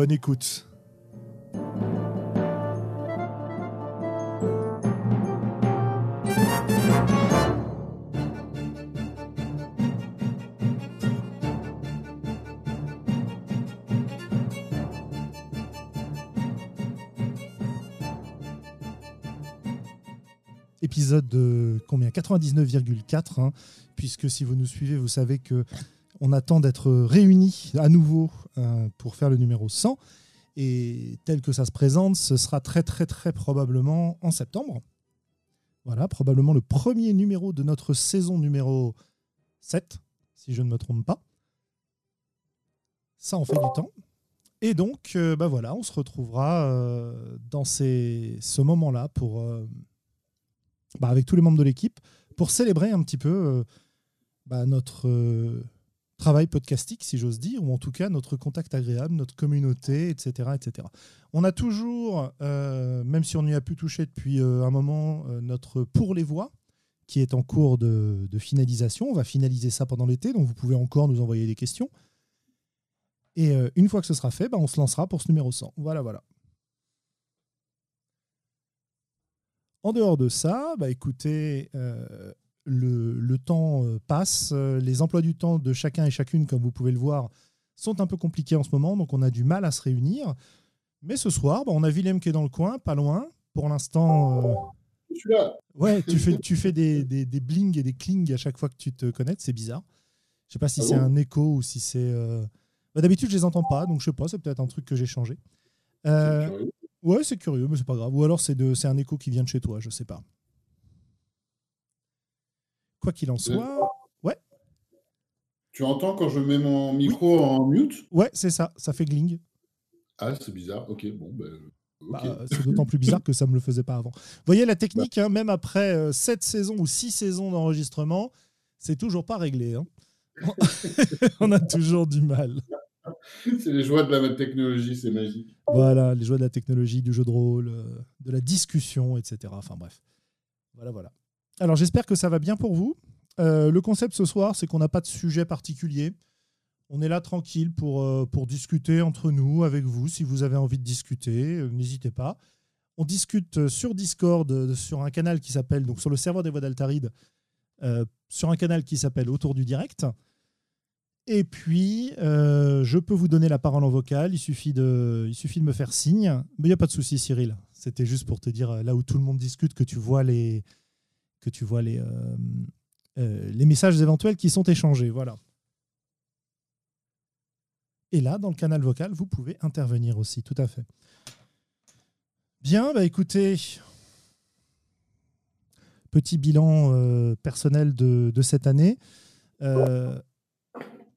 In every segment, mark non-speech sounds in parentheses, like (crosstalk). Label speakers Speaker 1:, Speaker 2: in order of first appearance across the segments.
Speaker 1: Bonne écoute. Épisode de combien? 99,4, hein, puisque si vous nous suivez, vous savez que on attend d'être réunis à nouveau euh, pour faire le numéro 100. Et tel que ça se présente, ce sera très très très probablement en septembre. Voilà, probablement le premier numéro de notre saison numéro 7, si je ne me trompe pas. Ça en fait du temps. Et donc, euh, bah voilà, on se retrouvera euh, dans ce moment-là pour, bah avec tous les membres de l'équipe pour célébrer un petit peu bah notre travail podcastique, si j'ose dire, ou en tout cas notre contact agréable, notre communauté, etc. etc. On a toujours, euh, même si on n'y a pu toucher depuis euh, un moment, euh, notre Pour les voix, qui est en cours de, finalisation. On va finaliser ça pendant l'été, donc vous pouvez encore nous envoyer des questions. Et une fois que ce sera fait, bah, on se lancera pour ce numéro 100. Voilà, voilà. En dehors de ça, bah, écoutez, le, temps euh, passe, euh, les emplois du temps de chacun et chacune, comme vous pouvez le voir, sont un peu compliqués en ce moment, donc on a du mal à se réunir. Mais ce soir, bah, on a Willem qui est dans le coin, pas loin. Pour l'instant.
Speaker 2: Euh, Je suis là.
Speaker 1: Ouais, tu fais, tu fais des, des, des blings et des clings à chaque fois que tu te connectes, c'est bizarre. Je sais pas si ah c'est un écho ou si c'est. Bah, d'habitude, je les entends pas, donc je sais pas, c'est peut-être un truc que j'ai changé. ouais, c'est curieux, mais c'est pas grave. Ou alors c'est un écho qui vient de chez toi, je sais pas. Quoi qu'il en soit, ouais.
Speaker 2: Tu entends quand je mets mon micro en mute?
Speaker 1: Ouais, c'est ça, ça fait gling.
Speaker 2: Ah, c'est bizarre, ok, bon, ben.
Speaker 1: Bah, c'est d'autant plus bizarre que ça ne me le faisait pas avant. Vous voyez la technique, hein, même après 7 euh, saisons ou 6 saisons d'enregistrement, c'est toujours pas réglé. Hein. (laughs) On a toujours du mal.
Speaker 2: C'est les joies de la technologie, c'est magique.
Speaker 1: Voilà, les joies de la technologie, du jeu de rôle, euh, de la discussion, etc. Enfin bref. Voilà, voilà. Alors j'espère que ça va bien pour vous. Euh, le concept ce soir, c'est qu'on n'a pas de sujet particulier. On est là tranquille pour, euh, pour discuter entre nous, avec vous. Si vous avez envie de discuter, euh, n'hésitez pas. On discute sur Discord, sur un canal qui s'appelle, donc sur le serveur des voix d'Altaride, sur un canal qui s'appelle Autour du Direct. Et puis, je peux vous donner la parole en vocal. Il suffit de, il suffit de me faire signe. Mais il n'y a pas de souci, Cyril. C'était juste pour te dire, là où tout le monde discute, que tu vois les, que tu vois les, euh, euh, les messages éventuels qui sont échangés. Voilà. Et là, dans le canal vocal, vous pouvez intervenir aussi, tout à fait. Bien, bah écoutez, petit bilan euh, personnel de, de, cette année.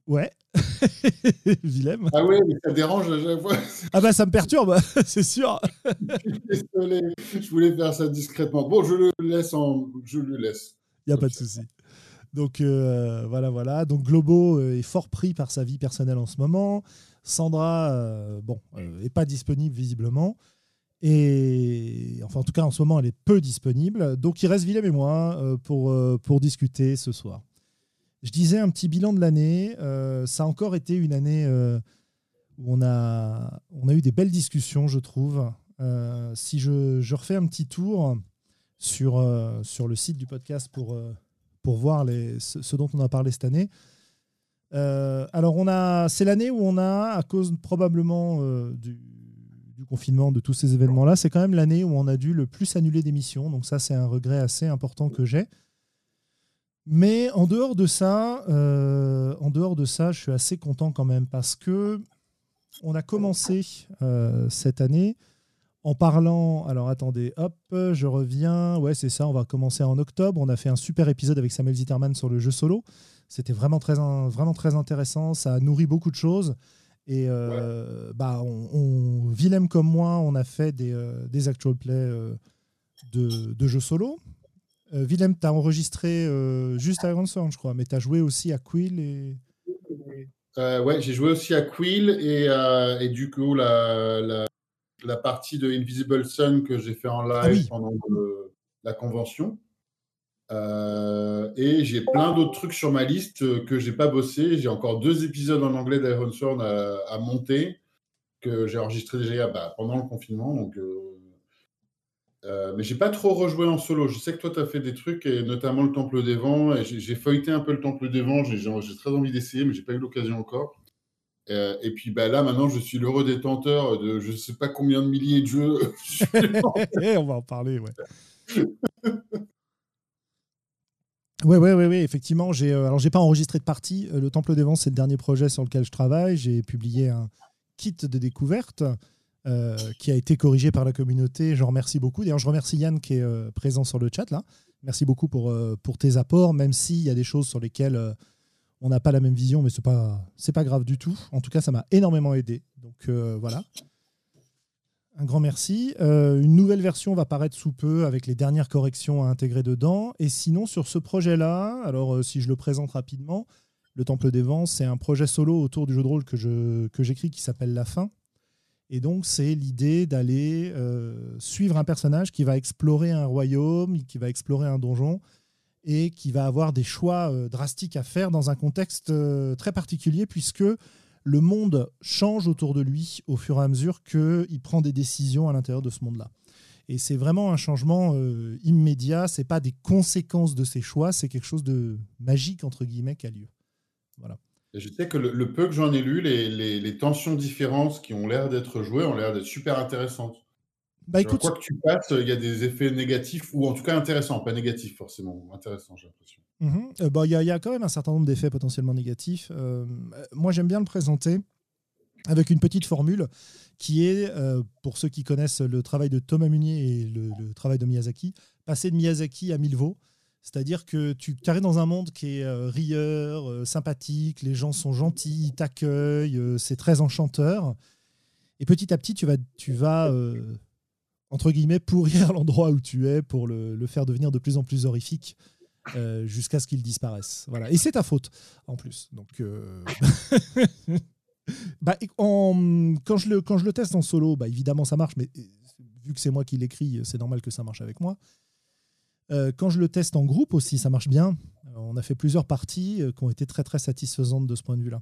Speaker 1: Ouais. (laughs) Willem.
Speaker 2: Ah oui, mais ça dérange à chaque fois. (laughs)
Speaker 1: Ah bah ça me perturbe, (laughs) c'est sûr.
Speaker 2: Désolé, je voulais faire ça discrètement. Bon, je le laisse en... Je le laisse.
Speaker 1: Il n'y a pas de souci. Donc euh, voilà, voilà. Donc Globo euh, est fort pris par sa vie personnelle en ce moment. Sandra, euh, bon, est pas disponible visiblement. Et enfin, en tout cas, en ce moment, elle est peu disponible. Donc il reste Willem et moi pour, pour discuter ce soir. Je disais un petit bilan de l'année. Euh, ça a encore été une année euh, où on a, eu des belles discussions, je trouve. Euh, si je, refais un petit tour sur, le site du podcast pour, voir ce, dont on a parlé cette année. alors, on a, c'est l'année où on a, à cause probablement du, confinement, de tous ces événements-là, c'est quand même l'année où on a dû le plus annuler d'émissions. Donc ça, c'est un regret assez important que j'ai. Mais en dehors de ça, euh, en dehors de ça, je suis assez content quand même parce que on a commencé euh, cette année en parlant. Alors attendez, hop, je reviens. Ouais, c'est ça. On va commencer en octobre. On a fait un super épisode avec Samuel Zitterman sur le jeu solo. C'était vraiment très, vraiment très intéressant. Ça a nourri beaucoup de choses. Et bah, on, Willem comme moi, on a fait des, des actual plays de, de, jeux solo. Willem, tu as enregistré juste à Ransom, je crois, mais tu as joué aussi à Quill et.
Speaker 2: ouais, j'ai joué aussi à Quill et, et du coup, la, la, la, partie de Invisible Sun que j'ai fait en ah live pendant la convention. Euh, et j'ai plein d'autres trucs sur ma liste euh, que j'ai pas bossé. J'ai encore deux épisodes en anglais d'Iron Sword à, monter que j'ai enregistré déjà bah, pendant le confinement. Donc, euh, mais j'ai pas trop rejoué en solo. Je sais que toi, tu as fait des trucs, et notamment le Temple des Vents. Et j'ai feuilleté un peu le Temple des Vents. J'ai très envie d'essayer, mais j'ai pas eu l'occasion encore. et puis bah, là, maintenant, je suis l'heureux détenteur de je sais pas combien de milliers de jeux. (laughs) (laughs)
Speaker 1: on va en parler, ouais. Oui, ouais, ouais, ouais, effectivement. J'ai, euh, alors, j'ai pas enregistré de partie. Euh, le Temple des Vents, c'est le dernier projet sur lequel je travaille. J'ai publié un kit de découverte euh, qui a été corrigé par la communauté. J'en remercie beaucoup. D'ailleurs, je remercie Yann qui est présent sur le chat là. Merci beaucoup pour, pour tes apports, même s'il y a des choses sur lesquelles on n'a pas la même vision, mais c'est pas c'est pas grave du tout. En tout cas, ça m'a énormément aidé. Donc voilà. Un grand merci. Euh, une nouvelle version va paraître sous peu avec les dernières corrections à intégrer dedans. Et sinon, sur ce projet-là, alors euh, si je le présente rapidement, le Temple des Vents, c'est un projet solo autour du jeu de rôle que, je, que j'écris qui s'appelle La Fin. Et donc, c'est l'idée d'aller euh, suivre un personnage qui va explorer un royaume, qui va explorer un donjon et qui va avoir des choix drastiques à faire dans un contexte très particulier puisque le monde change autour de lui au fur et à mesure qu'il prend des décisions à l'intérieur de ce monde-là. Et c'est vraiment un changement euh, immédiat, c'est pas des conséquences de ses choix, c'est quelque chose de magique, entre guillemets, qui a lieu. Voilà.
Speaker 2: Je sais que le, peu que j'en ai lu, les, tensions différentes qui ont l'air d'être jouées ont l'air d'être super intéressantes. Bah, écoute, quoi que tu passes, il y a des effets négatifs, ou en tout cas intéressants, pas négatifs forcément, intéressants, j'ai l'impression.
Speaker 1: Mhm. Euh, bah, il y, a quand même un certain nombre d'effets potentiellement négatifs. Euh, moi, j'aime bien le présenter avec une petite formule qui est, euh, pour ceux qui connaissent le travail de Thomas Munier et le, travail de Miyazaki, passer de Miyazaki à Milvaux. C'est-à-dire que tu arrives dans un monde qui est rieur, sympathique, les gens sont gentils, ils t'accueillent, c'est très enchanteur. Et petit à petit, tu vas, vas entre guillemets, pourrir (laughs) l'endroit où tu es pour le, faire devenir de plus en plus horrifique. Euh, jusqu'à ce qu'il disparaisse. Voilà. Et c'est ta faute, en plus. Donc, euh, (laughs) bah, quand, je le, teste en solo, bah, évidemment, ça marche, mais euh, vu que c'est moi qui l'écris, c'est normal que ça marche avec moi. Quand je le teste en groupe aussi, ça marche bien. On a fait plusieurs parties qui ont été très, très satisfaisantes de ce point de vue-là.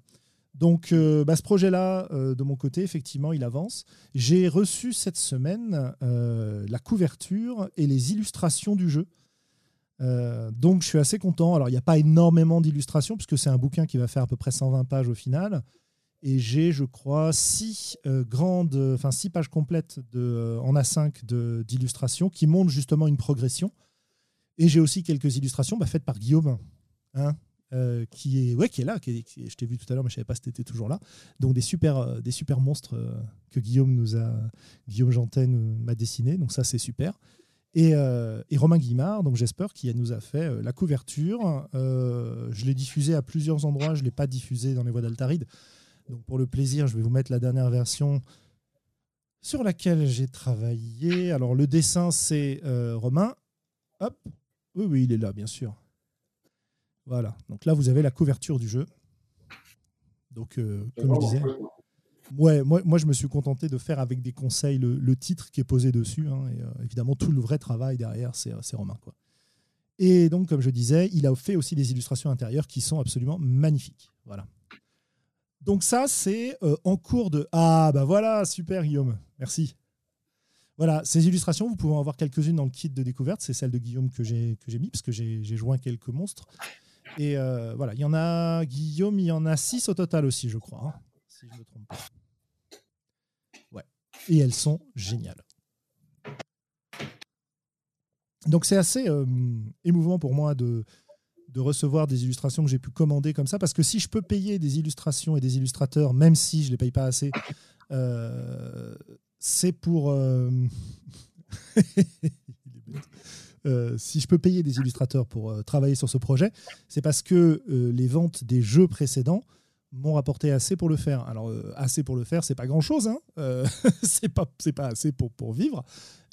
Speaker 1: Donc, bah, ce projet-là, de mon côté, effectivement, il avance. J'ai reçu cette semaine la couverture et les illustrations du jeu. Euh, donc je suis assez content. Alors il n'y a pas énormément d'illustrations puisque c'est un bouquin qui va faire à peu près 120 pages au final. Et j'ai, je crois, six euh, grandes, enfin six pages complètes euh, en A5 d'illustrations qui montrent justement une progression. Et j'ai aussi quelques illustrations bah, faites par Guillaume, hein, qui est, ouais, qui est là. Qui je t'ai vu tout à l'heure, mais je savais pas si tu étais toujours là. Donc des super, des super monstres que Guillaume nous a, Guillaume Janten m'a dessiné. Donc ça c'est super. Euh, et, Romain Guimard, donc j'espère, qui nous a fait euh, la couverture. Euh, je l'ai diffusé à plusieurs endroits, je ne l'ai pas diffusé dans les voies d'Altaride. Donc pour le plaisir, je vais vous mettre la dernière version sur laquelle j'ai travaillé. Alors le dessin, c'est Romain. Hop. Oui, oui, il est là, bien sûr. Voilà. Donc là, vous avez la couverture du jeu. Donc, comme je disais. Ouais, moi, moi, je me suis contenté de faire avec des conseils le, titre qui est posé dessus. Hein, et, euh, évidemment, tout le vrai travail derrière, c'est Romain. Quoi. Et donc, comme je disais, il a fait aussi des illustrations intérieures qui sont absolument magnifiques. Voilà. Donc ça, c'est euh, en cours de... Ah, bah voilà, super Guillaume, merci. Voilà, ces illustrations, vous pouvez en avoir quelques-unes dans le kit de découverte. C'est celle de Guillaume que j'ai mis, parce que j'ai joint quelques monstres. Et euh, voilà, il y en a, Guillaume, il y en a six au total aussi, je crois, hein, si je ne me trompe pas et elles sont géniales. Donc c'est assez euh, émouvant pour moi de, de recevoir des illustrations que j'ai pu commander comme ça, parce que si je peux payer des illustrations et des illustrateurs, même si je ne les paye pas assez, euh, c'est pour... (laughs) Euh, si je peux payer des illustrateurs pour travailler sur ce projet, c'est parce que les ventes des jeux précédents m'ont rapporté assez pour le faire. Alors, assez pour le faire, c'est pas grand-chose. Hein (laughs) c'est pas, pas assez pour, pour vivre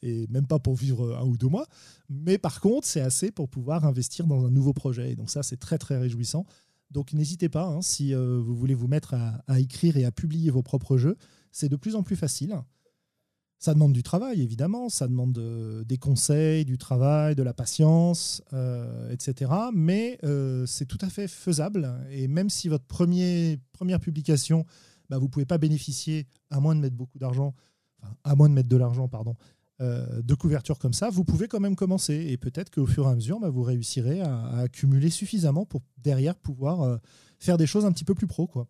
Speaker 1: et même pas pour vivre un ou deux mois. Mais par contre, c'est assez pour pouvoir investir dans un nouveau projet. Et donc ça, c'est très très réjouissant. Donc n'hésitez pas, hein, si euh, vous voulez vous mettre à, écrire et à publier vos propres jeux, c'est de plus en plus facile. Ça demande du travail, évidemment, ça demande euh, des conseils, du travail, de la patience, euh, etc. Mais c'est tout à fait faisable. Et même si votre première publication, bah, vous ne pouvez pas bénéficier, à moins de mettre beaucoup d'argent, à moins de mettre de l'argent, pardon, euh, de couverture comme ça, vous pouvez quand même commencer. Et peut-être qu'au fur et à mesure, bah, vous réussirez à, accumuler suffisamment pour derrière pouvoir euh, faire des choses un petit peu plus pro. Quoi.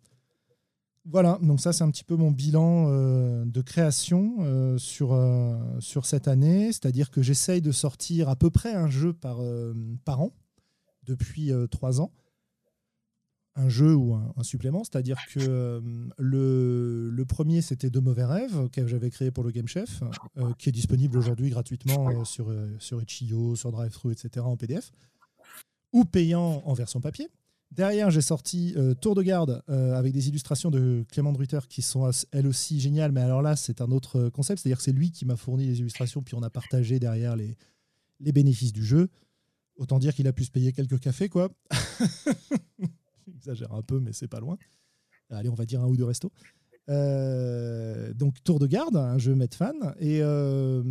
Speaker 1: Voilà, donc ça c'est un petit peu mon bilan euh, de création sur, sur cette année. C'est-à-dire que j'essaye de sortir à peu près un jeu par, par an depuis trois ans un jeu ou un, supplément. C'est-à-dire que euh, le, premier, c'était De Mauvais Rêves, que j'avais créé pour le Game Chef, euh, qui est disponible aujourd'hui gratuitement euh, sur, sur Itch.io, sur DriveThru, etc. en PDF, ou payant en version papier. Derrière, j'ai sorti Tour de garde avec des illustrations de Clément Druiter qui sont elles aussi géniales, mais alors là, c'est un autre concept, c'est-à-dire que c'est lui qui m'a fourni les illustrations, puis on a partagé derrière les, bénéfices du jeu. Autant dire qu'il a pu se payer quelques cafés, quoi. (laughs) J'exagère un peu, mais c'est pas loin. Allez, on va dire un ou deux restos. Euh, donc Tour de garde, un jeu Medfan, et, euh,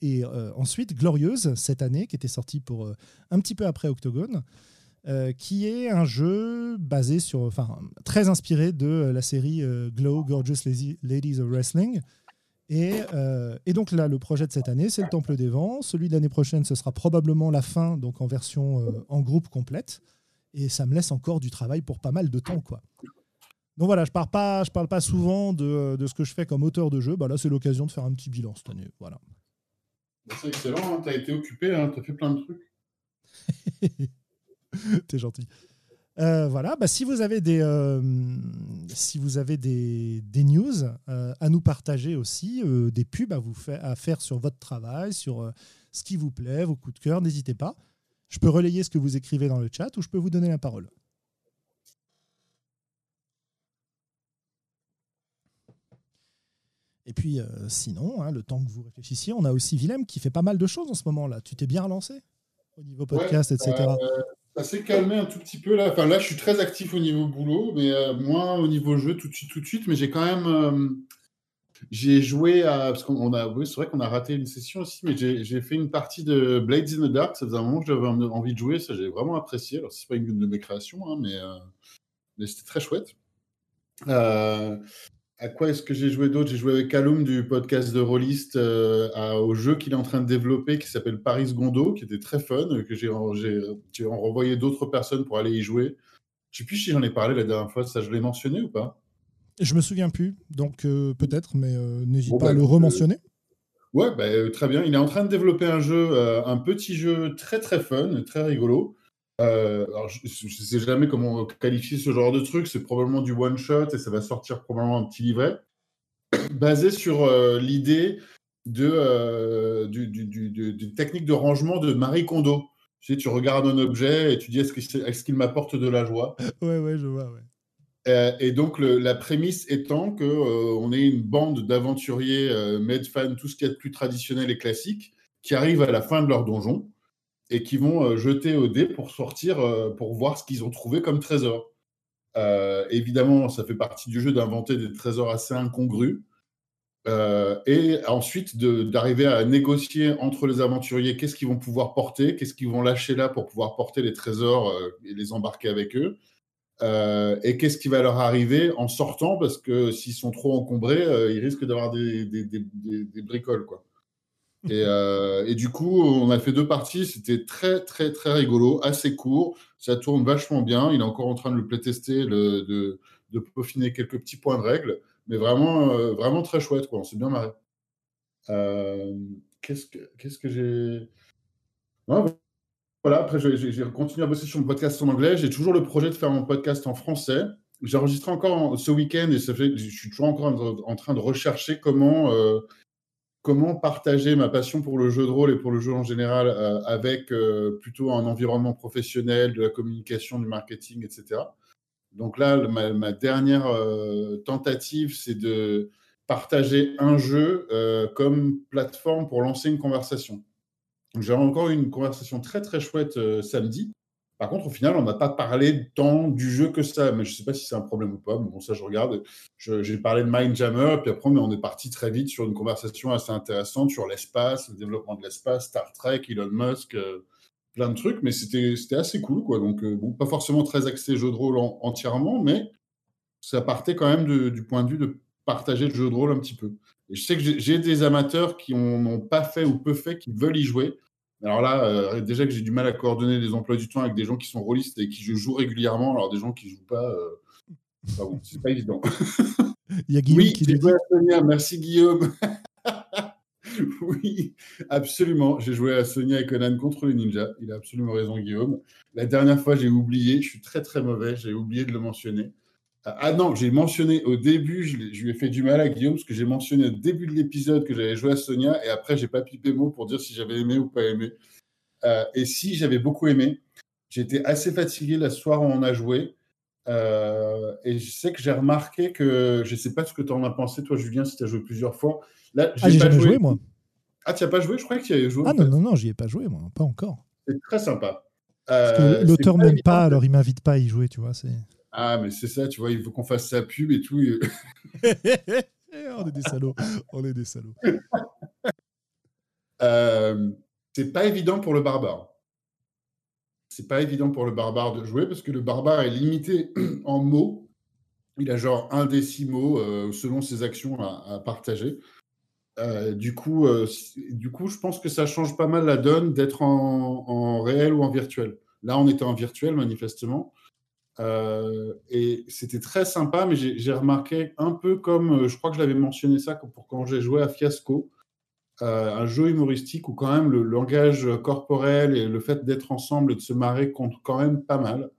Speaker 1: et euh, ensuite Glorieuse cette année qui était sorti pour un petit peu après Octogone, qui est un jeu basé sur, enfin très inspiré de la série Glow Gorgeous Ladies of Wrestling. Et, et, donc là, le projet de cette année, c'est le Temple des Vents. Celui de l'année prochaine, ce sera probablement la fin, donc en version en groupe complète et ça me laisse encore du travail pour pas mal de temps. Quoi. Donc voilà, je ne parle, pas, je parle pas souvent de, de, ce que je fais comme auteur de jeu. Bah là, c'est l'occasion de faire un petit bilan cette année. Voilà.
Speaker 2: Bah, c'est excellent, hein. tu as été occupé, hein. tu as fait plein de trucs. (laughs) (laughs)
Speaker 1: T'es gentil. Euh, voilà, bah, si vous avez des, euh, si vous avez des, des news euh, à nous partager aussi, des pubs à, vous faire, à faire sur votre travail, sur ce qui vous plaît, vos coups de cœur, n'hésitez pas. Je peux relayer ce que vous écrivez dans le chat ou je peux vous donner la parole. Et puis, sinon, hein, le temps que vous réfléchissiez, on a aussi Willem qui fait pas mal de choses en ce moment-là. Tu t'es bien relancé au niveau podcast, etc. Euh,
Speaker 2: ça s'est calmé un tout petit peu là. Enfin, là, je suis très actif au niveau boulot, mais euh, moins au niveau jeu tout de suite, tout de suite. Mais j'ai quand même j'ai joué à. Parce qu'on a. Oui, c'est vrai qu'on a raté une session aussi, mais j'ai fait une partie de Blades in the Dark. Ça faisait un moment que j'avais envie de jouer. Ça, j'ai vraiment apprécié. Alors, c'est pas une de mes créations, hein, mais, euh, mais c'était très chouette. À quoi est-ce que j'ai joué d'autre? J'ai joué avec Callum du podcast de Rollist euh, au jeu qu'il est en train de développer qui s'appelle Paris Gondo, qui était très fun, que j'ai renvoyé d'autres personnes pour aller y jouer. Je sais plus si j'en ai parlé la dernière fois, ça je l'ai mentionné ou pas?
Speaker 1: Je me souviens plus, donc euh, peut-être, mais euh, n'hésite pas à bah, le rementionner.
Speaker 2: ouais, bah, très bien. Il est en train de développer un jeu, un petit jeu très très fun, très rigolo. Alors, je ne sais jamais comment qualifier ce genre de truc. C'est probablement du one shot et ça va sortir probablement un petit livret (coughs) basé sur l'idée de d'une technique de rangement de Marie Kondo. Tu sais, tu regardes un objet et tu dis est-ce qu'il m'apporte de la joie? (laughs)
Speaker 1: Ouais, ouais, je vois, ouais.
Speaker 2: Euh, et donc, la prémisse étant qu'on euh, on est une bande d'aventuriers euh, medfans, tout ce qui est plus traditionnel et classique, qui arrivent à la fin de leur donjon et qui vont jeter au dé pour sortir, pour voir ce qu'ils ont trouvé comme trésor. évidemment, ça fait partie du jeu d'inventer des trésors assez incongrus. et ensuite d'arriver à négocier entre les aventuriers qu'est-ce qu'ils vont pouvoir porter, qu'est-ce qu'ils vont lâcher là pour pouvoir porter les trésors et les embarquer avec eux euh, et qu'est-ce qui va leur arriver en sortant Parce que s'ils sont trop encombrés, euh, ils risquent d'avoir des, des, des, bricoles. Quoi. Et, euh, et, du coup, on a fait deux parties. C'était très, très, très rigolo, assez court. Ça tourne vachement bien. Il est encore en train de le playtester, de, peaufiner quelques petits points de règle. Mais vraiment, vraiment très chouette. Quoi. On s'est bien marré. qu'est-ce que, qu'est-ce que j'ai? Voilà, après, j'ai continué à bosser sur mon podcast en anglais. J'ai toujours le projet de faire mon podcast en français. J'ai enregistré encore ce week-end et je suis toujours encore en, train de rechercher comment, euh, comment partager ma passion pour le jeu de rôle et pour le jeu en général avec plutôt un environnement professionnel, de la communication, du marketing, etc. Donc là, ma, dernière tentative, c'est de partager un jeu comme plateforme pour lancer une conversation. J'ai encore eu une conversation très très chouette samedi par contre, au final, on n'a pas parlé tant du jeu que ça. Mais je ne sais pas si c'est un problème ou pas. Mais bon, ça, je regarde. J'ai parlé de Mindjammer, puis après, on est parti très vite sur une conversation assez intéressante sur l'espace, le développement de l'espace, Star Trek, Elon Musk, euh, plein de trucs. Mais c'était assez cool, quoi. Donc, euh, bon, pas forcément très axé jeu de rôle entièrement, mais ça partait quand même du point de vue de partager le jeu de rôle un petit peu. Et je sais que j'ai des amateurs qui n'ont pas fait ou peu fait, qui veulent y jouer. Alors là, euh, déjà que j'ai du mal à coordonner les emplois du temps avec des gens qui sont rôlistes et qui jouent régulièrement, alors des gens qui ne jouent pas, euh, bon, c'est pas évident.
Speaker 1: Il y a Guillaume qui dit.
Speaker 2: Sonia. Merci Guillaume. (laughs) oui, absolument. J'ai joué à Sonia et Conan contre les ninjas. Il a absolument raison, Guillaume. La dernière fois, j'ai oublié. Je suis très très mauvais. J'ai oublié de le mentionner. Ah non, j'ai mentionné au début, je, lui ai fait du mal à Guillaume parce que j'ai mentionné au début de l'épisode que j'avais joué à Sonia et après, j'ai pas pipé mot pour dire si j'avais aimé ou pas aimé. Euh, et si j'avais beaucoup aimé, j'étais assez fatigué la soir où on a joué. Euh, et je sais que j'ai remarqué que je sais pas ce que tu en as pensé, toi, Julien, si tu as joué plusieurs fois.
Speaker 1: Là, ah, j'ai jamais joué, moi.
Speaker 2: Ah, tu n'as pas joué? Je croyais que tu avais joué.
Speaker 1: Ah, non, non, non, j'y ai pas joué, moi, pas encore.
Speaker 2: C'est très sympa.
Speaker 1: Euh, l'auteur m'aime pas, alors il m'invite pas à y jouer, tu vois. C'est.
Speaker 2: Ah, mais c'est ça, tu vois, il faut qu'on fasse sa pub et tout. (laughs)
Speaker 1: on est des salauds. On est des salauds. (laughs)
Speaker 2: Euh, c'est pas évident pour le barbare. C'est pas évident pour le barbare de jouer parce que le barbare est limité (clears throat) en mots. Il a genre un décimo euh, selon ses actions à, partager. Euh, du, coup, du coup, je pense que ça change pas mal la donne d'être en, en, réel ou en virtuel. Là, on était en virtuel, manifestement. Euh, et c'était très sympa, mais j'ai remarqué un peu comme, euh, je crois que je l'avais mentionné ça pour quand j'ai joué à Fiasco, euh, un jeu humoristique où quand même le langage corporel et le fait d'être ensemble et de se marrer compte quand même pas mal.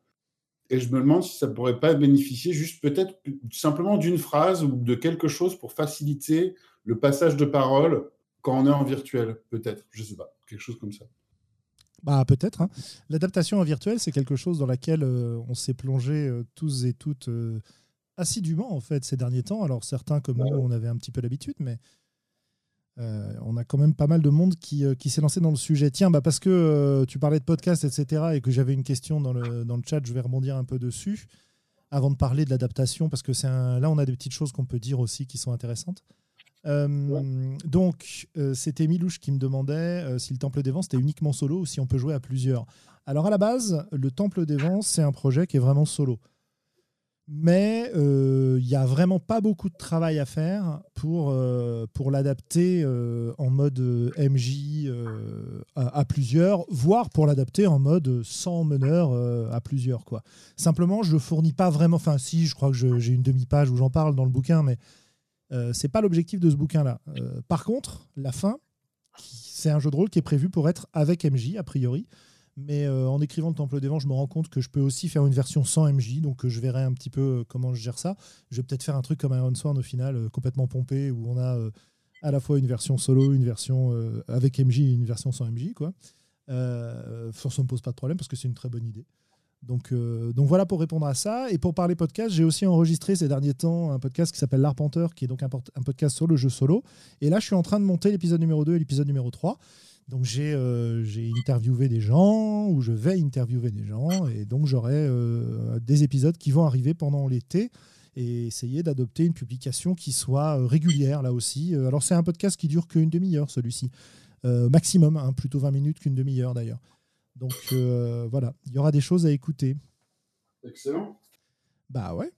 Speaker 2: Et je me demande si ça pourrait pas bénéficier juste peut-être simplement d'une phrase ou de quelque chose pour faciliter le passage de parole quand on est en virtuel, peut-être, je sais pas, quelque chose comme ça.
Speaker 1: Bah, peut-être. Hein. L'adaptation en virtuel, c'est quelque chose dans laquelle euh, on s'est plongé euh, tous et toutes euh, assidûment en fait ces derniers temps. Alors certains comme nous, on avait un petit peu l'habitude, mais on a quand même pas mal de monde qui, qui s'est lancé dans le sujet. Tiens, bah parce que tu parlais de podcast, etc., et que j'avais une question dans le, dans le chat, je vais rebondir un peu dessus avant de parler de l'adaptation, parce que c'est là, on a des petites choses qu'on peut dire aussi qui sont intéressantes. Euh, donc, euh, c'était Milouche qui me demandait euh, si le Temple des Vents c'était uniquement solo ou si on peut jouer à plusieurs. Alors, à la base, le Temple des Vents, c'est un projet qui est vraiment solo. Mais il n'y a vraiment pas beaucoup de travail à faire pour, pour l'adapter en mode MJ à, plusieurs, voire pour l'adapter en mode sans meneur à plusieurs. Quoi. Simplement, je ne fournis pas vraiment. Enfin, si, je crois que j'ai une demi-page où j'en parle dans le bouquin, mais euh, c'est pas l'objectif de ce bouquin-là. Euh, par contre, la fin, c'est un jeu de rôle qui est prévu pour être avec MJ, a priori. Mais euh, en écrivant le Temple des Vents, je me rends compte que je peux aussi faire une version sans MJ, donc je verrai un petit peu comment je gère ça. Je vais peut-être faire un truc comme Iron Sworn au final, complètement pompé, où on a à la fois une version solo, une version avec MJ et une version sans MJ. Ça ne me pose pas de problème parce que c'est une très bonne idée. Donc, euh, donc voilà pour répondre à ça. Et pour parler podcast, j'ai aussi enregistré ces derniers temps un podcast qui s'appelle L'Arpenteur, qui est donc un, podcast sur le jeu solo. Et là, je suis en train de monter l'épisode numéro 2 et l'épisode numéro 3. Donc j'ai euh, interviewé des gens, ou je vais interviewer des gens, et donc j'aurai euh, des épisodes qui vont arriver pendant l'été et essayer d'adopter une publication qui soit régulière là aussi. Alors c'est un podcast qui dure qu'une demi-heure celui-ci, maximum, hein, plutôt 20 minutes qu'une demi-heure d'ailleurs. Donc euh, voilà, il y aura des choses à écouter.
Speaker 2: Excellent.
Speaker 1: Bah ouais.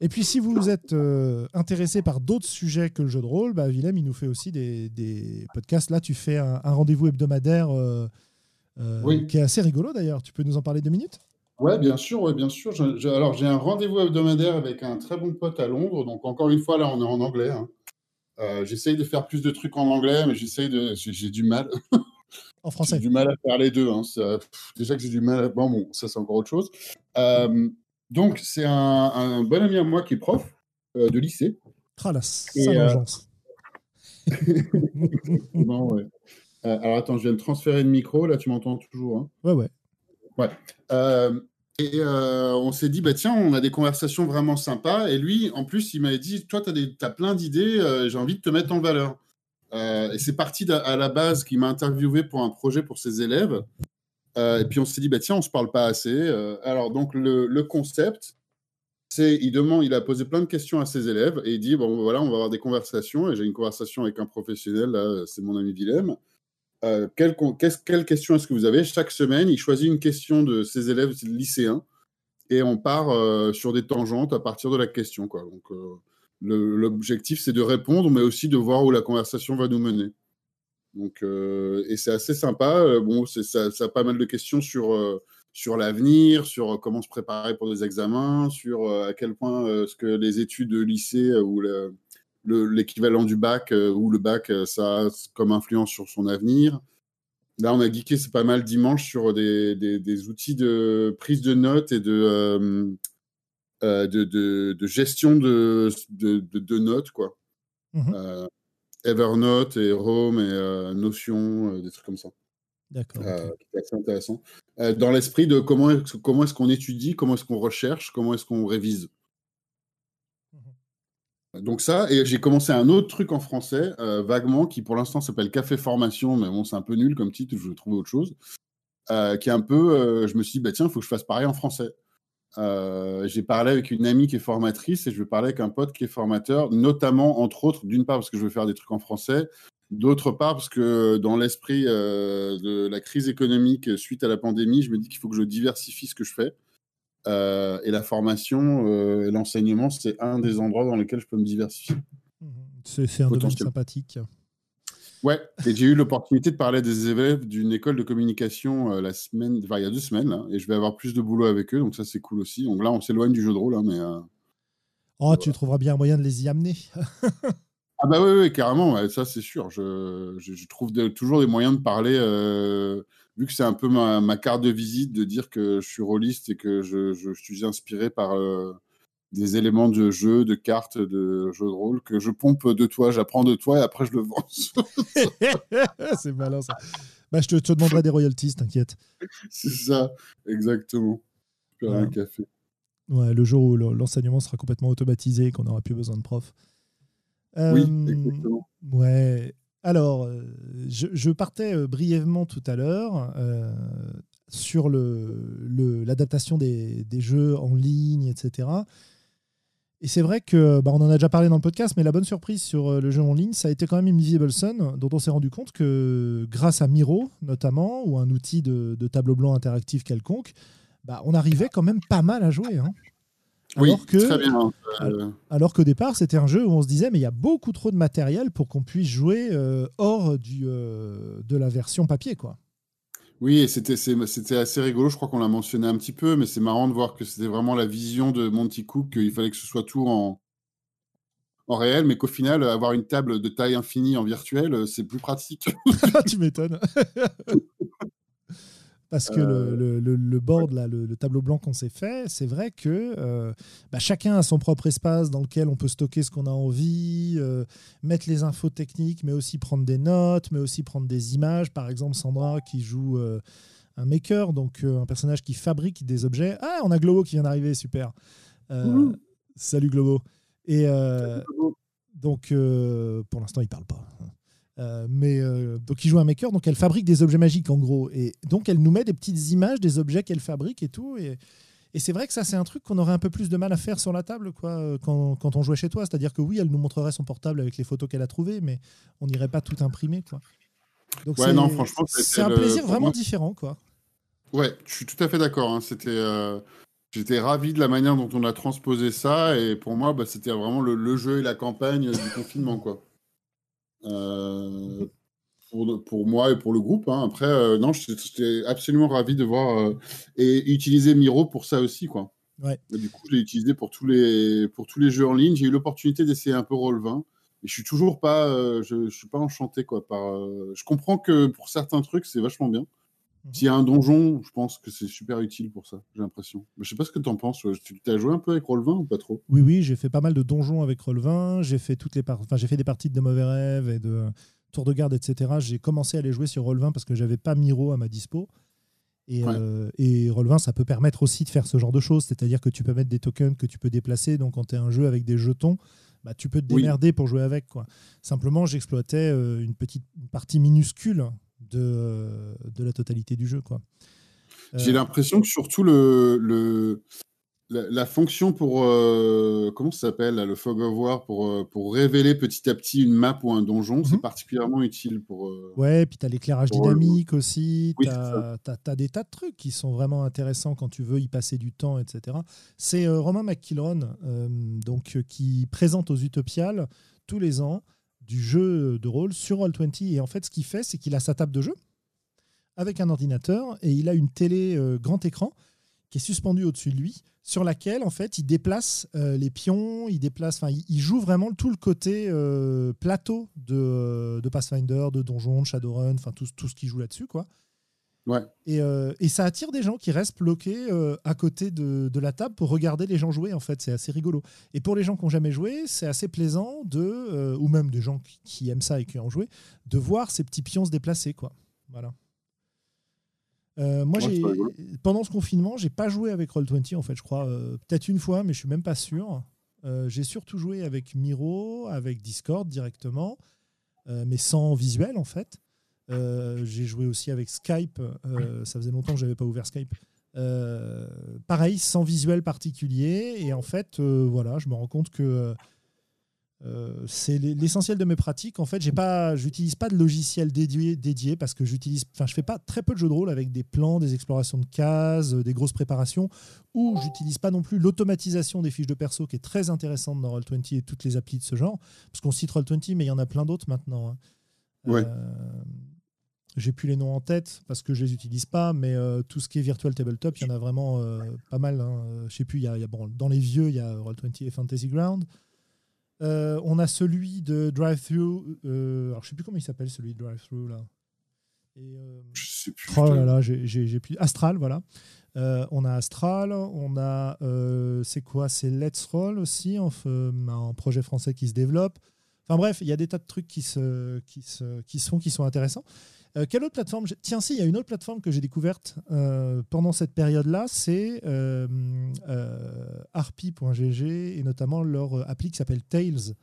Speaker 1: Et puis si vous êtes euh, intéressé par d'autres sujets que le jeu de rôle, bah, Willem, il nous fait aussi des, podcasts. Là, tu fais un, rendez-vous hebdomadaire euh, qui est assez rigolo d'ailleurs. Tu peux nous en parler deux minutes?
Speaker 2: Oui, bien sûr, ouais, bien sûr. alors j'ai un rendez-vous hebdomadaire avec un très bon pote à Londres. Donc encore une fois, là, on est en anglais. Hein. j'essaye de faire plus de trucs en anglais, mais j'essaye de, j'ai du mal. (laughs)
Speaker 1: En français.
Speaker 2: J'ai du mal à faire les deux. Hein. déjà que j'ai du mal. À... Bon, bon, ça, c'est encore autre chose. Euh, donc, c'est un, bon ami à moi qui est prof euh, de lycée.
Speaker 1: Ah, la sale euh, (laughs)
Speaker 2: non, ouais. alors attends, je viens de transférer le micro, là tu m'entends toujours. Hein?
Speaker 1: Ouais, ouais.
Speaker 2: Ouais. Et euh, on s'est dit, bah, tiens, on a des conversations vraiment sympas. Et lui, en plus, il m'avait dit, toi, tu as, as, plein d'idées, euh, j'ai envie de te mettre en valeur. Euh, et c'est parti à la base qu'il m'a interviewé pour un projet pour ses élèves. et puis on s'est dit, bah, tiens, on ne se parle pas assez. alors, donc, le, concept, c'est, il il a posé plein de questions à ses élèves et il dit, bon, voilà, on va avoir des conversations. Et j'ai une conversation avec un professionnel, là, c'est mon ami Willem. Euh, quelle, question est-ce que vous avez? Chaque semaine, il choisit une question de ses élèves lycéens et on part euh, sur des tangentes à partir de la question. Quoi. Donc, euh, l'objectif, c'est de répondre, mais aussi de voir où la conversation va nous mener. Donc, et c'est assez sympa. bon, ça, a pas mal de questions sur, sur l'avenir, sur comment se préparer pour des examens, sur à quel point ce que les études de lycée ou le, l'équivalent du bac euh, ou le bac, euh, ça a comme influence sur son avenir. Là, on a geeké, c'est pas mal dimanche sur des, des, outils de prise de notes et de, euh, de, de, gestion de, de, notes, quoi. Mhm. Evernote et Home et Notion, des trucs comme ça.
Speaker 1: D'accord.
Speaker 2: C'est assez intéressant. dans l'esprit de comment, comment est-ce qu'on étudie, comment est-ce qu'on recherche, comment est-ce qu'on révise. Donc ça, et j'ai commencé un autre truc en français, euh, vaguement, qui pour l'instant s'appelle Café Formation, mais bon, c'est un peu nul comme titre, je vais trouver autre chose. Euh, qui est un peu, euh, je me suis dit, bah tiens, il faut que je fasse pareil en français. J'ai parlé avec une amie qui est formatrice et je vais parler avec un pote qui est formateur, notamment, entre autres, d'une part parce que je veux faire des trucs en français, d'autre part parce que dans l'esprit de la crise économique suite à la pandémie, je me dis qu'il faut que je diversifie ce que je fais. Euh, et la formation euh, et l'enseignement, c'est un des endroits dans lesquels je peux me diversifier.
Speaker 1: C'est un domaine sympathique.
Speaker 2: Ouais, et j'ai eu l'opportunité de parler des élèves d'une école de communication euh, la semaine, enfin, il y a deux semaines, et je vais avoir plus de boulot avec eux, donc ça c'est cool aussi. Donc là, on s'éloigne du jeu de rôle, hein, mais.
Speaker 1: oh, tu trouveras bien un moyen de les y amener. (laughs)
Speaker 2: ah bah oui, carrément, ça c'est sûr. Je, je, trouve toujours des moyens de parler vu que c'est un peu ma, carte de visite de dire que je suis rôliste et que je, suis inspiré par euh, des éléments de jeu, de cartes, de jeux de rôle, que je pompe de toi, j'apprends de toi et après je le vends. (laughs)
Speaker 1: c'est malin ça. Bah, je te, demanderai des royalties, t'inquiète.
Speaker 2: C'est ça, exactement. Je ouais. un café.
Speaker 1: Ouais, le jour où l'enseignement sera complètement automatisé et qu'on n'aura plus besoin de profs.
Speaker 2: oui, euh, exactement.
Speaker 1: Ouais. Alors, euh, je, partais euh, brièvement tout à l'heure euh, sur l'adaptation le, des, jeux en ligne, etc. Et c'est vrai que, bah, on en a déjà parlé dans le podcast, mais la bonne surprise sur le jeu en ligne, ça a été quand même Invisible Sun, dont on s'est rendu compte que grâce à Miro, notamment, ou un outil de, tableau blanc interactif quelconque, bah, on arrivait quand même pas mal à jouer. Hein.
Speaker 2: Alors que, très bien. Euh,
Speaker 1: alors qu'au départ, c'était un jeu où on se disait, mais il y a beaucoup trop de matériel pour qu'on puisse jouer euh, hors du, euh, de la version papier. quoi.
Speaker 2: Oui, et c'était, c'était assez rigolo. Je crois qu'on l'a mentionné un petit peu, mais c'est marrant de voir que c'était vraiment la vision de Monty Cook, qu'il fallait que ce soit tout en, en réel, mais qu'au final, avoir une table de taille infinie en virtuel, c'est plus pratique. (laughs)
Speaker 1: tu m'étonnes. (laughs) Parce que le, euh, le, board, là, le, tableau blanc qu'on s'est fait, c'est vrai que euh, bah, chacun a son propre espace dans lequel on peut stocker ce qu'on a envie, euh, mettre les infos techniques, mais aussi prendre des notes, mais aussi prendre des images. Par exemple, Sandra qui joue un maker, donc un personnage qui fabrique des objets. Ah, on a Globo qui vient d'arriver, super. Salut Globo. Et donc, pour l'instant, il parle pas. Euh, mais euh, donc il joue un maker, donc elle fabrique des objets magiques en gros, et donc elle nous met des petites images des objets qu'elle fabrique et tout. Et, et c'est vrai que ça c'est un truc qu'on aurait un peu plus de mal à faire sur la table quoi, euh, quand, quand on jouait chez toi. C'est-à-dire que oui, elle nous montrerait son portable avec les photos qu'elle a trouvées, mais on n'irait pas tout imprimer quoi. Donc
Speaker 2: ouais, non, franchement,
Speaker 1: c'est un plaisir vraiment différent quoi.
Speaker 2: Ouais, je suis tout à fait d'accord. Hein. C'était J'étais ravi de la manière dont on a transposé ça et pour moi, bah, c'était vraiment le, le, jeu et la campagne du confinement. quoi. Euh, pour, pour, moi et pour le groupe. Hein. Après, euh, non, j'étais absolument ravi de voir euh, et utiliser Miro pour ça aussi, quoi.
Speaker 1: Ouais.
Speaker 2: du coup, je l'ai utilisé pour tous les pour tous les jeux en ligne. J'ai eu l'opportunité d'essayer un peu Roll20 et je suis toujours pas, je, je, suis pas enchanté, quoi. Par, je comprends que pour certains trucs, c'est vachement bien. Mhm. S'il y a un donjon, je pense que c'est super utile pour ça, j'ai l'impression. Je sais pas ce que tu en penses. Tu as joué un peu avec Roll20 ou pas trop?
Speaker 1: Oui, oui, j'ai fait pas mal de donjons avec Roll20. J'ai fait, toutes les enfin, j'ai fait des parties de Mauvais Rêves et de Tour de Garde, etc. J'ai commencé à les jouer sur Roll20 parce que j'avais pas Miro à ma dispo. Et, euh, Roll20, ça peut permettre aussi de faire ce genre de choses. C'est-à-dire que tu peux mettre des tokens que tu peux déplacer. Donc, quand tu es un jeu avec des jetons, bah, tu peux te démerder pour jouer avec. Quoi. Simplement, j'exploitais euh, une petite partie minuscule de, de la totalité du jeu. Quoi.
Speaker 2: J'ai euh, l'impression que surtout le, le, la, fonction pour euh, comment ça s'appelle le fog of war pour euh, pour révéler petit à petit une map ou un donjon, c'est mhm. particulièrement utile pour.
Speaker 1: Euh, ouais, puis tu as l'éclairage dynamique aussi. tu as, des tas de trucs qui sont vraiment intéressants quand tu veux y passer du temps, etc. C'est Romain McKillron donc qui présente aux Utopiales tous les ans du jeu de rôle sur Roll20 et en fait ce qu'il fait c'est qu'il a sa table de jeu avec un ordinateur et il a une télé grand écran qui est suspendue au-dessus de lui sur laquelle en fait il déplace euh, les pions, il déplace, enfin il, joue vraiment tout le côté euh, plateau de, de, Pathfinder, de Donjon, de Shadowrun, enfin tout, tout ce qui joue là-dessus quoi.
Speaker 2: Ouais.
Speaker 1: Et, euh, et, ça attire des gens qui restent bloqués à côté de, de, la table pour regarder les gens jouer en fait, c'est assez rigolo. Et pour les gens qui n'ont jamais joué, c'est assez plaisant de, ou même des gens qui, qui, aiment ça et qui ont joué, de voir ces petits pions se déplacer quoi. Voilà. Euh, moi, j'ai pendant ce confinement, j'ai pas joué avec Roll20 en fait, je crois. Euh, peut-être une fois, mais je suis même pas sûr. Euh, j'ai surtout joué avec Miro, avec Discord directement, mais sans visuel en fait. J'ai joué aussi avec Skype. ça faisait longtemps que j'avais pas ouvert Skype. pareil, sans visuel particulier. Et en fait, voilà, je me rends compte que euh, c'est l'essentiel de mes pratiques. En fait, j'ai pas, j'utilise pas de logiciel dédié, dédié parce que j'utilise, enfin, je fais pas très peu de jeux de rôle avec des plans, des explorations de cases, euh, des grosses préparations, ou j'utilise pas non plus l'automatisation des fiches de perso qui est très intéressante dans Roll20 et toutes les applis de ce genre. Parce qu'on cite Roll20, mais il y en a plein d'autres maintenant. Hein.
Speaker 2: Ouais.
Speaker 1: Euh, j'ai plus les noms en tête parce que je les utilise pas, mais tout ce qui est virtual tabletop, il y en a vraiment pas mal. Hein. Je sais plus, il y a, bon, dans les vieux, il y a Roll20 et Fantasy Ground. Euh, on a celui de Drive-Thru. Euh, alors, je sais plus comment il s'appelle, celui de Drive-Thru, là.
Speaker 2: Et, euh, je sais plus.
Speaker 1: Oh là là, j'ai plus. Astral, voilà. on a Astral, on a. c'est quoi C'est Let's Roll aussi, en, un projet français qui se développe. Enfin bref, il y a des tas de trucs qui se, qui se, qui sont, qui sont intéressants. Euh, quelle autre plateforme Tiens, si, il y a une autre plateforme que j'ai découverte euh, pendant cette période-là, c'est euh, harpy.gg et notamment leur appli qui s'appelle Tails.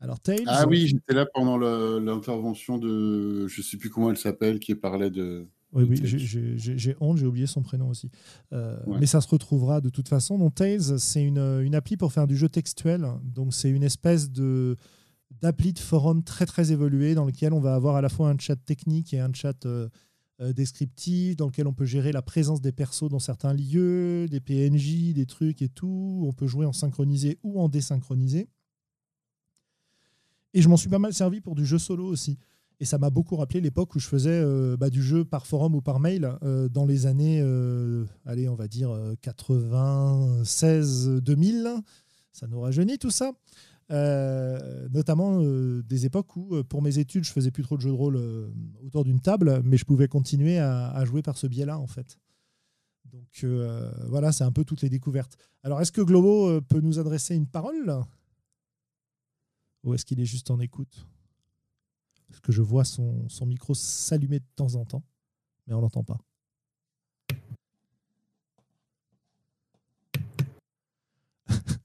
Speaker 1: Alors, Tails.
Speaker 2: Ah oui, j'étais là pendant l'intervention de. Je ne sais plus comment elle s'appelle, qui parlait de.
Speaker 1: Oui, oui, j'ai honte, j'ai oublié son prénom aussi. Mais ça se retrouvera de toute façon. Donc, Tails, c'est une, une, appli pour faire du jeu textuel. Donc, c'est une espèce de d'appli de forum très très évolué dans lequel on va avoir à la fois un chat technique et un chat euh, euh, descriptif, dans lequel on peut gérer la présence des persos dans certains lieux, des PNJ, des trucs et tout. On peut jouer en synchronisé ou en désynchronisé. Et je m'en suis pas mal servi pour du jeu solo aussi. Et ça m'a beaucoup rappelé l'époque où je faisais euh, bah, du jeu par forum ou par mail dans les années, allez, on va dire 96-2000. Ça nous rajeunit tout ça. Euh, notamment euh, des époques où, euh, pour mes études, je faisais plus trop de jeux de rôle autour d'une table, mais je pouvais continuer à, jouer par ce biais-là, en fait. Donc voilà, c'est un peu toutes les découvertes. Alors, est-ce que Globo peut nous adresser une parole? Ou est-ce qu'il est juste en écoute? Parce que je vois son, micro s'allumer de temps en temps, mais on l'entend pas.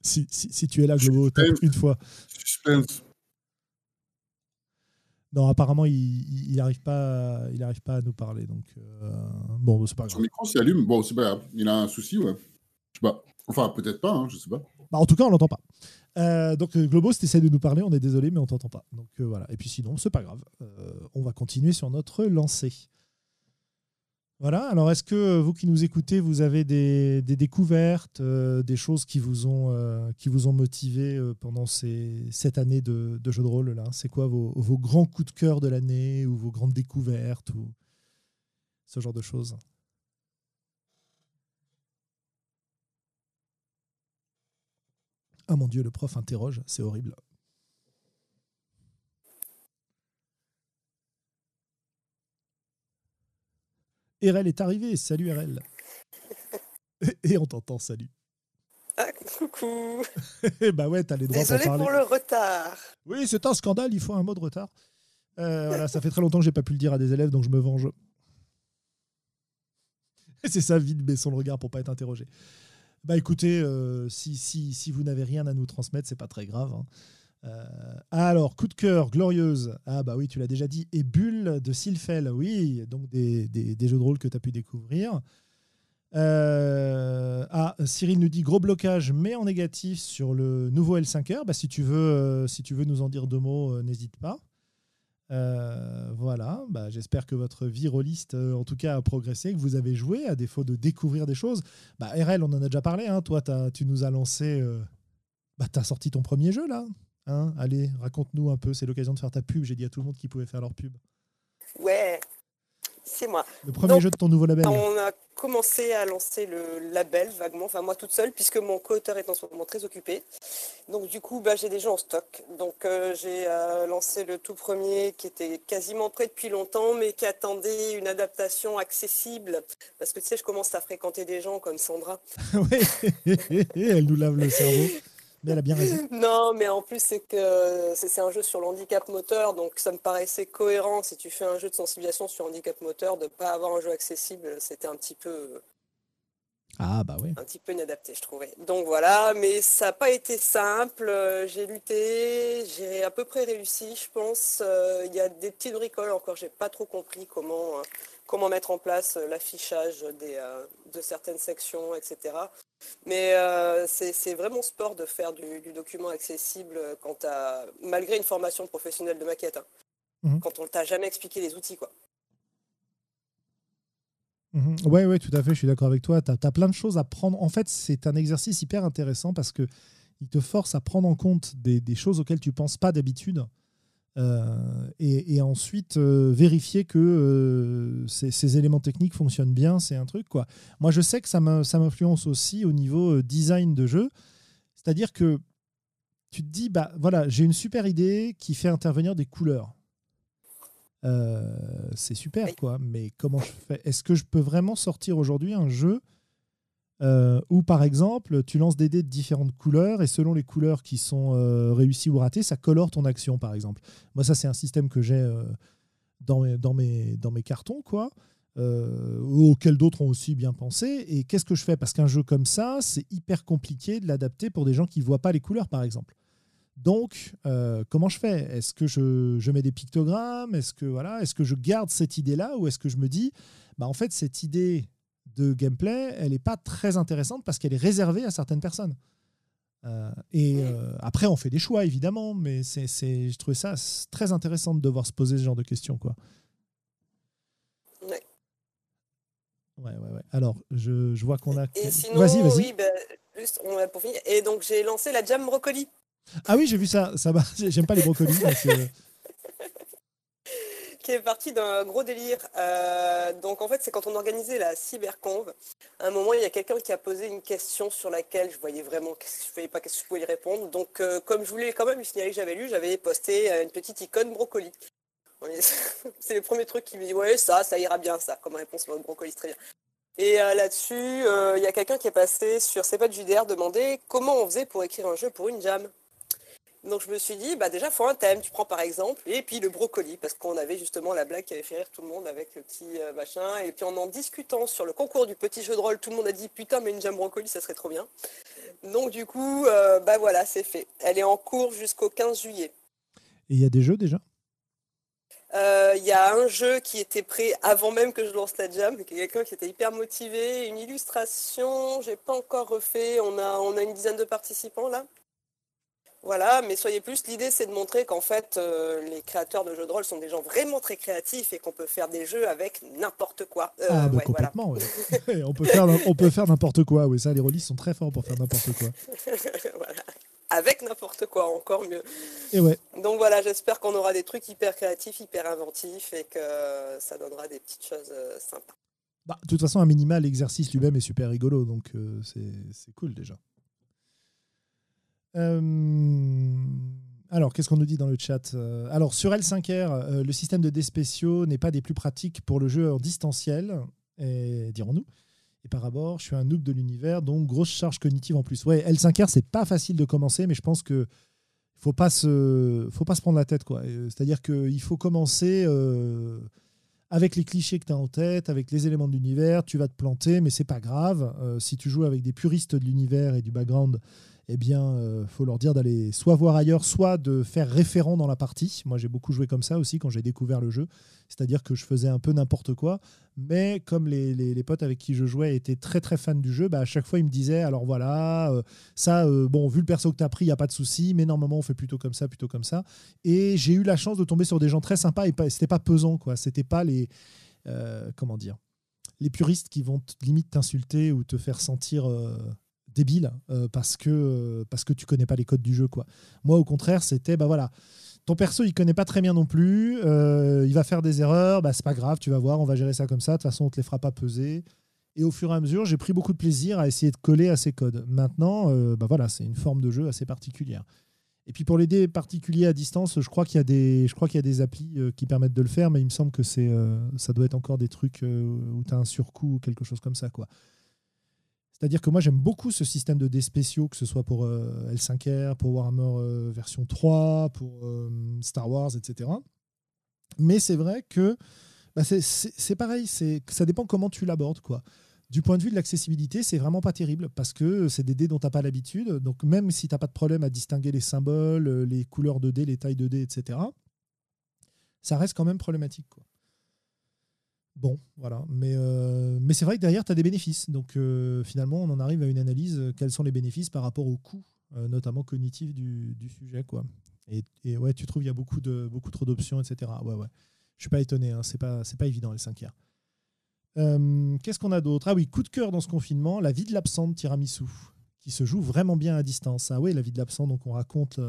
Speaker 1: Si, si, tu es là, Globo, une fois.
Speaker 2: Suspense.
Speaker 1: Non, apparemment, il n'arrive pas, il arrive pas à nous parler. Donc, euh, bon, c'est pas grave.
Speaker 2: Son micro s'allume. Bon, c'est pas grave. Il a un souci, ouais. Je sais pas. Enfin, peut-être pas, hein, je sais pas.
Speaker 1: Bah, en tout cas, on l'entend pas. Euh, donc, Globo, si tu essaies de nous parler, on est désolé, mais on t'entend pas. Donc, euh, voilà. Et puis, sinon, c'est pas grave. on va continuer sur notre lancée. Voilà, alors est-ce que euh, vous qui nous écoutez, vous avez des, découvertes, euh, des choses qui vous ont, euh, motivé pendant ces, cette année de, jeu de rôle là? C'est quoi vos, grands coups de cœur de l'année ou vos grandes découvertes ou ce genre de choses? Ah mon dieu, le prof interroge, c'est horrible. RL est arrivé. Salut RL. (laughs) Et on t'entend, salut.
Speaker 3: Ah, coucou. (laughs)
Speaker 1: bah ouais, t'as les droits
Speaker 3: Désolé
Speaker 1: pour
Speaker 3: le retard.
Speaker 1: Oui, c'est un scandale, il faut un mot de retard. Euh, voilà, ça fait très longtemps que j'ai pas pu le dire à des élèves, donc je me venge. (laughs) c'est ça, vide, baissons le regard pour pas être interrogé. Bah écoutez, euh, si, si, si, vous n'avez rien à nous transmettre, c'est pas très grave. Hein. Euh, alors, coup de cœur, glorieuse. Ah bah oui, tu l'as déjà dit. Et Bulle de Silfel, oui, donc des, jeux de rôle que tu as pu découvrir. Euh, ah, Cyril nous dit gros blocage, mais en négatif sur le nouveau L5R. Bah, si, tu veux, euh, si tu veux nous en dire deux mots, n'hésite pas. Voilà, bah, j'espère que votre vie rôliste, en tout cas, a progressé, que vous avez joué, à défaut de découvrir des choses. Bah, RL, on en a déjà parlé. Hein. Toi, tu nous as lancé. bah, tu sorti ton premier jeu là. Hein Allez, raconte-nous un peu. C'est l'occasion de faire ta pub. J'ai dit à tout le monde qu'ils pouvaient faire leur pub.
Speaker 3: Ouais, c'est moi.
Speaker 1: Le premier
Speaker 3: Donc,
Speaker 1: jeu de ton nouveau label.
Speaker 3: On a commencé à lancer le label vaguement, enfin moi toute seule, puisque mon co-auteur est en ce moment très occupé. Donc du coup, bah, j'ai des jeux en stock. Donc euh, j'ai euh, lancé le tout premier qui était quasiment prêt depuis longtemps, mais qui attendait une adaptation accessible. Parce que tu sais, je commence à fréquenter des gens comme Sandra. (laughs)
Speaker 1: oui, (laughs) elle nous lave le cerveau. Mais elle a bien raison. (laughs)
Speaker 3: Non, mais en plus, c'est que c'est un jeu sur le handicap moteur, donc ça me paraissait cohérent si tu fais un jeu de sensibilisation sur handicap moteur, de ne pas avoir un jeu accessible, c'était un petit peu
Speaker 1: Ah bah oui.
Speaker 3: un petit peu inadapté, je trouvais. Donc voilà, mais ça n'a pas été simple. J'ai lutté, j'ai à peu près réussi, je pense. Euh, Il y a des petites bricoles encore, j'ai pas trop compris comment, euh, comment mettre en place euh, l'affichage des, euh, de certaines sections, etc. Mais euh, c'est vraiment sport de faire du, du document accessible quand malgré une formation professionnelle de maquette, hein.
Speaker 1: Mhm.
Speaker 3: quand on t'a jamais expliqué les outils, quoi.
Speaker 1: Ouais, ouais, tout à fait, je suis d'accord avec toi. Tu as, plein de choses à prendre. En fait, c'est un exercice hyper intéressant parce que il te force à prendre en compte des, des choses auxquelles tu penses pas d'habitude. Euh, et, et ensuite euh, vérifier que euh, ces, ces éléments techniques fonctionnent bien, c'est un truc quoi. Moi, je sais que ça m'in- ça m'influence aussi au niveau design de jeu, c'est-à-dire que tu te dis bah voilà, j'ai une super idée qui fait intervenir des couleurs. C'est super quoi, mais comment je fais? Est-ce que je peux vraiment sortir aujourd'hui un jeu euh, où par exemple tu lances des dés de différentes couleurs et selon les couleurs qui sont euh, réussies ou ratées, ça colore ton action par exemple. Moi ça c'est un système que j'ai euh, dans, mes, cartons quoi. euh, auxquels d'autres ont aussi bien pensé. Et qu'est-ce que je fais? Parce qu'un jeu comme ça, c'est hyper compliqué de l'adapter pour des gens qui ne voient pas les couleurs, par exemple. Donc, comment je fais? Est-ce que je, mets des pictogrammes? Est-ce que voilà Est-ce que je garde cette idée-là? Ou est-ce que je me dis, bah en fait, cette idée de gameplay, elle n'est pas très intéressante parce qu'elle est réservée à certaines personnes. Euh, et euh, après, on fait des choix évidemment, mais c'est, c'est, je trouvais ça très intéressant de devoir se poser ce genre de questions, quoi.
Speaker 3: Ouais.
Speaker 1: Ouais, ouais, ouais. Alors, je, je vois qu'on a.
Speaker 3: Et sinon,
Speaker 1: vas-y, vas-y.
Speaker 3: oui, ben, juste on a pour finir. Et donc j'ai lancé la Jam Brocoli.
Speaker 1: Ah oui, j'ai vu ça. Ça va. (laughs) J'aime pas les brocolis. donc, euh,
Speaker 3: qui est parti d'un gros délire. Euh, donc en fait, c'est quand on organisait la cyberconve. À un moment, il y a quelqu'un qui a posé une question sur laquelle je voyais vraiment, que je voyais pas qu'est-ce que je pouvais y répondre. Donc euh, comme je voulais quand même lui signaler que j'avais lu, j'avais posté euh, une petite icône brocoli. (laughs) C'est le premier truc qui me dit ouais ça, ça ira bien ça comme réponse le brocoli, très bien. Et là-dessus, il y a quelqu'un qui est passé sur C'est pas de JDR demander comment on faisait pour écrire un jeu pour une jam. Donc je me suis dit, bah déjà, faut un thème. Tu prends par exemple, et puis le brocoli, parce qu'on avait justement la blague qui avait fait rire tout le monde avec le petit euh, machin. Et puis en en discutant sur le concours du petit jeu de rôle, tout le monde a dit, putain, mais une jam brocoli, ça serait trop bien. Donc du coup, euh, bah voilà, c'est fait. Elle est en cours jusqu'au 15 juillet.
Speaker 1: Et il y a des jeux déjà?
Speaker 3: Euh, Il y a un jeu qui était prêt avant même que je lance la jam, qui quelqu'un qui était hyper motivé, une illustration, j'ai pas encore refait, on a, on a une dizaine de participants là. Voilà, mais soyez plus, l'idée c'est de montrer qu'en fait euh, les créateurs de jeux de rôle sont des gens vraiment très créatifs et qu'on peut faire des jeux avec n'importe quoi. Euh,
Speaker 1: Ah, bah,
Speaker 3: ouais, voilà.
Speaker 1: complètement. ouais. (laughs) on peut faire, on peut faire n'importe quoi. Oui, ça, les rôlistes sont très forts pour faire n'importe quoi. (laughs)
Speaker 3: Voilà. Avec n'importe quoi, encore mieux.
Speaker 1: Et ouais.
Speaker 3: Donc voilà, j'espère qu'on aura des trucs hyper créatifs, hyper inventifs et que ça donnera des petites choses euh, sympas.
Speaker 1: Bah, de toute façon, un minima, l'exercice lui-même est super rigolo, donc euh, c'est cool déjà. Euh, alors, qu'est-ce qu'on nous dit dans le chat Euh, Alors, sur L5R, euh, le système de dés spéciaux n'est pas des plus pratiques pour le jeu en distanciel. dirons-nous. Et par rapport, je suis un noob de l'univers, donc grosse charge cognitive en plus. Ouais, L5R, c'est pas facile de commencer, mais je pense que faut pas se, faut pas se prendre la tête, quoi. C'est-à-dire qu'il faut commencer avec les clichés que tu as en tête, avec les éléments de l'univers. Tu vas te planter, mais c'est pas grave. Si tu joues avec des puristes de l'univers et du background, eh bien, euh, faut leur dire d'aller soit voir ailleurs, soit de faire référent dans la partie. Moi, j'ai beaucoup joué comme ça aussi quand j'ai découvert le jeu. C'est-à-dire que je faisais un peu n'importe quoi. Mais comme les, les, potes avec qui je jouais étaient très très fans du jeu, bah, à chaque fois ils me disaient alors voilà, euh, ça, euh, bon, vu le perso que tu as pris, il n'y a pas de souci, mais normalement on fait plutôt comme ça, plutôt comme ça. Et j'ai eu la chance de tomber sur des gens très sympas et c'était pas pesant, quoi. C'était pas les. comment dire les puristes qui vont limite t'insulter ou te faire sentir débile euh, parce que euh, parce que tu connais pas les codes du jeu quoi. Moi au contraire c'était bah voilà ton perso il connaît pas très bien non plus euh, il va faire des erreurs bah c'est pas grave tu vas voir on va gérer ça comme ça de toute façon on te les fera pas peser et au fur et à mesure j'ai pris beaucoup de plaisir à essayer de coller à ces codes. Maintenant bah voilà c'est une forme de jeu assez particulière. Et puis pour les dés particuliers à distance, je crois qu'il y a des, je crois qu'il y a des applis qui permettent de le faire, mais il me semble que c'est, ça doit être encore des trucs où tu as un surcoût ou quelque chose comme ça. Quoi. C'est-à-dire que moi, j'aime beaucoup ce système de dés spéciaux, que ce soit pour euh, L5R, pour Warhammer euh, version 3, pour euh, Star Wars, etc. Mais c'est vrai que bah, c'est pareil, ça dépend comment tu l'abordes. Du point de vue de l'accessibilité, c'est vraiment pas terrible parce que c'est des dés dont tu n'as pas l'habitude. Donc même si tu n'as pas de problème à distinguer les symboles, les couleurs de dés, les tailles de dés, etc., ça reste quand même problématique. Bon, voilà. Mais, euh, mais c'est vrai que derrière, tu as des bénéfices. Donc euh, finalement, on en arrive à une analyse. Euh, quels sont les bénéfices par rapport au coût, notamment cognitif du, sujet. Quoi. Et, et, ouais, tu trouves qu'il y a beaucoup, de, beaucoup trop d'options, etc. Ouais, ouais. Je suis pas étonné. Hein. C'est pas, évident, les 5 euh, Qu'est-ce qu'on a d'autre? Ah oui, coup de cœur dans ce confinement, la vie de l'absent de Tiramisu, qui se joue vraiment bien à distance. Ah oui, la vie de l'absent, donc on raconte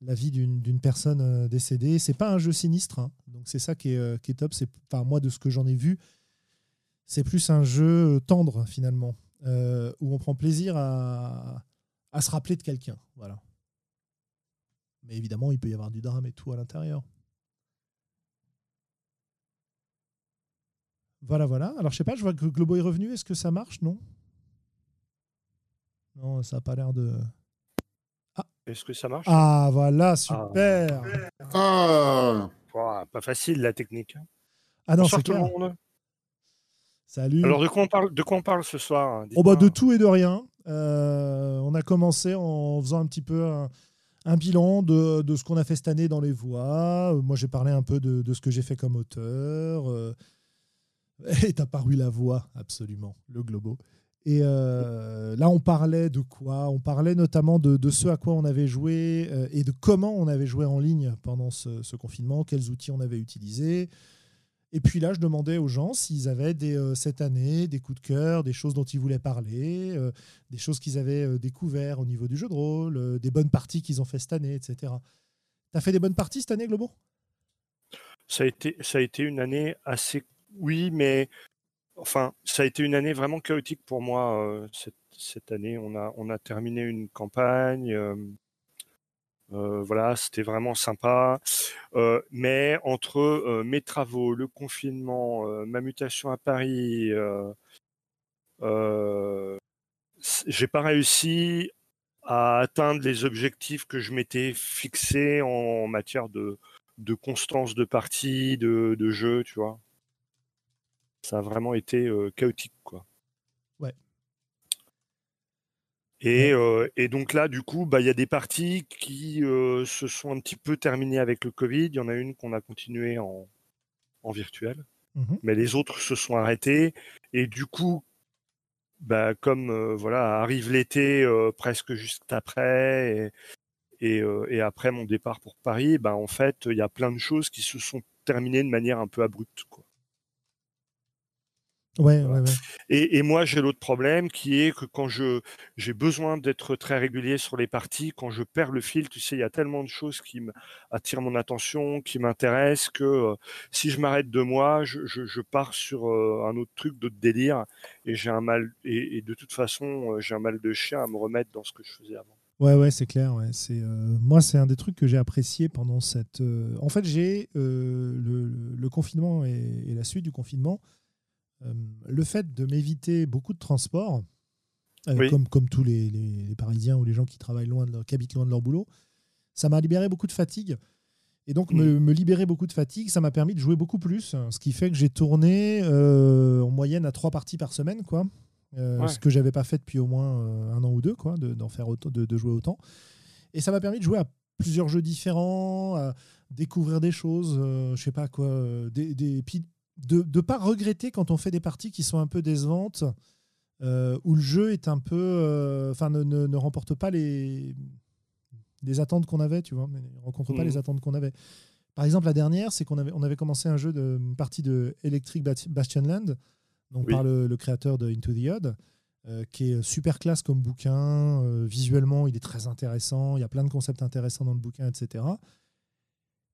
Speaker 1: la vie d'une personne euh, décédée. C'est pas un jeu sinistre, hein. donc c'est ça qui est, euh, top. C'est, enfin, moi, de ce que j'en ai vu, c'est plus un jeu euh, tendre finalement, où on prend plaisir à, se rappeler de quelqu'un. Voilà. Mais évidemment, il peut y avoir du drame et tout à l'intérieur. Voilà, voilà. Alors, je sais pas, je vois que Globo est revenu. Est-ce que ça marche? Non? Non, ça n'a pas l'air de.
Speaker 4: Est-ce que ça marche?
Speaker 1: Ah, voilà, super.
Speaker 4: Ah. pas facile la technique. Hein.
Speaker 1: Ah non, c'est clair. Salut.
Speaker 4: Alors, de quoi on parle, de quoi on parle ce soir
Speaker 1: oh, bah, De tout et de rien. Euh, on a commencé en faisant un petit peu un, bilan de, de, ce qu'on a fait cette année dans les voix. Moi, j'ai parlé un peu de, de ce que j'ai fait comme auteur. Euh, (laughs) et t'as paru la voix, absolument, le globo. Et euh, là, on parlait de quoi? On parlait notamment de, ce à quoi on avait joué euh, et de comment on avait joué en ligne pendant ce, confinement, quels outils on avait utilisés. Et puis là, je demandais aux gens s'ils avaient euh, cette année des coups de cœur, des choses dont ils voulaient parler, des choses qu'ils avaient découvert au niveau du jeu de rôle, des bonnes parties qu'ils ont fait cette année, etc. Tu as fait des bonnes parties cette année, Globo?
Speaker 4: Ça a, été, ça a été une année assez... Oui, mais enfin, ça a été une année vraiment chaotique pour moi euh, cette, année. On a, terminé une campagne. Euh, euh, voilà, c'était vraiment sympa. mais entre mes travaux, le confinement, ma mutation à Paris, j'ai pas réussi à atteindre les objectifs que je m'étais fixés en matière de, constance de partie, de jeu, tu vois ça a vraiment été chaotique, quoi.
Speaker 1: Ouais.
Speaker 4: Et, et, donc là, du coup, bah, il y a des parties qui se sont un petit peu terminées avec le Covid. Il y en a une qu'on a continué en, en virtuel, mmh mais les autres se sont arrêtées. Et du coup, bah, comme voilà, arrive l'été presque juste après, et, et, et, après mon départ pour Paris, bah, en fait, il y a plein de choses qui se sont terminées de manière un peu abrupte. Quoi.
Speaker 1: Ouais, ouais, ouais.
Speaker 4: Et, et, moi, j'ai l'autre problème qui est que quand je j'ai besoin d'être très régulier sur les parties, quand je perds le fil, tu sais, il y a tellement de choses qui attirent mon attention, qui m'intéressent, que euh, si je m'arrête de moi, je, je, je pars sur euh, un autre truc, d'autres délire, et j'ai un mal, et, et, de toute façon, euh, j'ai un mal de chien à me remettre dans ce que je faisais avant.
Speaker 1: Ouais, ouais, c'est clair. Ouais. C'est moi, c'est un des trucs que j'ai apprécié pendant cette. En fait, j'ai le, le, confinement et, et, la suite du confinement le fait de m'éviter beaucoup de transports, comme, comme tous les, les, Parisiens ou les gens qui travaillent loin, de qui habitent loin de leur boulot, ça m'a libéré beaucoup de fatigue. Et donc, me, me, libérer beaucoup de fatigue, ça m'a permis de jouer beaucoup plus. Ce qui fait que j'ai tourné en moyenne à trois parties par semaine, quoi. Ce que j'avais pas fait depuis au moins un an ou deux, quoi, d'en faire autant, de, de, jouer autant. Et ça m'a permis de jouer à plusieurs jeux différents, à découvrir des choses, euh, je sais pas quoi, euh, des, des, de ne pas regretter quand on fait des parties qui sont un peu décevantes, euh, où le jeu est un peu, enfin ne, ne, remporte pas les, les attentes qu'on avait, tu vois, mais ne rencontre pas les mmh. attentes qu'on avait. Par exemple, la dernière, c'est qu'on avait, on avait commencé un jeu de une partie de Electric Bastion Land, donc par le, le, créateur de Into the Odd. Euh, qui est super classe comme bouquin. Euh, visuellement, il est très intéressant. Il y a plein de concepts intéressants dans le bouquin, etc.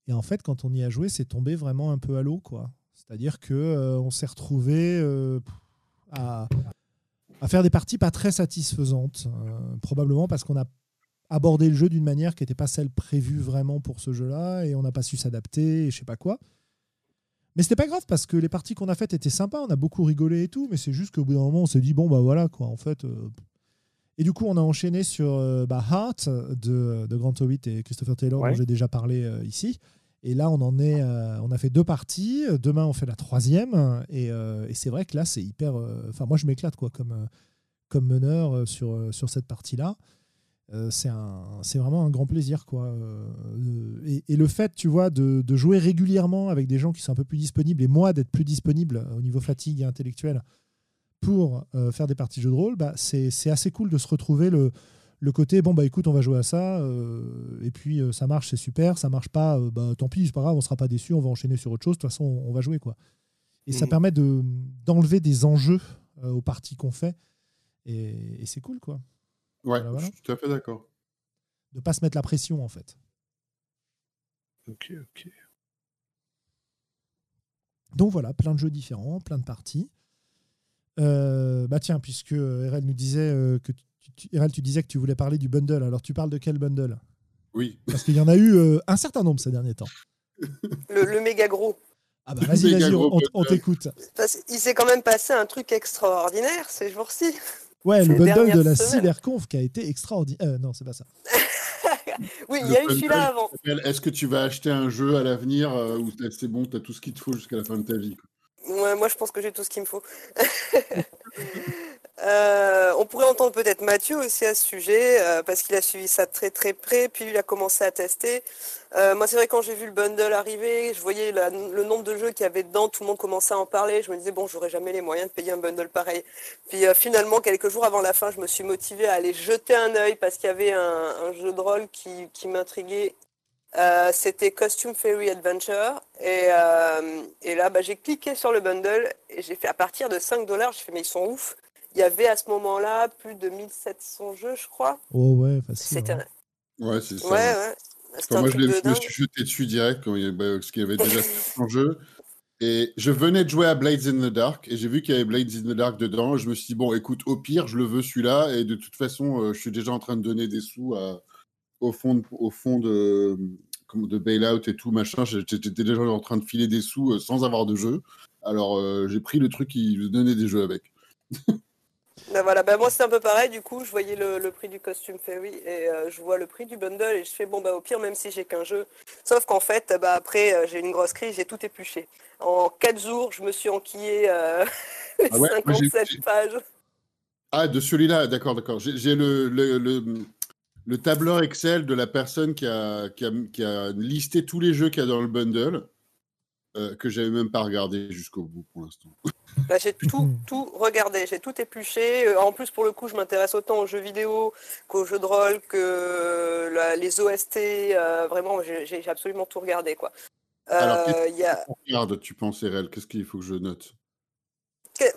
Speaker 1: Et en fait, quand on y a joué, c'est tombé vraiment un peu à l'eau, quoi. C'est-à-dire que euh, on s'est retrouvé à, à, faire des parties pas très satisfaisantes, probablement parce qu'on a abordé le jeu d'une manière qui n'était pas celle prévue vraiment pour ce jeu-là, et on n'a pas su s'adapter, et je sais pas quoi. Mais c'était pas grave parce que les parties qu'on a faites étaient sympas, on a beaucoup rigolé et tout, mais c'est juste qu'au bout d'un moment, on s'est dit, bon, bah voilà, quoi, en fait. Euh, et du coup, on a enchaîné sur euh, bah, Heart de, de Grant Howitt et Christopher Taylor, dont j'ai déjà parlé euh, ici. Et là, on en est, on a fait deux parties. Demain, on fait la troisième. Et, et c'est vrai que là, c'est hyper. Enfin, moi, je m'éclate quoi, comme, comme meneur sur, sur cette partie-là. Euh, c'est vraiment un grand plaisir quoi euh, et, le fait tu vois de, jouer régulièrement avec des gens qui sont un peu plus disponibles et moi d'être plus disponible au niveau fatigue et intellectuelle pour euh, faire des parties de jeux de rôle bah, c'est assez cool de se retrouver le, le côté bon bah écoute on va jouer à ça et puis ça marche c'est super ça marche pas bah tant pis c'est pas grave on sera pas déçu on va enchaîner sur autre chose de toute façon on, va jouer quoi et ça mmh. permet d'enlever des enjeux aux parties qu'on fait et, et c'est cool quoi
Speaker 2: Ouais, je suis tout à fait d'accord.
Speaker 1: De pas se mettre la pression, en fait.
Speaker 4: Ok, ok.
Speaker 1: Donc voilà, plein de jeux différents, plein de parties. Euh, bah tiens, puisque RL nous disait euh, que tu, RL, tu disais que tu voulais parler du bundle. Alors tu parles de quel bundle?
Speaker 2: Oui.
Speaker 1: Parce qu'il y en a eu euh, un certain nombre ces derniers temps.
Speaker 3: Le, méga gros.
Speaker 1: Ah bah vas-y, vas-y, on, on t'écoute.
Speaker 3: Il s'est quand même passé un truc extraordinaire ces jours-ci.
Speaker 1: Ouais, le bundle de la CyberConf qui a été extraordinaire. Euh, non, c'est pas ça. (laughs)
Speaker 3: oui, il y a eu celui-là avant.
Speaker 2: Est-ce que tu vas acheter un jeu à l'avenir euh, où c'est bon, tu as tout ce qu'il te faut jusqu'à la fin de ta vie?
Speaker 3: Ouais, moi je pense que j'ai tout ce qu'il me faut. (laughs) Euh, on pourrait entendre peut-être Mathieu aussi à ce sujet, euh, parce qu'il a suivi ça très très près, puis il a commencé à tester. Euh, moi c'est vrai quand j'ai vu le bundle arriver, je voyais le nombre de jeux qu'il y avait dedans, tout le monde commençait à en parler, je me disais bon j'aurais jamais les moyens de payer un bundle pareil. Puis finalement quelques jours avant la fin je me suis motivé à aller jeter un œil parce qu'il y avait un, jeu de rôle qui, m'intriguait c'était Costume Fairy Adventure. Et, là, bah, j'ai cliqué sur le bundle et j'ai fait à partir de 5 dollars, j'ai fait mais ils sont ouf. Il y avait à ce moment-là plus de 1700 jeux, je crois.
Speaker 1: Oh ouais, facile.
Speaker 2: C'était hein. Ouais, c'est ça.
Speaker 3: Ouais, ouais.
Speaker 2: moi, je, me suis jeté dessus direct quand il y avait, bah, parce qu'il y avait déjà (laughs) son jeu. Et je venais de jouer à Blades in the Dark et j'ai vu qu'il y avait Blades in the Dark dedans. Je me suis dit, bon, écoute, au pire, je le veux celui-là. Et de toute façon, euh, je suis déjà en train de donner des sous au fond de, au fond de, de bailout et tout, machin. J'étais déjà en train de filer des sous euh, sans avoir de jeu. Alors, euh, j'ai pris le truc qui donnait des jeux avec. (laughs)
Speaker 3: Ben voilà, ben moi c'est un peu pareil, du coup je voyais le, prix du costume Fairy et euh, je vois le prix du bundle et je fais bon bah au pire même si j'ai qu'un jeu. Sauf qu'en fait bah après euh, j'ai une grosse crise, j'ai tout épluché. En 4 jours je me suis enquillé euh, (laughs) 57 ah pages.
Speaker 2: Ah de celui-là, d'accord, d'accord. J'ai le, le, tableur Excel de la personne qui a, qui a, qui a listé tous les jeux qu'il y a dans le bundle. Euh, que j'avais même pas regardé jusqu'au bout pour l'instant. (laughs)
Speaker 3: Bah, j'ai (laughs) tout, tout regardé, j'ai tout épluché. Euh, en plus, pour le coup, je m'intéresse autant aux jeux vidéo qu'aux jeux de rôle, que les OST. Euh, vraiment, j'ai absolument tout regardé. Quoi.
Speaker 2: Alors, qu'est-ce tu penses, RL Qu'est-ce qu'il faut que je note?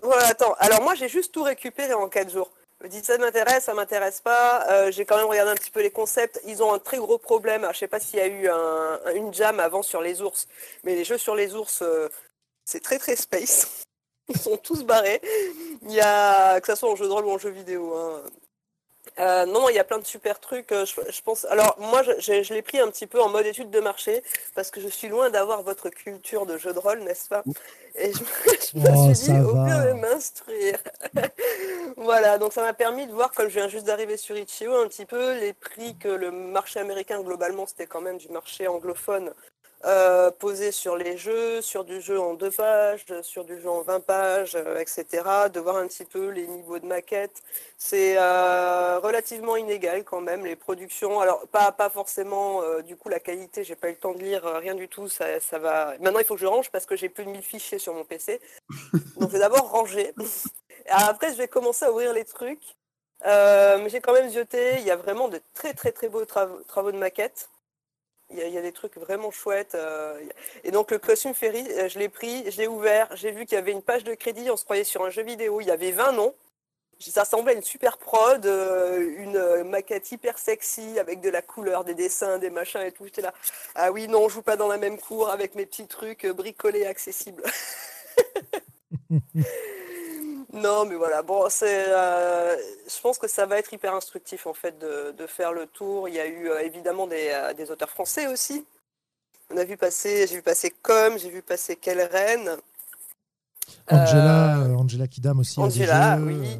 Speaker 3: Voilà, attends. Alors, moi, j'ai juste tout récupéré en 4 jours. Me dis ça m'intéresse, ça m'intéresse pas. Euh, j'ai quand même regardé un petit peu les concepts. Ils ont un très gros problème. Je je sais pas s'il y a eu une jam avant sur les ours, mais les jeux sur les ours, euh, c'est très très space. (laughs) Ils sont tous barrés. Il y a que ce soit en jeu de rôle ou en jeu vidéo. Hein. Euh, non, il y a plein de super trucs. Euh, je, pense. Alors moi, je, l'ai pris un petit peu en mode étude de marché parce que je suis loin d'avoir votre culture de jeu de rôle, n'est-ce pas? Et (laughs) je, me oh, suis dit, au mieux de m'instruire. (laughs) voilà, donc ça m'a permis de voir, comme je viens juste d'arriver sur Itch.io, un petit peu les prix que le marché américain globalement, c'était quand même du marché anglophone euh, posé sur les jeux, sur du jeu en deux pages, sur du jeu en 20 pages, euh, etc. De voir un petit peu les niveaux de maquette. C'est euh, relativement inégal quand même, les productions. Alors, pas, pas forcément, du coup, la qualité, j'ai pas eu le temps de lire rien du tout. Ça, ça va... Maintenant, il faut que je range parce que j'ai plus de 1000 fichiers sur mon PC. (laughs) Donc, c'est d'abord ranger. Après, je vais commencer à ouvrir les trucs. mais j'ai quand même zioté. Il y a vraiment de très, très, très beaux travaux de maquette. Il y, a, des trucs vraiment chouettes. Euh, et donc le costume Ferry, euh, je l'ai pris, je l'ai ouvert, j'ai vu qu'il y avait une page de crédit, on se croyait sur un jeu vidéo, il y avait 20 noms. Ça semblait une super prod, euh, une maquette hyper sexy avec de la couleur, des dessins, des machins et tout. J'étais là, ah oui, non, on joue pas dans la même cour avec mes petits trucs bricolés accessibles. (laughs) Non, mais voilà. Bon, c'est. Euh, je pense que ça va être hyper instructif en fait de, faire le tour. Il y a eu euh, évidemment euh, des, auteurs français aussi. On a vu passer, j'ai vu passer Com, j'ai vu passer Kellren.
Speaker 1: Angela, Angela Kidam aussi.
Speaker 3: Angela, oui.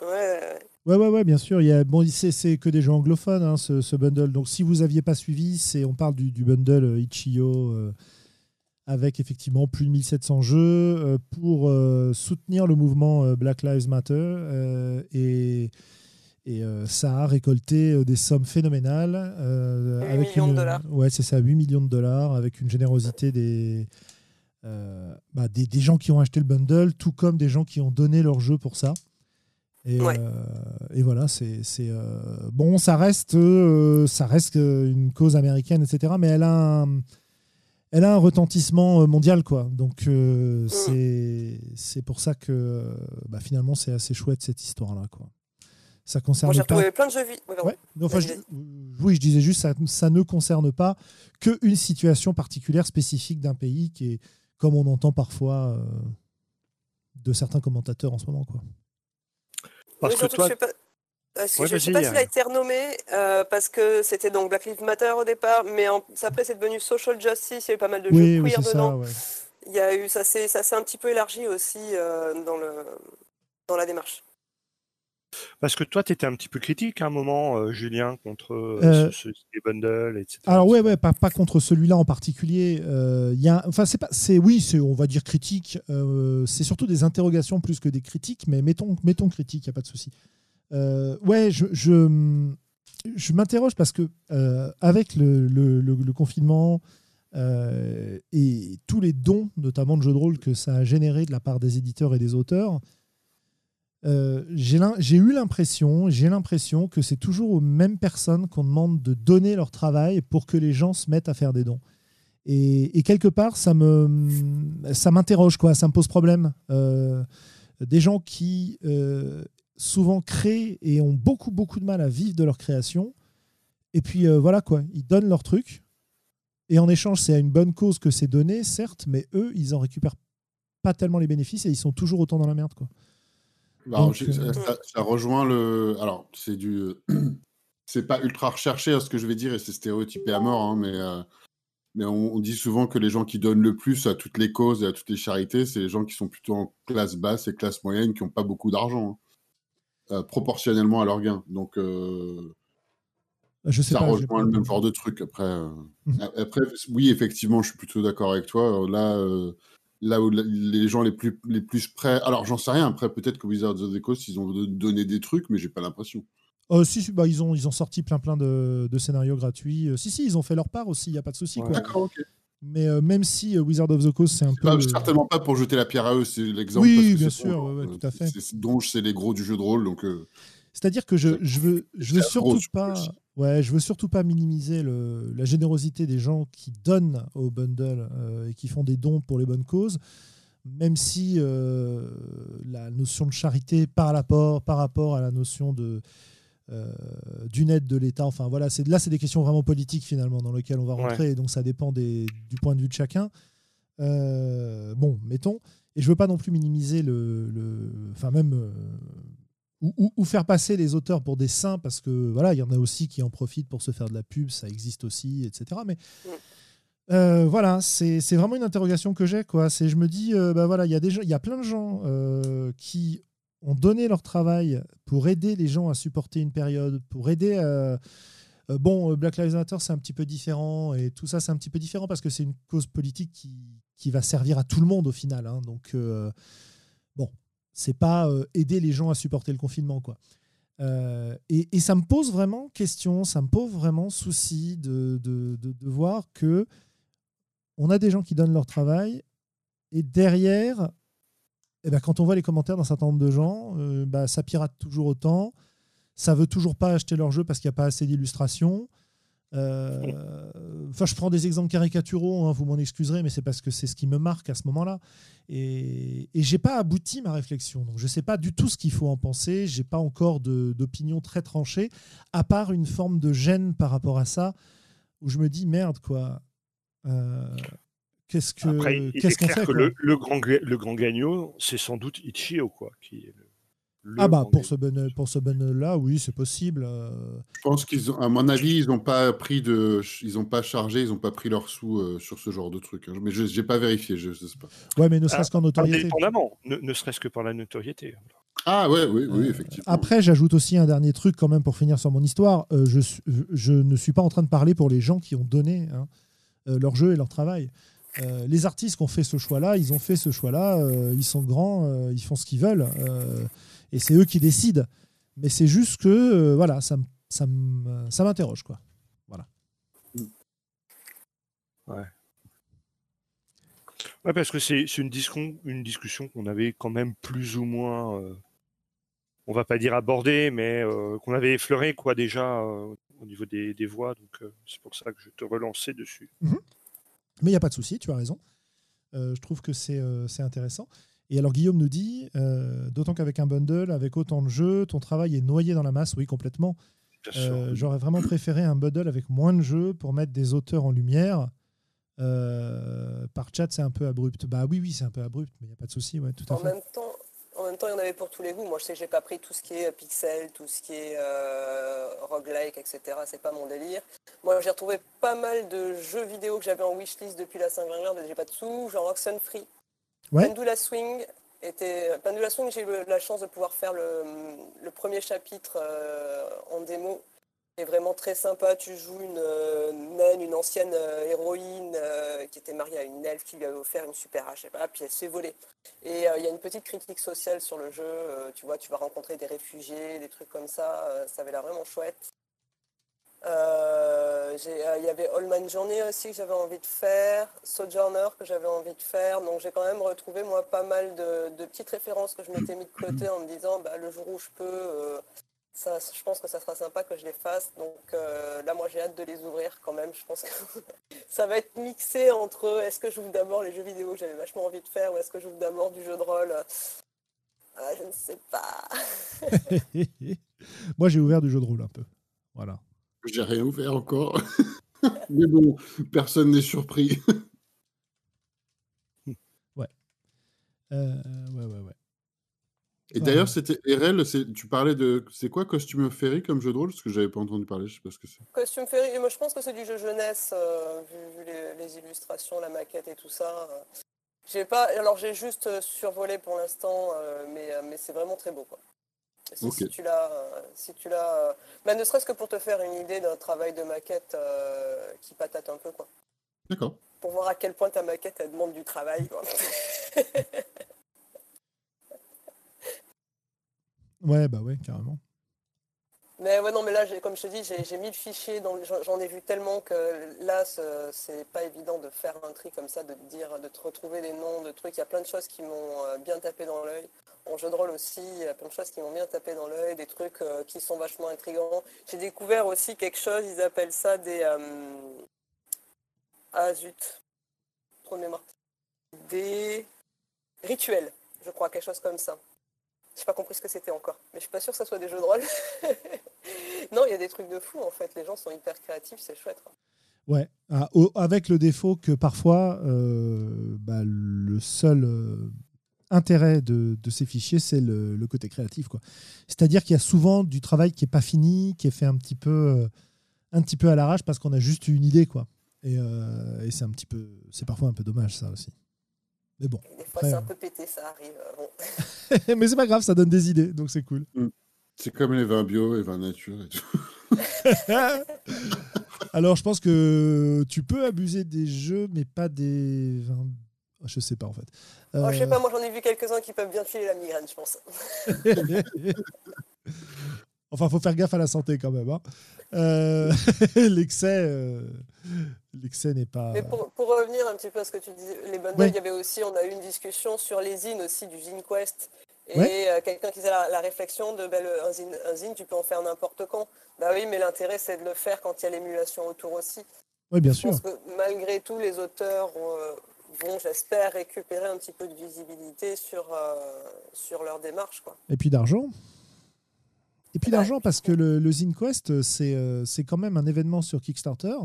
Speaker 3: Ouais.
Speaker 1: Ouais, ouais, ouais, bien sûr. Il y a, bon, c'est que des jeux anglophones, hein, ce, bundle. Donc, si vous n'aviez pas suivi, c'est on parle du, bundle Ichio avec effectivement plus de 1700 jeux euh, pour euh, soutenir le mouvement euh, Black Lives Matter et, et ça a récolté des sommes phénoménales.
Speaker 3: 8 avec millions de dollars.
Speaker 1: Ouais, c'est ça, 8 millions de dollars avec une générosité des, bah, des, des, gens qui ont acheté le bundle, tout comme des gens qui ont donné leur jeu pour ça. Et, et voilà, c'est bon, ça reste, ça reste une cause américaine, etc. Mais elle a un, elle a un retentissement euh, mondial, quoi. Donc euh, c'est pour ça que bah, finalement c'est assez chouette cette histoire-là, quoi. Ça concerne
Speaker 3: Moi, pas. plein de jeux
Speaker 1: oui, je disais juste ça, ça ne concerne pas qu'une situation particulière spécifique d'un pays qui est, comme on entend parfois euh, de certains commentateurs en ce moment, quoi.
Speaker 3: Parce que toi, euh, je ne sais pas s'il a été renommé euh, parce que c'était donc Black Lives Matter au départ, mais après c'est devenu Social Justice, il y a eu pas mal de jeux queer dedans. Il y a eu, ça s'est un petit peu élargi aussi euh, dans, le, dans la démarche.
Speaker 4: Parce que toi, tu étais un petit peu critique à un moment, Julien, contre ce, bundles, etc.
Speaker 1: Alors ouais, ouais pas, pas contre celui-là en particulier. Il y a, enfin, c'est pas, c'est oui, c'est on va dire critique. c'est surtout des interrogations plus que des critiques, mais mettons, mettons critique, il y a pas de souci. Euh, ouais, je, je, m'interroge parce que euh, avec le, le, confinement euh, et tous les dons, notamment de jeux de rôle, que ça a généré de la part des éditeurs et des auteurs, j'ai eu l'impression, j'ai l'impression que c'est toujours aux mêmes personnes qu'on demande de donner leur travail pour que les gens se mettent à faire des dons. Et, et quelque part, ça me, ça m'interroge quoi, ça me pose problème. des gens qui souvent créent et ont beaucoup, beaucoup de mal à vivre de leur création. Et puis euh, voilà quoi, ils donnent leur truc. Et en échange, c'est à une bonne cause que c'est donné, certes, mais eux, ils en récupèrent pas tellement les bénéfices et ils sont toujours autant dans la merde. quoi.
Speaker 2: Bah, euh, ça, rejoint le. Alors, c'est du. (clears throat) c'est pas ultra recherché à hein, ce que je vais dire et c'est stéréotypé à mort, hein, mais, euh, mais on, dit souvent que les gens qui donnent le plus à toutes les causes et à toutes les charités, c'est les gens qui sont plutôt en classe basse et classe moyenne qui n'ont pas beaucoup d'argent. Hein. Euh, proportionnellement à leurs gains. Donc, euh, je sais ça rejoint le même genre de truc. Après, euh, mhm. après, oui, effectivement, je suis plutôt d'accord avec toi. Là, là où les gens les plus, les plus prêts. Alors, j'en sais rien. Après, peut-être que Wizards of the Coast, ils ont donné des trucs, mais j'ai pas l'impression.
Speaker 1: si, bah, ils, ont, ils ont sorti plein plein de, de scénarios gratuits. si, si, ils ont fait leur part aussi, il n'y a pas de souci.
Speaker 2: D'accord, ok.
Speaker 1: Mais euh, même si euh, Wizard of the Coast, c'est un peu.
Speaker 2: certainement pas pour jeter la pierre à eux, c'est l'exemple.
Speaker 1: Oui, bien sûr, tout à fait.
Speaker 2: Donc, c'est les gros du jeu de rôle. donc. Euh,
Speaker 1: C'est-à-dire que je, je veux, je veux surtout pas. Ouais, je veux surtout pas minimiser le, la générosité des gens qui donnent au bundle et qui font des dons pour les bonnes causes, même si la notion de charité par rapport, par rapport à la notion de, euh, d'une aide de l'État. Enfin voilà, c'est là c'est des questions vraiment politiques finalement dans lesquelles on va rentrer, donc ça dépend des, du point de vue de chacun. Euh, bon, mettons. Et je veux pas non plus minimiser le, enfin même, euh, ou, faire passer les auteurs pour des saints, parce que voilà, il y en a aussi qui en profitent pour se faire de la pub, ça existe aussi, etc. Mais euh, voilà, c'est vraiment une interrogation que j'ai. quoi. C'est Je me dis, euh, bah voilà, il y, a des il y a plein de gens euh, qui ont donné leur travail pour aider les gens à supporter une période, pour aider. bon, Black Lives Matter, c'est un petit peu différent, et tout ça, c'est un petit peu différent parce que c'est une cause politique qui, qui, va servir à tout le monde au final. Hein. donc, bon, c'est pas euh, aider les gens à supporter le confinement, quoi. Euh, et, ça me pose vraiment question, ça me pose vraiment souci de, de, de, voir que on a des gens qui donnent leur travail et derrière, eh ben, quand on voit les commentaires d'un certain nombre de gens, euh, bah, ça pirate toujours autant, ça veut toujours pas acheter leur jeu parce qu'il n'y a pas assez d'illustrations. Euh, (laughs) enfin, je prends des exemples caricaturaux, hein, vous m'en excuserez, mais c'est parce que c'est ce qui me marque à ce moment-là. Et, et j'ai pas abouti ma réflexion. Donc, je sais pas du tout ce qu'il faut en penser. J'ai pas encore d'opinion très tranchée, à part une forme de gêne par rapport à ça, où je me dis merde, quoi. Euh, qu'est-ce que qu'est-ce qu'on fait
Speaker 4: que le, le, grand le grand gagnant, c'est sans doute Ichio, quoi, qui
Speaker 1: ah bah pour ce ben pour ce ben là oui c'est possible. Euh.
Speaker 2: Je pense qu'ils ont à mon avis ils n'ont pas pris de ils ont pas chargé ils n'ont pas pris leurs sous euh, sur ce genre de truc hein. mais je n'ai pas vérifié je, sais pas.
Speaker 1: Ouais mais ne serait-ce qu'en notoriété.
Speaker 4: Indépendamment ne, ne serait-ce que par la notoriété.
Speaker 2: Ah ouais oui oui euh, effectivement.
Speaker 1: Après j'ajoute aussi un dernier truc quand même pour finir sur mon histoire je je ne suis pas en train de parler pour les gens qui ont donné hein, leur jeu et leur travail. Les artistes qui ont fait ce choix-là, ils ont fait ce choix-là, ils sont grands, ils font ce qu'ils veulent et c'est eux qui décident. Mais c'est juste que euh, voilà, ça, ça, ça m'interroge quoi. Voilà.
Speaker 4: Ouais. Ouais, parce que c'est une, discussion, une discussion qu'on avait quand même plus ou moins, euh, on va pas dire abordée, mais euh, qu'on avait effleuré quoi déjà au niveau des, des voix. Donc c'est pour ça que je te relançais dessus.
Speaker 1: Mhm. Mais il n'y a pas de souci, tu as raison. je trouve que c'est intéressant. Et alors Guillaume nous dit, euh, d'autant qu'avec un bundle, avec autant de jeux, ton travail est noyé dans la masse, oui complètement. Euh, j'aurais vraiment préféré un bundle avec moins de jeux pour mettre des auteurs en lumière. Euh, par chat, c'est un peu abrupt. Bah oui, oui, c'est un peu abrupt, mais il n'y a pas de souci, ouais, tout à
Speaker 3: en Même temps, même temps, il y en avait pour tous les goûts. Moi, je sais que j'ai pas pris tout ce qui est pixel, tout ce qui est roguelike, etc. C'est pas mon délire. Moi, j'ai retrouvé pas mal de jeux vidéo que j'avais en wishlist depuis la Saint-Valentin, mais j'ai pas de sous, genre Free. Pendula Swing était Pendula Swing, j'ai eu la chance de pouvoir faire le, premier chapitre euh, en démo. C'est vraiment très sympa. Tu joues une euh, naine, une ancienne euh, héroïne qui était mariée à une elfe qui lui avait offert une super hache. Et puis elle s'est volée. Et il y a une petite critique sociale sur le jeu. tu vois, tu vas rencontrer des réfugiés, des trucs comme ça. ça avait l'air vraiment chouette. Euh, euh, il y avait Allman Journey aussi que j'avais envie de faire, Sojourner que j'avais envie de faire. Donc j'ai quand même retrouvé moi pas mal de, petites références que je m'étais mis de côté en me disant bah, le jour où je peux, euh, ça, je pense que ça sera sympa que je les fasse. Donc là moi j'ai hâte de les ouvrir quand même. Je pense que (laughs) ça va être mixé entre est-ce que j'ouvre d'abord les jeux vidéo que j'avais vachement envie de faire ou est-ce que j'ouvre d'abord du jeu de rôle? Ah, je ne sais pas. (laughs)
Speaker 1: moi j'ai ouvert du jeu de rôle un peu. Voilà.
Speaker 2: J'ai rien ouvert encore. (laughs) Mais bon, personne n'est surpris.
Speaker 1: ouais. Euh, ouais, ouais, ouais.
Speaker 2: Et d'ailleurs, c'était RL, tu parlais de. C'est quoi Costume Ferry comme jeu de rôle? Parce que j'avais pas entendu parler, je sais pas ce que c'est.
Speaker 3: Costume Ferry, moi je pense que c'est du jeu jeunesse, euh, vu, les, illustrations, la maquette et tout ça. J'ai pas. Alors j'ai juste survolé pour l'instant, euh, mais, mais c'est vraiment très beau quoi. Si, tu l'as, si tu l'as, bah, ne serait-ce que pour te faire une idée d'un travail de maquette euh, qui patate un peu, quoi.
Speaker 2: D'accord.
Speaker 3: Pour voir à quel point ta maquette elle demande du travail. (laughs)
Speaker 1: ouais, bah ouais, carrément.
Speaker 3: Mais ouais, non, mais là, comme je te dis, j'ai mis le fichier, j'en ai vu tellement que là, c'est pas évident de faire un tri comme ça, de te dire, de te retrouver des noms de trucs. Il y a plein de choses qui m'ont euh, bien tapé dans l'œil. En jeu de rôle aussi, il y a plein de choses qui m'ont bien tapé dans l'œil, des trucs euh, qui sont vachement intrigants. J'ai découvert aussi quelque chose, ils appellent ça des... Euh, ah zut, trop de mémoire. Des rituels, je crois, quelque chose comme ça. J'ai pas compris ce que c'était encore, mais je suis pas sûr que ça soit des jeux de rôle. (laughs) non, il y a des trucs de fou en fait. Les gens sont hyper créatifs, c'est chouette.
Speaker 1: Ouais, ah, avec le défaut que parfois euh, bah, le seul intérêt de, ces fichiers, c'est le, côté créatif. C'est-à-dire qu'il y a souvent du travail qui n'est pas fini, qui est fait un petit peu, un petit peu à l'arrache parce qu'on a juste une idée. Quoi. Et, c'est un petit peu, c'est parfois un peu dommage ça aussi. Mais bon.
Speaker 3: Des fois, c'est un peu pété, ça arrive. (laughs)
Speaker 1: Mais c'est pas grave, ça donne des idées, donc c'est cool. Mm.
Speaker 2: C'est comme les vins bio, les vins nature et tout. (laughs)
Speaker 1: Alors, je pense que tu peux abuser des jeux, mais pas des vins. Je sais pas en fait.
Speaker 3: Oh, je sais pas, moi j'en ai vu quelques-uns qui peuvent bien filer la migraine, je pense. (laughs)
Speaker 1: enfin, faut faire gaffe à la santé quand même. Hein. Euh, l'excès, euh, l'excès n'est pas.
Speaker 3: Mais pour, revenir un petit peu à ce que tu disais, les bundles, il y avait aussi, on a eu une discussion sur les zines aussi du Zine Quest et euh, quelqu'un qui faisait la, réflexion de ben, un, zine, tu peux en faire n'importe quand. Bah oui, mais l'intérêt, c'est de le faire quand il y a l'émulation autour aussi.
Speaker 1: Oui, bien sûr.
Speaker 3: Parce que malgré tout, les auteurs euh, vont, j'espère, récupérer un petit peu de visibilité sur, euh, sur leur démarche. Quoi.
Speaker 1: Et puis d'argent. Et puis d'argent, parce que le, le Zine Quest, c'est quand même un événement sur Kickstarter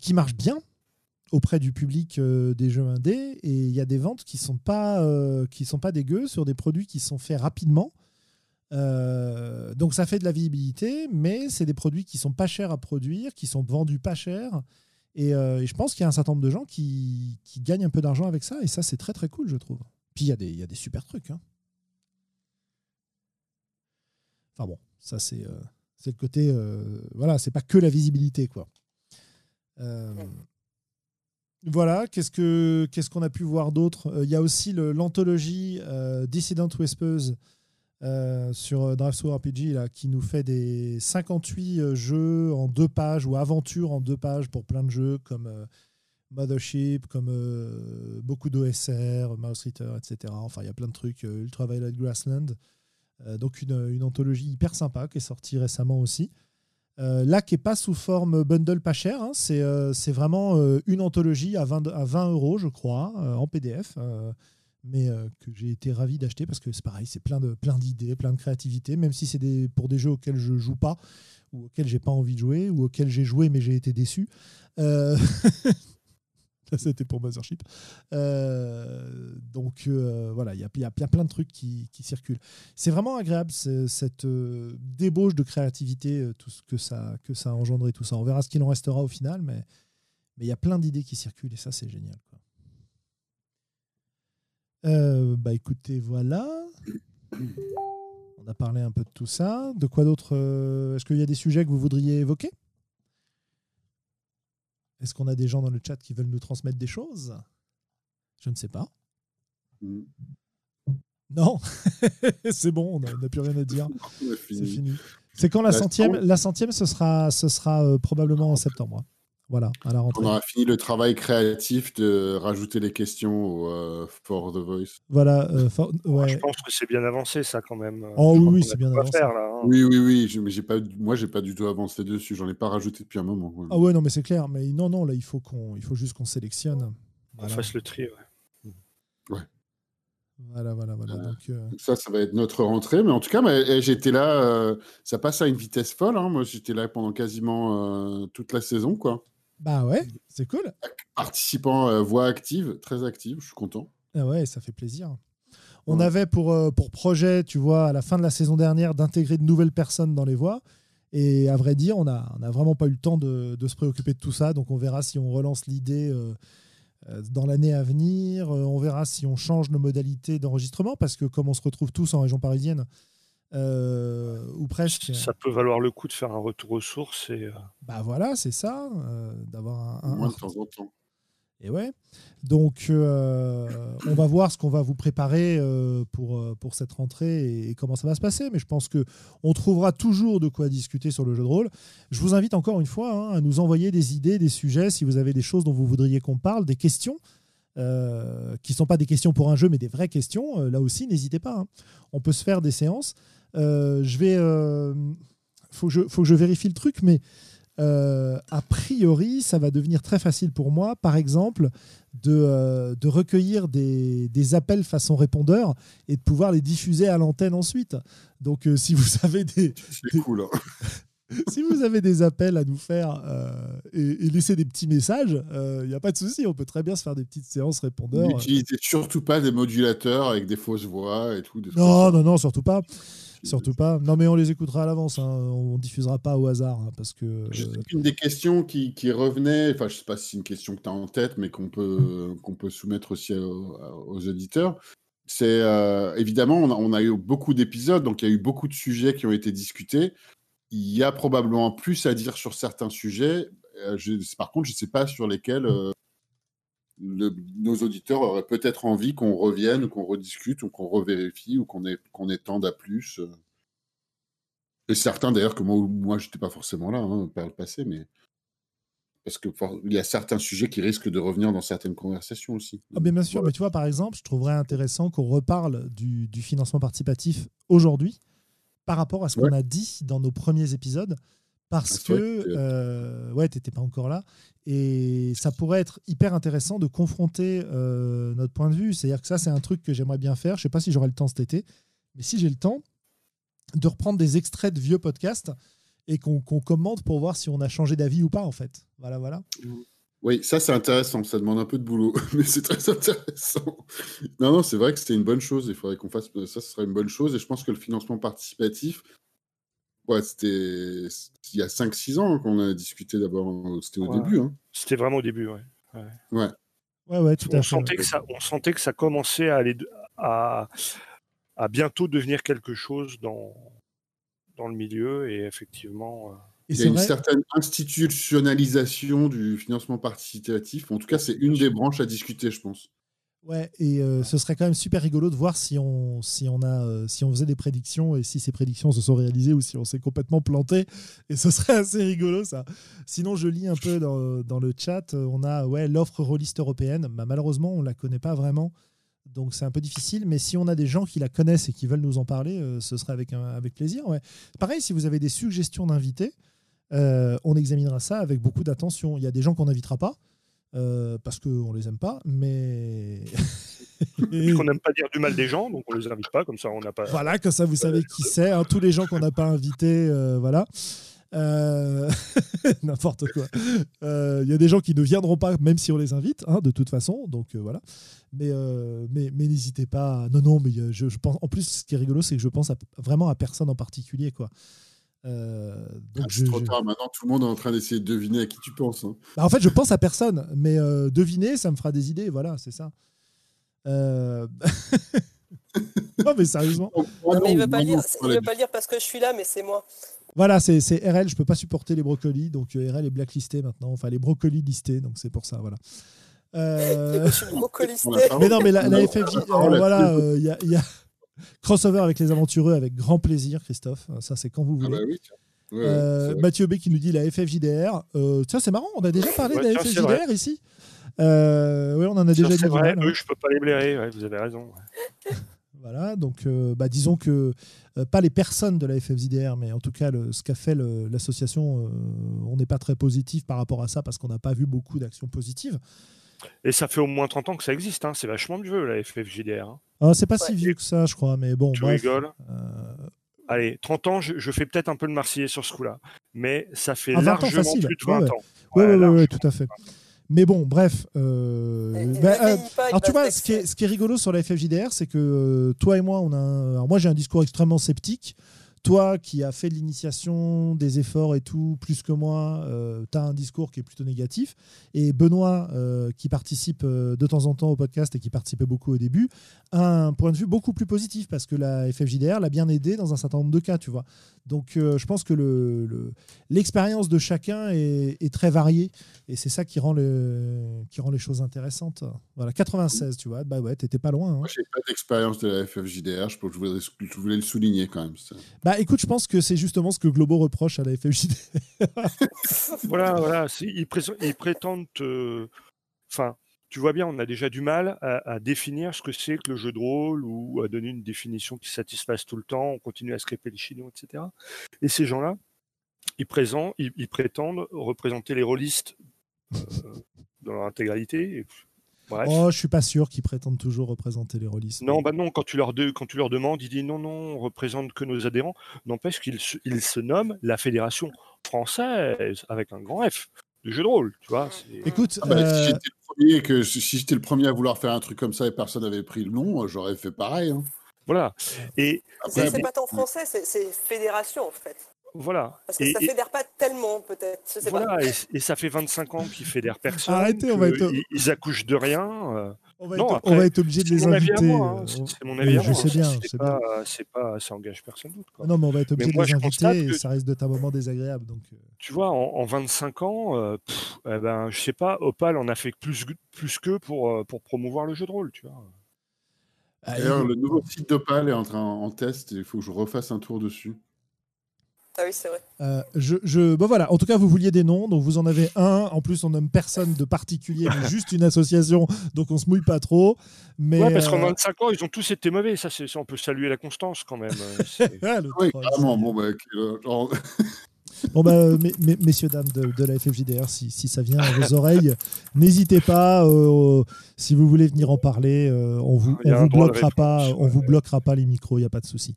Speaker 1: qui marche bien auprès du public euh, des jeux indés et il y a des ventes qui sont pas euh, qui sont pas dégueu sur des produits qui sont faits rapidement. Euh, donc ça fait de la visibilité, mais c'est des produits qui sont pas chers à produire, qui sont vendus pas cher. Et, je pense qu'il y a un certain nombre de gens qui, qui gagnent un peu d'argent avec ça, et ça c'est très très cool, je trouve. Puis il y, a des, y a des super trucs. Hein. Enfin bon, ça c'est le côté. voilà, c'est pas que la visibilité, quoi. Voilà, qu'est-ce qu'on a pu voir d'autre? Euh, Il y a aussi l'anthologie euh, Dissident Whispers euh, sur Drive RPG là, qui nous fait des 58 jeux en deux pages ou aventures en deux pages pour plein de jeux comme Mothership, comme beaucoup d'OSR, Mouse Ritter, etc. Enfin, il y a plein de trucs, Ultraviolet Grassland. donc une, une, anthologie hyper sympa qui est sortie récemment aussi. Euh, là, qui n'est pas sous forme bundle pas cher, hein, euh, c'est vraiment euh, une anthologie à 20, à 20 euros, je crois, en PDF, mais que j'ai été ravi d'acheter parce que c'est pareil, c'est plein d'idées, plein, plein de créativité, même si c'est pour des jeux auxquels je joue pas, ou auxquels j'ai pas envie de jouer, ou auxquels j'ai joué mais j'ai été déçu. (laughs) (laughs) C'était pour Mothership. Euh, donc euh, voilà, il y, a plein de trucs qui, circulent. C'est vraiment agréable cette euh, débauche de créativité, tout ce que ça, que ça a engendré, tout ça. On verra ce qu'il en restera au final, mais il y a plein d'idées qui circulent et ça, c'est génial. bah écoutez, voilà. On a parlé un peu de tout ça. De quoi d'autre Est-ce qu'il y a des sujets que vous voudriez évoquer? Est-ce qu'on a des gens dans le chat qui veulent nous transmettre des choses? Je ne sais pas. Mm. Non, (laughs) c'est bon, on n'a plus rien à dire. (laughs) C'est fini. C'est quand la centième La centième, ce sera, ce sera euh, probablement en septembre. Voilà, à la rentrée.
Speaker 2: On aura fini le travail créatif de rajouter les questions au, euh, for The Voice.
Speaker 1: Voilà. Euh,
Speaker 4: je pense que c'est bien avancé, ça, quand même.
Speaker 1: Oh oui, c'est bien avancé.
Speaker 2: Hein. Oui, oui, oui. Mais j'ai pas, moi, j'ai pas du tout avancé dessus. J'en ai pas rajouté depuis un moment.
Speaker 1: Ah ouais, non, mais c'est clair. Mais non, non, là, il faut, qu'on, il faut juste qu'on sélectionne.
Speaker 4: On fasse le tri, ouais.
Speaker 2: Ouais.
Speaker 1: Voilà, voilà, voilà. Euh,
Speaker 2: donc, Ça, ça va être notre rentrée. Mais en tout cas, eh, j'étais là. ça passe à une vitesse folle. Hein. Moi, j'étais là pendant quasiment toute la saison, quoi.
Speaker 1: Bah ouais, c'est cool.
Speaker 2: Participant euh, voix active, très active, je suis content.
Speaker 1: Ah ouais, ça fait plaisir. On avait pour, euh, pour projet, tu vois, à la fin de la saison dernière, d'intégrer de nouvelles personnes dans les voix. Et à vrai dire, on n'a on a vraiment pas eu le temps de, de, se préoccuper de tout ça. Donc on verra si on relance l'idée euh, dans l'année à venir. on verra si on change nos modalités d'enregistrement. Parce que comme on se retrouve tous en région parisienne, euh, ou presque.
Speaker 4: Ça peut valoir le coup de faire un retour aux sources. Et, euh,
Speaker 1: Bah voilà, c'est ça, euh, d'avoir un,
Speaker 2: Moins de temps en temps.
Speaker 1: Et ouais. Donc, on va voir ce qu'on va vous préparer pour, pour cette rentrée et, comment ça va se passer. Mais je pense que on trouvera toujours de quoi discuter sur le jeu de rôle. Je vous invite encore une fois hein, à nous envoyer des idées, des sujets, si vous avez des choses dont vous voudriez qu'on parle, des questions. qui ne sont pas des questions pour un jeu, mais des vraies questions, là aussi, n'hésitez pas. Hein. On peut se faire des séances. Euh, je vais. Euh, faut, que je, faut que je vérifie le truc, mais euh, a priori, ça va devenir très facile pour moi, par exemple, de, de recueillir des, des, appels façon répondeur et de pouvoir les diffuser à l'antenne ensuite. Donc, si vous avez des. (laughs)
Speaker 2: C'est cool. Hein. (laughs)
Speaker 1: si vous avez des appels à nous faire et, laisser des petits messages, il n'y a pas de souci. On peut très bien se faire des petites séances répondeurs.
Speaker 2: N'utilisez surtout pas des modulateurs avec des fausses voix et tout.
Speaker 1: non, non, non, surtout pas. Surtout pas. Non, mais on les écoutera à l'avance. Hein. On diffusera pas au hasard. Hein, parce que.
Speaker 2: Euh, une des questions qui, qui revenait, enfin, je sais pas si c'est une question que tu as en tête, mais qu'on peut, qu'on peut soumettre aussi aux, aux auditeurs. C'est évidemment, on a, on a, eu beaucoup d'épisodes, donc il y a eu beaucoup de sujets qui ont été discutés il y a probablement plus à dire sur certains sujets. Euh, par contre, je ne sais pas sur lesquels euh, nos auditeurs auraient peut-être envie qu'on revienne, qu'on rediscute, ou qu'on revérifie, ou qu'on étende à plus. Et certains, d'ailleurs, que moi, moi je n'étais pas forcément là hein, par le passé, mais parce qu'il y a certains sujets qui risquent de revenir dans certaines conversations aussi.
Speaker 1: Ah, bien sûr, mais tu vois, par exemple, je trouverais intéressant qu'on reparle du, du financement participatif aujourd'hui par rapport à ce qu'on a dit dans nos premiers épisodes. Parce que, euh, ouais, tu n'étais pas encore là. Et ça pourrait être hyper intéressant de confronter euh, notre point de vue. C'est-à-dire que ça, c'est un truc que j'aimerais bien faire. Je ne sais pas si j'aurai le temps cet été. Mais si j'ai le temps, de reprendre des extraits de vieux podcasts et qu'on commente pour voir si on a changé d'avis ou pas, en fait. Voilà, voilà.
Speaker 2: Oui, ça c'est intéressant, ça demande un peu de boulot, (laughs) mais c'est très intéressant. Non, non, c'est vrai que c'était une bonne chose, il faudrait qu'on fasse ça, ce serait une bonne chose, et je pense que le financement participatif, ouais, c'était il y a 5-6 ans qu'on a discuté d'abord, c'était au début. Hein.
Speaker 4: C'était vraiment au début, ouais.
Speaker 2: Ouais,
Speaker 1: ouais, ouais, tout
Speaker 4: on
Speaker 1: à
Speaker 4: fait. Sentait que ça, on sentait que ça commençait à, aller, à, à bientôt devenir quelque chose dans, dans le milieu, et effectivement... Euh,
Speaker 2: il y a une certaine institutionnalisation du financement participatif. En tout cas, c'est une des branches à discuter, je pense.
Speaker 1: Ouais, et euh, ce serait quand même super rigolo de voir si on, si on, a, euh, si on faisait des prédictions et si ces prédictions se sont réalisées ou si on s'est complètement planté. Et ce serait (laughs) assez rigolo, ça. Sinon, je lis un peu dans, dans le chat. On a ouais, l'offre rôliste européenne. Bah, malheureusement, on ne la connaît pas vraiment. Donc, c'est un peu difficile. Mais si on a des gens qui la connaissent et qui veulent nous en parler, euh, ce serait avec, avec plaisir. Ouais. Pareil, si vous avez des suggestions d'invités, euh, on examinera ça avec beaucoup d'attention. Il y a des gens qu'on n'invitera pas. Euh, parce qu'on les aime pas, mais. (laughs)
Speaker 4: qu'on n'aime pas dire du mal des gens, donc on les invite pas, comme ça on n'a pas.
Speaker 1: Voilà, comme ça vous savez qui c'est. Hein, tous les gens qu'on n'a pas invités, euh, voilà. (laughs) N'importe quoi. Il y a des gens qui ne viendront pas, même si on les invite, hein, de toute façon. Donc voilà. Mais, mais, mais n'hésitez pas. Non, non, mais je, je, pense. En plus, ce qui est rigolo, c'est que je pense vraiment à personne en particulier, quoi.
Speaker 2: Euh, donc ah, trop tard, maintenant tout le monde est en train d'essayer de deviner à qui tu penses. Hein.
Speaker 1: Bah, en fait, je pense à personne, mais euh, deviner, ça me fera des idées, voilà, c'est ça. Euh, (laughs) non, mais sérieusement.
Speaker 3: il ne veut, pas, lire, parce que je suis là, mais c'est moi.
Speaker 1: Voilà, c'est RL, je peux pas supporter les brocolis, donc RL est blacklisté maintenant, enfin les brocolis listés, donc c'est pour ça, voilà. (laughs)
Speaker 3: je suis brocolisté.
Speaker 1: Mais non, mais la, la FFJ, voilà, il y a, y a Crossover avec les aventureux avec grand plaisir, Christophe. Ça, c'est quand vous ah voulez. Bah euh, Mathieu B qui nous dit la FFJDR. Euh, ça, c'est marrant. On a déjà parlé de la FFJDR ici. Euh, oui, on en a déjà
Speaker 4: dit. Vrai. Oui, je peux pas les blairer. vous avez raison. (laughs)
Speaker 1: voilà. Donc, euh, bah, disons que pas les personnes de la FFJDR, mais en tout cas, le, ce qu'a fait l'association, on n'est pas très positif par rapport à ça parce qu'on n'a pas vu beaucoup d'actions positives.
Speaker 4: Et ça fait au moins 30 ans que ça existe. Hein. C'est vachement vieux, la FFJDR. Hein.
Speaker 1: Ah, c'est pas si vieux que ça, je crois. Mais bon,
Speaker 4: tu rigoles. Euh, Allez, 30 ans, je, fais peut-être un peu le Marseillais sur ce coup-là. Mais ça fait ah, largement plus de 20 ans.
Speaker 1: Oui, oui, oui, tout à fait. Mais bon, bref. Euh, bah, euh, alors, tu vois, ce qui, est, ce qui, est, rigolo sur la FFJDR, c'est que toi et moi, on a. Alors, moi, j'ai un discours extrêmement sceptique toi qui as fait de l'initiation, des efforts et tout, plus que moi, euh, tu as un discours qui est plutôt négatif. Et Benoît, euh, qui participe euh, de temps en temps au podcast et qui participait beaucoup au début, a un point de vue beaucoup plus positif parce que la FFJDR l'a bien aidé dans un certain nombre de cas, tu vois. Donc je pense que l'expérience le, de chacun est, très variée et c'est ça qui rend, le, qui rend les choses intéressantes. Voilà, 96, tu vois, bah ouais, t'étais pas loin. Hein.
Speaker 2: Moi, j'ai pas d'expérience de la FFJDR, je, je, voulais, je voulais le souligner quand même. Ça.
Speaker 1: Bah écoute, je pense que c'est justement ce que Globo reproche à la FFJD. (laughs)
Speaker 4: voilà, voilà. Ils, prétendent. Enfin, tu vois bien, on a déjà du mal à, définir ce que c'est que le jeu de rôle ou à donner une définition qui satisfasse tout le temps. On continue à scraper les chinois, etc. Et ces gens-là, ils, ils, prétendent représenter les rôlistes euh, dans leur intégralité.
Speaker 1: Oh, je suis pas sûr qu'ils prétendent toujours représenter les rôlistes.
Speaker 4: Non, bah non, quand tu leur, quand tu leur demandes, ils disent non, non, on représente que nos adhérents. N'empêche qu'ils se, se nomment la Fédération française avec un grand F de jeu de rôle, tu vois.
Speaker 1: Écoute,
Speaker 2: ah bah, si j'étais le premier, que si j'étais le premier à vouloir faire un truc comme ça et personne n'avait pris le nom, j'aurais fait pareil. Hein.
Speaker 4: Voilà. Et
Speaker 3: c'est pas tant français, c'est fédération en fait.
Speaker 4: Voilà.
Speaker 3: Parce que ça ne fédère pas tellement, peut-être.
Speaker 4: Voilà, Et, ça fait 25 ans qu'ils fédèrent personne.
Speaker 1: Arrêtez, on va être...
Speaker 4: ils, accouchent de rien.
Speaker 1: Euh. On va, être, on va être obligé de les inviter.
Speaker 4: Hein. C'est mon avis.
Speaker 1: Je sais bien.
Speaker 4: C'est pas, pas, ça engage personne d'autre.
Speaker 1: Non, mais on va être obligé de les inviter et ça risque d'être un moment désagréable. Donc... Euh.
Speaker 4: Tu vois, en, 25 ans, euh, eh ben, je sais pas, Opal en a fait plus, plus qu'eux pour, euh, pour promouvoir le jeu de rôle, tu vois.
Speaker 2: D'ailleurs, le nouveau site d'Opal est en, train, en test il faut que je refasse un tour dessus.
Speaker 3: Ah oui, c'est vrai.
Speaker 1: Euh, je, je, bon voilà, en tout cas, vous vouliez des noms, donc vous en avez un. En plus, on nomme personne de particulier, mais juste une association, donc on se mouille pas trop. Mais
Speaker 4: ouais, parce qu'en 25 euh, ans, ils ont tous été mauvais. Ça, c'est, on peut saluer la constance quand même. (laughs)
Speaker 2: Euh, oui, carrément. Bon, bah, (laughs)
Speaker 1: Bon bah, messieurs, dames de, la FFJDR, si, si, ça vient à vos oreilles, (laughs) n'hésitez pas. si vous voulez venir en parler, on vous, on vous bloquera pas, on vous bloquera pas les micros, il n'y a pas de souci.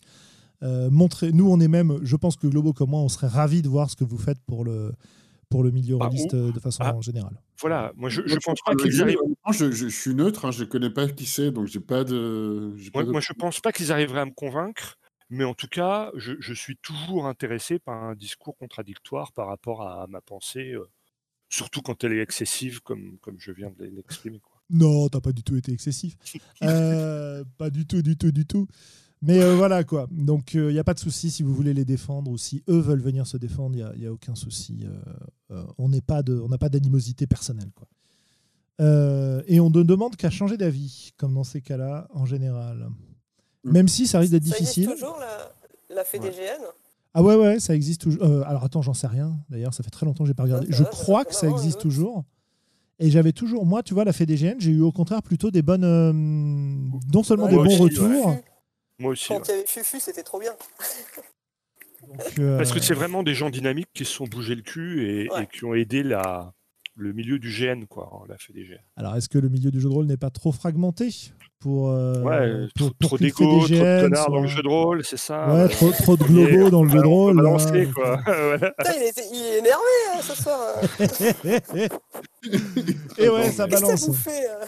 Speaker 1: Euh, nous, on est même, je pense que Globo comme moi, on serait ravis de voir ce que vous faites pour le, pour le milieu bah, euh, de façon ah, générale.
Speaker 4: Voilà, moi je, je pense pas qu'ils arrivent.
Speaker 2: Je, je, suis neutre, hein, je connais pas qui c'est, donc j'ai pas de.
Speaker 4: Moi, pas moi, je pense pas qu'ils arriveraient à me convaincre, mais en tout cas, je, suis toujours intéressé par un discours contradictoire par rapport à ma pensée, euh, surtout quand elle est excessive, comme, comme je viens de l'exprimer.
Speaker 1: Non, t'as pas du tout été excessif. (laughs) pas du tout, du tout, du tout. Mais euh, voilà quoi. Donc il euh, n'y a pas de souci si vous voulez les défendre ou si eux veulent venir se défendre, il n'y a, aucun souci. Euh, on n'a pas d'animosité personnelle. Quoi. et on ne demande qu'à changer d'avis, comme dans ces cas-là en général. Mm. Même si ça risque d'être difficile.
Speaker 3: Ça existe toujours la, la FEDGN
Speaker 1: Ah ouais, ouais, ça existe toujours. alors attends, j'en sais rien. D'ailleurs, ça fait très longtemps que j'ai pas regardé. Je crois que ça existe toujours. Et j'avais toujours, moi, tu vois, la FEDGN, j'ai eu au contraire plutôt des bonnes. non seulement des bons retours.
Speaker 4: Moi aussi.
Speaker 3: Quand il y avait Fufu, c'était trop bien. (laughs)
Speaker 4: Euh, Parce que c'est vraiment des gens dynamiques qui se sont bougés le cul et, qui ont aidé la, le milieu du GN, quoi, hein, la FDGN.
Speaker 1: Alors, est-ce que le milieu du jeu de rôle n'est pas trop fragmenté pour,
Speaker 4: euh, ouais, pour, trop d'écho, trop de connards dans le jeu de rôle, c'est ça
Speaker 1: Ouais, trop, trop, de globaux dans le jeu de rôle.
Speaker 3: Lancer, quoi. (laughs) Putain, il, est, il, est énervé hein, ce soir. (laughs)
Speaker 1: et ouais, ça balance.
Speaker 3: Bouffé, hein.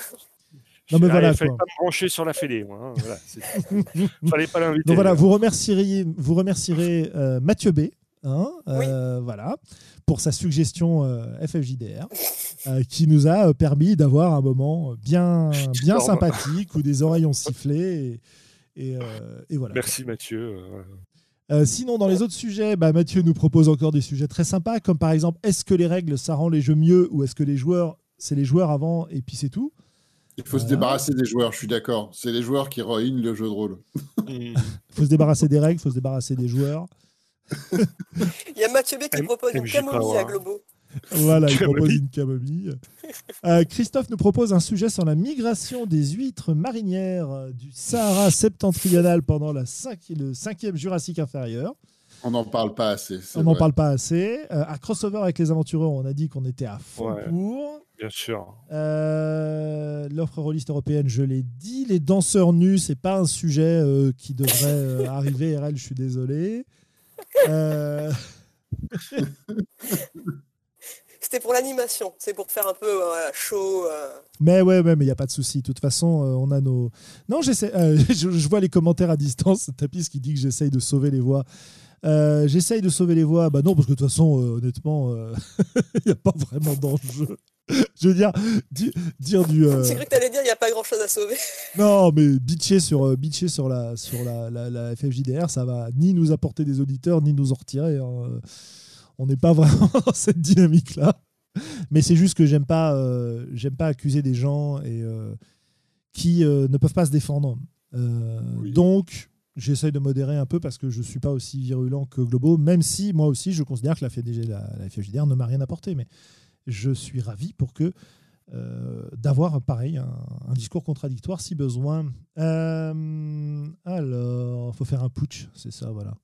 Speaker 1: Non, mais voilà.
Speaker 4: Il fallait pas me brancher sur la fédé. Hein, voilà, (laughs) fallait pas l'inviter.
Speaker 1: Donc voilà, vous remercierez, vous remercierez euh, Mathieu B. Hein, euh, voilà, pour sa suggestion euh, FFJDR, qui nous a permis d'avoir un moment bien, bien sympathique où des oreilles ont sifflé. Et, et, voilà.
Speaker 4: Merci Mathieu.
Speaker 1: sinon, dans les autres sujets, bah, Mathieu nous propose encore des sujets très sympas, comme par exemple, est-ce que les règles, ça rend les jeux mieux ou est-ce que les joueurs, c'est les joueurs avant et puis c'est tout
Speaker 2: il faut se débarrasser des joueurs, je suis d'accord. C'est les joueurs qui ruinent le jeu de rôle. (laughs)
Speaker 1: Il faut se débarrasser des règles, il faut se débarrasser des joueurs. (laughs)
Speaker 3: Il y a Mathieu B qui propose une camomille à Globo.
Speaker 1: Voilà, il propose une camomille. Euh, Christophe nous propose un sujet sur la migration des huîtres marinières du Sahara septentrional pendant la le cinquième Jurassique inférieur.
Speaker 2: On n'en parle pas assez.
Speaker 1: On n'en parle pas assez. Euh, à Crossover avec les aventureurs, on a dit qu'on était à fond pour.
Speaker 4: Bien sûr.
Speaker 1: Euh, l'offre rôliste européenne, je l'ai dit. Les danseurs nus, c'est pas un sujet euh, qui devrait (laughs) arriver. RL, je suis désolé. (laughs)
Speaker 3: C'était pour l'animation, c'est pour faire un peu chaud.
Speaker 1: Mais ouais, ouais, mais il n'y a pas de souci. De toute façon, on a nos. Non, j'essaie. (laughs) Je, je, vois les commentaires à distance. Tapis qui dit que j'essaye de sauver les voix. Euh, j'essaye de sauver les voix. Bah non, parce que de toute façon, euh, honnêtement, il euh, (laughs) n'y a pas vraiment d'enjeu. (laughs) Je veux dire, dire du.
Speaker 3: J'ai cru que t'allais dire il n'y a pas grand chose à sauver. (laughs)
Speaker 1: non, mais bitcher sur, bitcher sur, la, sur la, la, FFJDR, ça va ni nous apporter des auditeurs, ni nous en retirer. Hein. On n'est pas vraiment dans cette dynamique-là. Mais c'est juste que j'aime pas, j'aime pas accuser des gens et, qui ne peuvent pas se défendre. Donc, j'essaye de modérer un peu parce que je ne suis pas aussi virulent que Globo, même si moi aussi je considère que la, FDG, la, la ne m'a rien apporté. Mais je suis ravi pour que euh, d'avoir pareil un, discours contradictoire si besoin. Euh, alors, il faut faire un putsch, c'est ça, voilà.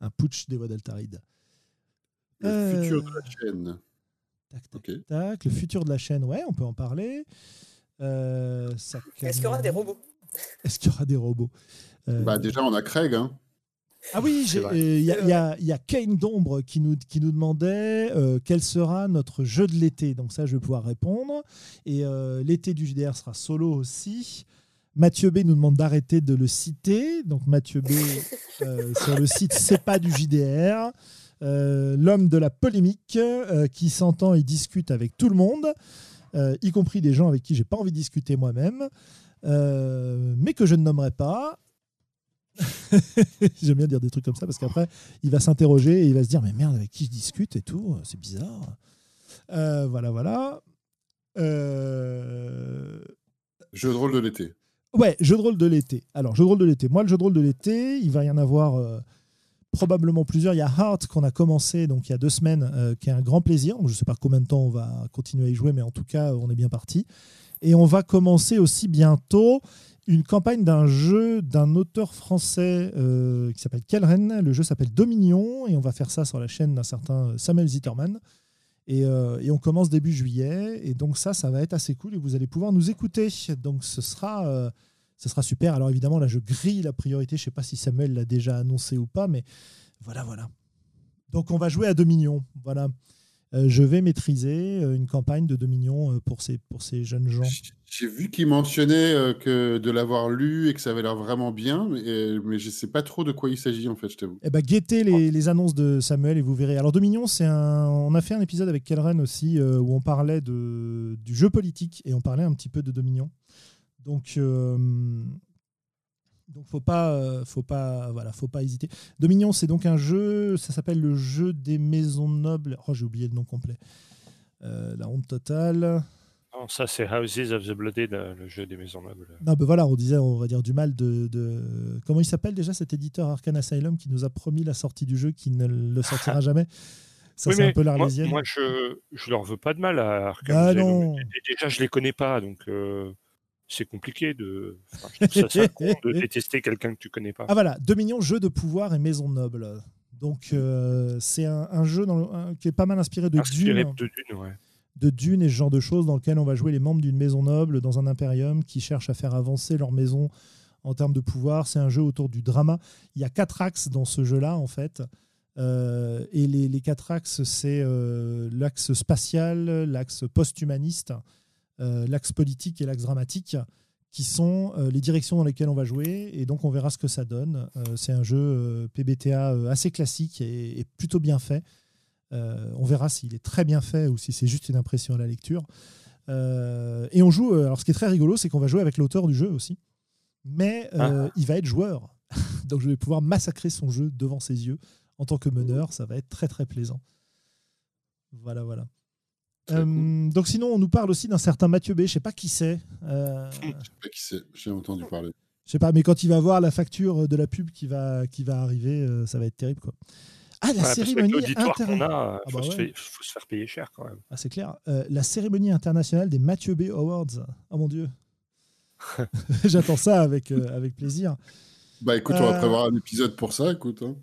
Speaker 1: Un putsch des voix d'Altaride.
Speaker 2: Le futur de la chaîne.
Speaker 1: Tac, tac, tac. Le futur de la chaîne, ouais, on peut en parler.
Speaker 3: Est-ce qu'il y aura des robots? (laughs)
Speaker 1: Est-ce qu'il y aura des robots?
Speaker 2: Bah, Déjà, on a Craig. Hein.
Speaker 1: Ah oui, il y, y, a Kane d'ombre qui nous, qui nous demandait euh, quel sera notre jeu de l'été? Donc ça, je vais pouvoir répondre. Et euh, l'été du JDR sera solo aussi. Mathieu B nous demande d'arrêter de le citer. Donc Mathieu B (laughs) euh, sur le site C'est pas du JDR. L'homme de la polémique qui s'entend et discute avec tout le monde, y compris des gens avec qui j'ai pas envie de discuter moi-même, mais que je ne nommerai pas. (laughs) J'aime bien dire des trucs comme ça parce qu'après, il va s'interroger et il va se dire Mais merde, avec qui je discute et tout, c'est bizarre. Euh, voilà, voilà. Euh...
Speaker 2: Jeu de rôle de l'été.
Speaker 1: Ouais, jeu de rôle de l'été. Alors, jeu de rôle de l'été. Moi, le jeu de rôle de l'été, il va y en avoir euh, probablement plusieurs. Il y a Heart qu'on a commencé donc il y a deux semaines, euh, qui est un grand plaisir. je ne sais pas combien de temps on va continuer à y jouer, mais en tout cas, on est bien parti. Et on va commencer aussi bientôt une campagne d'un jeu d'un auteur français euh, qui s'appelle Kelren. Le jeu s'appelle Dominion et on va faire ça sur la chaîne d'un certain Samuel Zitterman. Et, euh, et, on commence début juillet. Et donc ça, ça va être assez cool et vous allez pouvoir nous écouter. Donc ce sera, euh, ce sera super. Alors évidemment, là, je grille la priorité. Je ne sais pas si Samuel l'a déjà annoncé ou pas, mais voilà, voilà. Donc on va jouer à Dominion. Voilà. Euh, je vais maîtriser euh, une campagne de Dominion euh, pour ces, pour ces jeunes gens.
Speaker 2: J'ai vu qu'il mentionnait que de l'avoir lu et que ça avait l'air vraiment bien, mais, je ne sais pas trop de quoi il s'agit en fait, je t'avoue.
Speaker 1: Eh ben, guettez les, annonces de Samuel et vous verrez. Alors Dominion, c'est un... on a fait un épisode avec Kelren aussi où on parlait de... du jeu politique et on parlait un petit peu de Dominion. Donc donc faut pas, euh, faut pas, voilà, faut pas hésiter. Dominion, c'est donc un jeu, ça s'appelle le jeu des maisons nobles. Oh, j'ai oublié le nom complet. Euh, la honte totale.
Speaker 4: Non, ça c'est Houses of the Blooded, le jeu des maisons nobles.
Speaker 1: Non, ben voilà, on disait, on va dire du mal de, de... comment il s'appelle déjà cet éditeur Arcane Asylum qui nous a promis la sortie du jeu, qui ne le sortira (laughs) jamais? Ça, c'est un peu l'arlésienne.
Speaker 4: Moi, moi, je, je leur veux pas de mal à Arcane ah, Asylum. Déjà, je les connais pas, donc. Euh, c'est compliqué de. de (laughs) détester quelqu'un que tu connais pas.
Speaker 1: Ah voilà, Dominion, jeu de pouvoir et maison noble. Donc euh, c'est un, jeu dans qui est pas mal inspiré de
Speaker 4: Dune. De Dune, ouais.
Speaker 1: De Dune et ce genre de choses dans lequel on va jouer les membres d'une maison noble dans un impérium qui cherche à faire avancer leur maison en termes de pouvoir. C'est un jeu autour du drama. Il y a quatre axes dans ce jeu-là en fait. Euh, et les, les, quatre axes, c'est euh, l'axe spatial, l'axe post-humaniste, l'axe politique et l'axe dramatique, qui sont euh, les directions dans lesquelles on va jouer. Et donc, on verra ce que ça donne. Euh, c'est un jeu PBTA assez classique et, plutôt bien fait. on verra s'il est très bien fait ou si c'est juste une impression à la lecture. et on joue. Alors, ce qui est très rigolo, c'est qu'on va jouer avec l'auteur du jeu aussi. Mais ah. il va être joueur. (laughs) donc, je vais pouvoir massacrer son jeu devant ses yeux en tant que meneur. Ça va être très, très plaisant. Voilà, voilà. Euh, donc sinon, on nous parle aussi d'un certain Mathieu B. Je sais pas qui c'est.
Speaker 2: Euh... Je sais pas qui c'est. J'ai entendu parler.
Speaker 1: Je sais pas, mais quand il va voir la facture de la pub qui va qui va arriver, euh, ça va être terrible quoi.
Speaker 4: Ah, la cérémonie internationale. Il ah, faut, bah faut, se faire payer cher quand même.
Speaker 1: Ah, c'est clair. Euh, la cérémonie internationale des Mathieu B Awards. Oh mon dieu. (laughs) (laughs) J'attends ça avec, avec plaisir.
Speaker 2: Bah écoute, on va prévoir un épisode pour ça, écoute. Hein.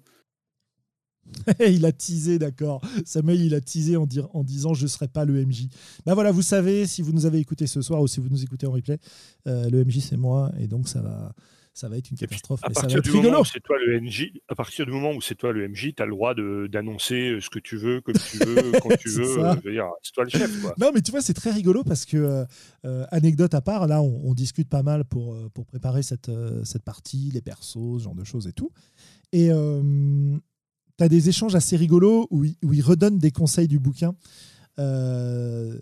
Speaker 2: (laughs)
Speaker 1: il a teasé, d'accord. Samuel, il a teasé en, en disant je ne serai pas le MJ. Ben voilà, vous savez, si vous nous avez écouté ce soir ou si vous nous écoutez en replay, euh, le MJ c'est moi et donc ça va, ça va être une catastrophe.
Speaker 4: À partir, du moment où c'est toi le MJ, à partir du moment où c'est toi le MJ, tu as le droit d'annoncer euh, ce que tu veux, comme tu veux, (laughs) quand tu veux. C'est toi le chef.
Speaker 1: Non, mais tu vois, c'est très rigolo parce que, euh, anecdote à part, là, on, discute pas mal pour, pour préparer cette, cette partie, les persos, ce genre de choses et tout. Et, tu as des échanges assez rigolos où il, où il, redonne des conseils du bouquin. Euh,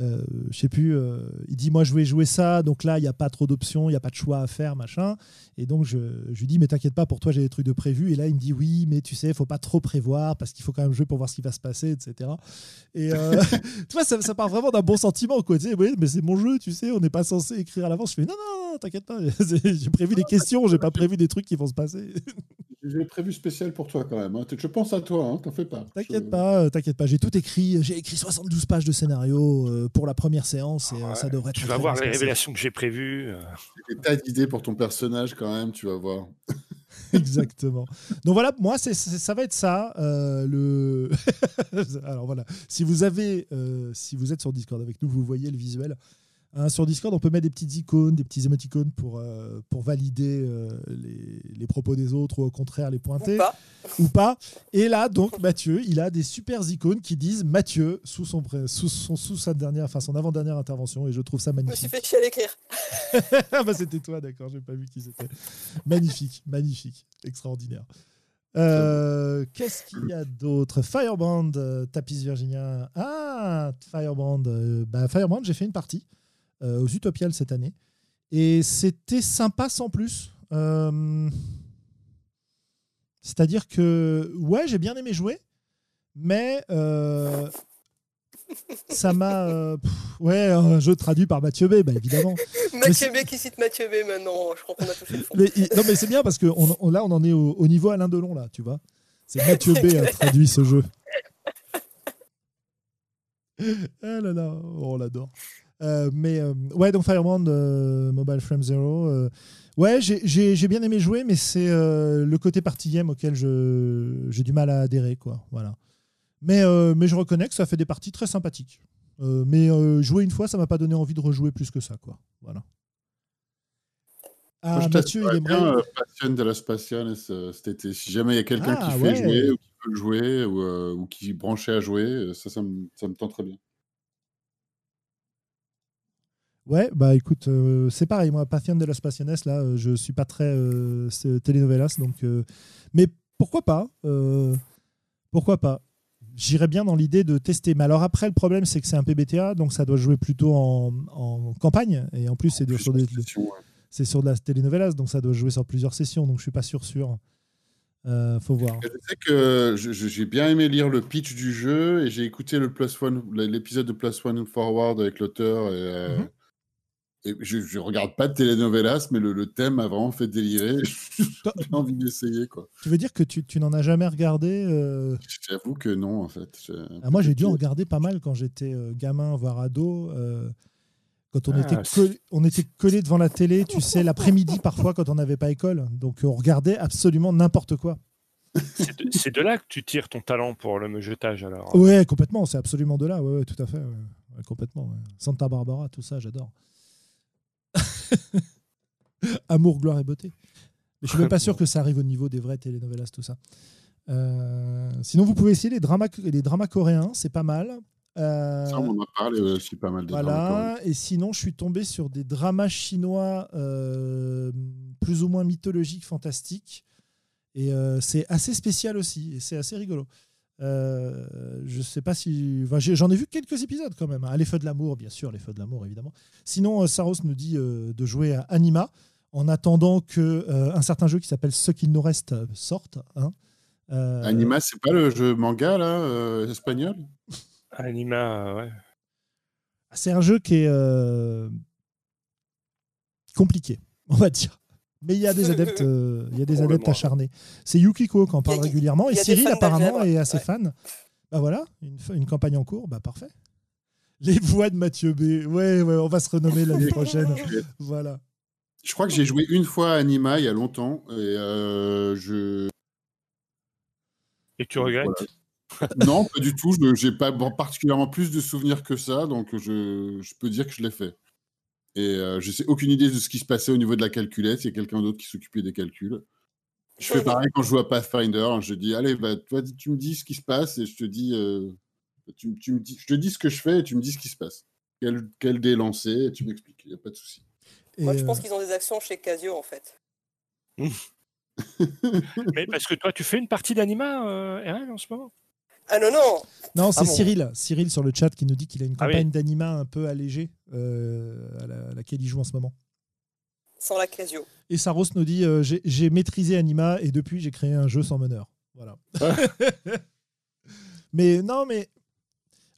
Speaker 1: euh, je sais plus, euh, il dit moi je vais jouer ça, donc là il n'y a pas trop d'options, il n'y a pas de choix à faire, machin. Et donc je, je lui dis mais t'inquiète pas, pour toi j'ai des trucs de prévu. Et là il me dit oui, mais tu sais, il faut pas trop prévoir parce qu'il faut quand même jouer pour voir ce qui va se passer, etc. Et euh, (laughs) (laughs) tu vois, ça, ça, part vraiment d'un bon sentiment, quoi. Tu sais, oui, mais c'est mon jeu, tu sais, on n'est pas censé écrire à l'avance. Je fais non, non, t'inquiète pas, (laughs) j'ai prévu des questions, j'ai pas prévu des trucs qui vont se passer.
Speaker 2: J'ai prévu spécial pour toi quand même. Hein. Je pense à toi, hein, t'en fais pas.
Speaker 1: T'inquiète pas, t'inquiète pas. J'ai tout écrit. J'ai écrit 72 pages de scénario pour la première séance et euh, ça devrait
Speaker 4: Tu vas voir les révélations que j'ai prévues. Euh.
Speaker 2: Des tas d'idées pour ton personnage quand même, tu vas voir. (laughs)
Speaker 1: Exactement. Donc voilà, moi, ça va être ça. Euh, le... (laughs) Alors voilà, si vous avez, si vous êtes sur Discord avec nous, vous voyez le visuel. Hein, sur Discord, on peut mettre des petites icônes, des petits émoticônes pour, euh, pour valider euh, les, propos des autres ou au contraire les pointer. Ou pas. Et là, donc, Mathieu, il a des super icônes qui disent Mathieu sous, son, sous, son, sous sa dernière, enfin son avant-dernière intervention et je trouve ça magnifique.
Speaker 3: Je me suis fait chier à l'écrire. (laughs)
Speaker 1: ah bah c'était toi, d'accord, j'ai pas vu qui c'était. magnifique, magnifique, extraordinaire. Euh, qu'est-ce qu'il y a d'autre? Firebrand, Tapis Virginia. Ah, Firebrand. bah, Firebrand, j'ai fait une partie. Euh, aux Utopiales cette année. Et c'était sympa sans plus. Euh, c'est-à-dire que, ouais, j'ai bien aimé jouer, mais euh, ça m'a. ouais, un jeu traduit par Mathieu B, bah, évidemment. (laughs)
Speaker 3: Mathieu B qui cite Mathieu B maintenant, je crois qu'on a touché le fond.
Speaker 1: non, mais c'est bien parce que on, là, on en est au, niveau Alain Delon, là, tu vois. C'est Mathieu B a traduit ce jeu. (laughs) Ah là là, on l'adore. Euh, mais euh, ouais, donc Firebrand euh, Mobile Frame Zero. ouais, j'ai bien aimé jouer, mais c'est le côté party game auquel j'ai du mal à adhérer. Quoi, voilà. mais, mais je reconnais que ça fait des parties très sympathiques. mais jouer une fois, ça m'a pas donné envie de rejouer plus que ça. Quoi, voilà.
Speaker 2: Ah, Mathieu, il aimerait... bien Passion de la Spatiale cet été. Si jamais il y a quelqu'un qui ah, fait jouer ou qui peut jouer ou, ou qui branchait à jouer, ça, ça me, ça me tente très bien.
Speaker 1: Ouais, bah écoute, euh, c'est pareil, moi, Patient de los Pasiones, là, euh, je suis pas très euh, telenovelas, donc. mais pourquoi pas Pourquoi pas J'irais bien dans l'idée de tester. Mais alors après, le problème, c'est que c'est un PBTA, donc ça doit jouer plutôt en, campagne, et en plus, c'est sur, c'est sur de la telenovelas, donc ça doit jouer sur plusieurs sessions, donc je suis pas sûr sûr. faut voir.
Speaker 2: Je sais que j'ai bien aimé lire le pitch du jeu et j'ai écouté le plus one, l'épisode de Plus One Forward avec l'auteur et, mhm je, ne regarde pas de telenovelas, mais le, thème a vraiment fait délirer. (laughs) J'ai envie d'essayer. quoi.
Speaker 1: Tu veux dire que tu, tu n'en as jamais regardé euh?
Speaker 2: J'avoue que non, en fait.
Speaker 1: Ah, moi, j'ai dû en regarder pas mal quand j'étais euh, gamin, voire ado. Euh, quand on, était ah, collé, on était collé devant la télé, tu sais, l'après-midi parfois quand on n'avait pas école. Donc on regardait absolument n'importe quoi.
Speaker 4: C'est de, là que tu tires ton talent pour le jetage alors
Speaker 1: Ouais, complètement, c'est absolument de là, ouais, ouais tout à fait. complètement. Santa Barbara, tout ça, j'adore. (laughs) Amour, gloire et beauté. Mais je suis même pas sûr que ça arrive au niveau des vraies telenovelas, tout ça. Euh, sinon, vous pouvez essayer les dramas, les dramas coréens, c'est pas mal.
Speaker 2: Euh, ça, on en a parlé aussi pas mal.
Speaker 1: voilà. Et sinon, je suis tombé sur des dramas chinois euh, plus ou moins mythologiques, fantastiques. Et c'est assez spécial aussi. Et c'est assez rigolo. Euh, je sais pas si. J'en ai vu quelques épisodes quand même. Hein. Les Feux de l'amour, bien sûr, les Feux de l'amour, évidemment. Sinon, euh, Saros nous dit euh, de jouer à Anima en attendant que un certain jeu qui s'appelle Ce qu'il nous reste sorte. Hein.
Speaker 2: Anima, c'est pas le jeu manga là, espagnol?
Speaker 4: Anima, ouais.
Speaker 1: C'est un jeu qui est compliqué, (laughs) on va dire. Mais il y a des adeptes, (laughs) euh, il y a des adeptes acharnés. C'est Yukiko qui en parle régulièrement et Cyril apparemment est assez fan. Bah voilà, une, une, campagne en cours, bah parfait. Les voix de Mathieu B. Ouais, ouais, on va se renommer l'année (laughs) prochaine. voilà.
Speaker 2: Je crois que j'ai joué une fois à Anima il y a longtemps et euh, je.
Speaker 4: Et tu regrettes?
Speaker 2: Non, pas du tout. Je n'ai pas particulièrement plus de souvenirs que ça, donc je, je peux dire que je l'ai fait. Et je je sais aucune idée de ce qui se passait au niveau de la calculette. Il y a quelqu'un d'autre qui s'occupait des calculs. Je fais pareil quand je joue à Pathfinder. Je dis, allez, bah, toi, tu me dis ce qui se passe et je te dis, tu, me dis, je te dis ce que je fais et tu me dis ce qui se passe. Quel, quel dé lancer et tu m'expliques. Il n'y a pas de souci.
Speaker 3: Moi, je pense qu'ils ont des actions chez Casio, en fait. (laughs)
Speaker 4: Mais parce que toi, tu fais une partie d'anima, euh, en ce moment?
Speaker 3: Ah non, non
Speaker 1: Non, c'est Cyril. Cyril sur le chat qui nous dit qu'il a une ah campagne d'anima un peu allégée euh, à, laquelle il joue en ce moment.
Speaker 3: Sans la Casio.
Speaker 1: Et Saros nous dit euh, j'ai maîtrisé Anima et depuis j'ai créé un jeu sans meneur. Voilà. (laughs) mais non, mais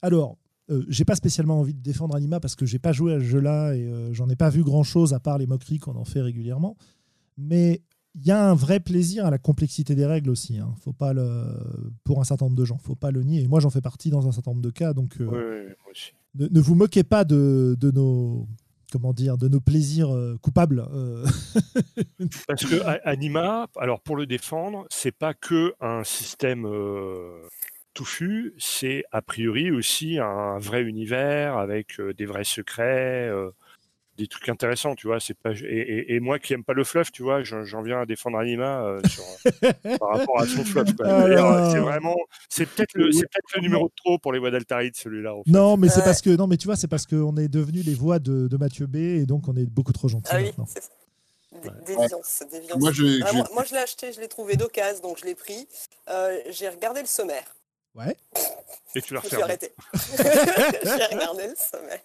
Speaker 1: alors, euh, j'ai pas spécialement envie de défendre Anima parce que j'ai pas joué à ce jeu-là et j'en ai pas vu grand-chose à part les moqueries qu'on en fait régulièrement. Mais il y a un vrai plaisir à la complexité des règles aussi. Hein. Faut pas le, pour un certain nombre de gens, faut pas le nier. Et moi, j'en fais partie dans un certain nombre de cas. Donc,
Speaker 4: euh,
Speaker 1: Ne, vous moquez pas de, de, nos comment dire, de nos plaisirs euh, coupables. Euh. (laughs)
Speaker 4: Parce que Anima, alors pour le défendre, c'est pas que un système touffu, c'est a priori aussi un vrai univers avec des vrais secrets des trucs intéressants, tu vois. C'est pas et, moi qui aime pas le fluff, tu vois, j'en viens à défendre Anima euh, (laughs) par rapport à son fluff. Ah c'est vraiment, c'est peut-être le, c'est peut-être le numéro de trop pour les voix d'Altaride celui-là.
Speaker 1: Non, mais c'est parce que non, mais tu vois, c'est parce qu'on est devenu les voix de, de, Mathieu B et donc on est beaucoup trop gentils. Ah oui,
Speaker 3: Déviance, Moi, je, ah, moi, je l'ai acheté, je l'ai trouvé d'occasion, donc je l'ai pris. Euh, j'ai regardé le sommaire.
Speaker 1: Ouais.
Speaker 4: Et tu l'as
Speaker 3: J'ai arrêté. (laughs) j'ai regardé le sommaire.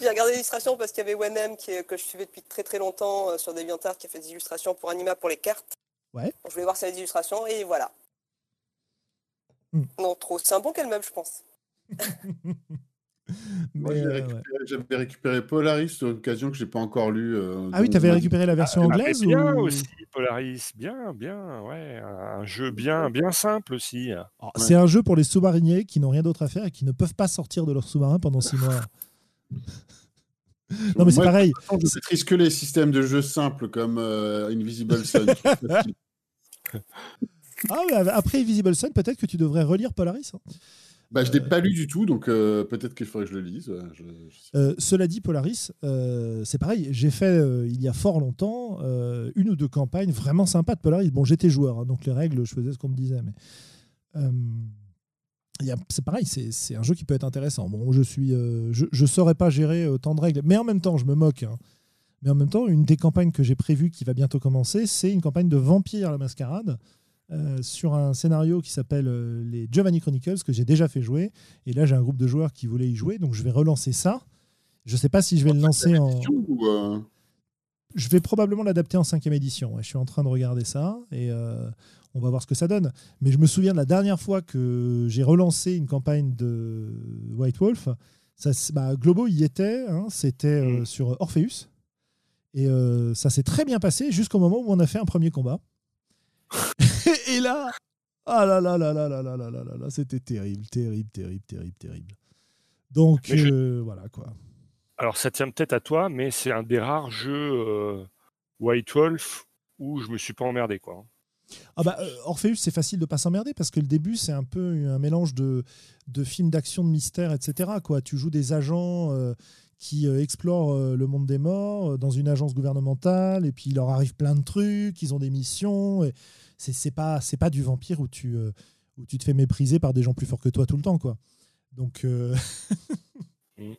Speaker 3: J'ai regardé l'illustration parce qu'il y avait Wenem qui que je suivais depuis très très longtemps euh, sur DeviantArt qui a fait des illustrations pour Anima pour les cartes.
Speaker 1: Ouais.
Speaker 3: je voulais voir ses illustrations et voilà. Hmm. Non, trop. C'est un bon meuble, je pense. (laughs)
Speaker 2: Euh, j'avais récupéré, Polaris à l'occasion que j'ai pas encore lu.
Speaker 1: Euh, ah oui, tu avais récupéré la version ah, anglaise
Speaker 4: Bien aussi, Polaris, bien, bien, ouais, un jeu bien, bien simple aussi.
Speaker 1: C'est un jeu pour les sous-mariniers qui n'ont rien d'autre à faire et qui ne peuvent pas sortir de leur sous-marin pendant six mois. (laughs) non mais c'est pareil.
Speaker 2: Je maîtrise que les systèmes de jeux simples comme euh, Invisible Sun. (laughs) (laughs)
Speaker 1: ah, après Invisible Sun, peut-être que tu devrais relire Polaris. Hein.
Speaker 2: Bah, je ne l'ai pas lu du tout, donc euh, peut-être qu'il faudrait que je le lise.
Speaker 1: Euh, cela dit, Polaris, euh, c'est pareil. J'ai fait, il y a fort longtemps, une ou deux campagnes vraiment sympas de Polaris. Bon, j'étais joueur, hein, donc les règles, je faisais ce qu'on me disait. Mais c'est pareil, c'est un jeu qui peut être intéressant. Bon, je suis, je ne saurais pas gérer autant de règles, mais en même temps, je me moque. Hein. Mais en même temps, une des campagnes que j'ai prévues qui va bientôt commencer, c'est une campagne de Vampire la Mascarade. Euh, sur un scénario qui s'appelle euh, les Giovanni Chronicles, que j'ai déjà fait jouer. Et là, j'ai un groupe de joueurs qui voulaient y jouer, donc je vais relancer ça. Je ne sais pas si je vais le lancer en. Euh? Je vais probablement l'adapter en cinquième édition. Je suis en train de regarder ça et on va voir ce que ça donne. Mais je me souviens de la dernière fois que j'ai relancé une campagne de White Wolf. Ça, bah, Globo y était, hein, c'était mm. sur Orpheus. Et ça s'est très bien passé jusqu'au moment où on a fait un premier combat. (laughs) et là, ah là là là là là là là là là là, c'était terrible, terrible, terrible, terrible, terrible. Donc euh, voilà quoi.
Speaker 4: Alors ça tient peut-être à toi, mais c'est un des rares jeux euh, White Wolf où je me suis pas emmerdé quoi.
Speaker 1: Ah bah, euh, Orpheus, c'est facile de pas s'emmerder parce que le début, c'est un peu un mélange de, de films d'action, de mystère, etc. Quoi. Tu joues des agents qui explorent le monde des morts dans une agence gouvernementale et puis il leur arrive plein de trucs, ils ont des missions. Et c'est pas c'est pas du vampire où tu euh, où tu te fais mépriser par des gens plus forts que toi tout le temps quoi. Donc euh, (laughs) mm.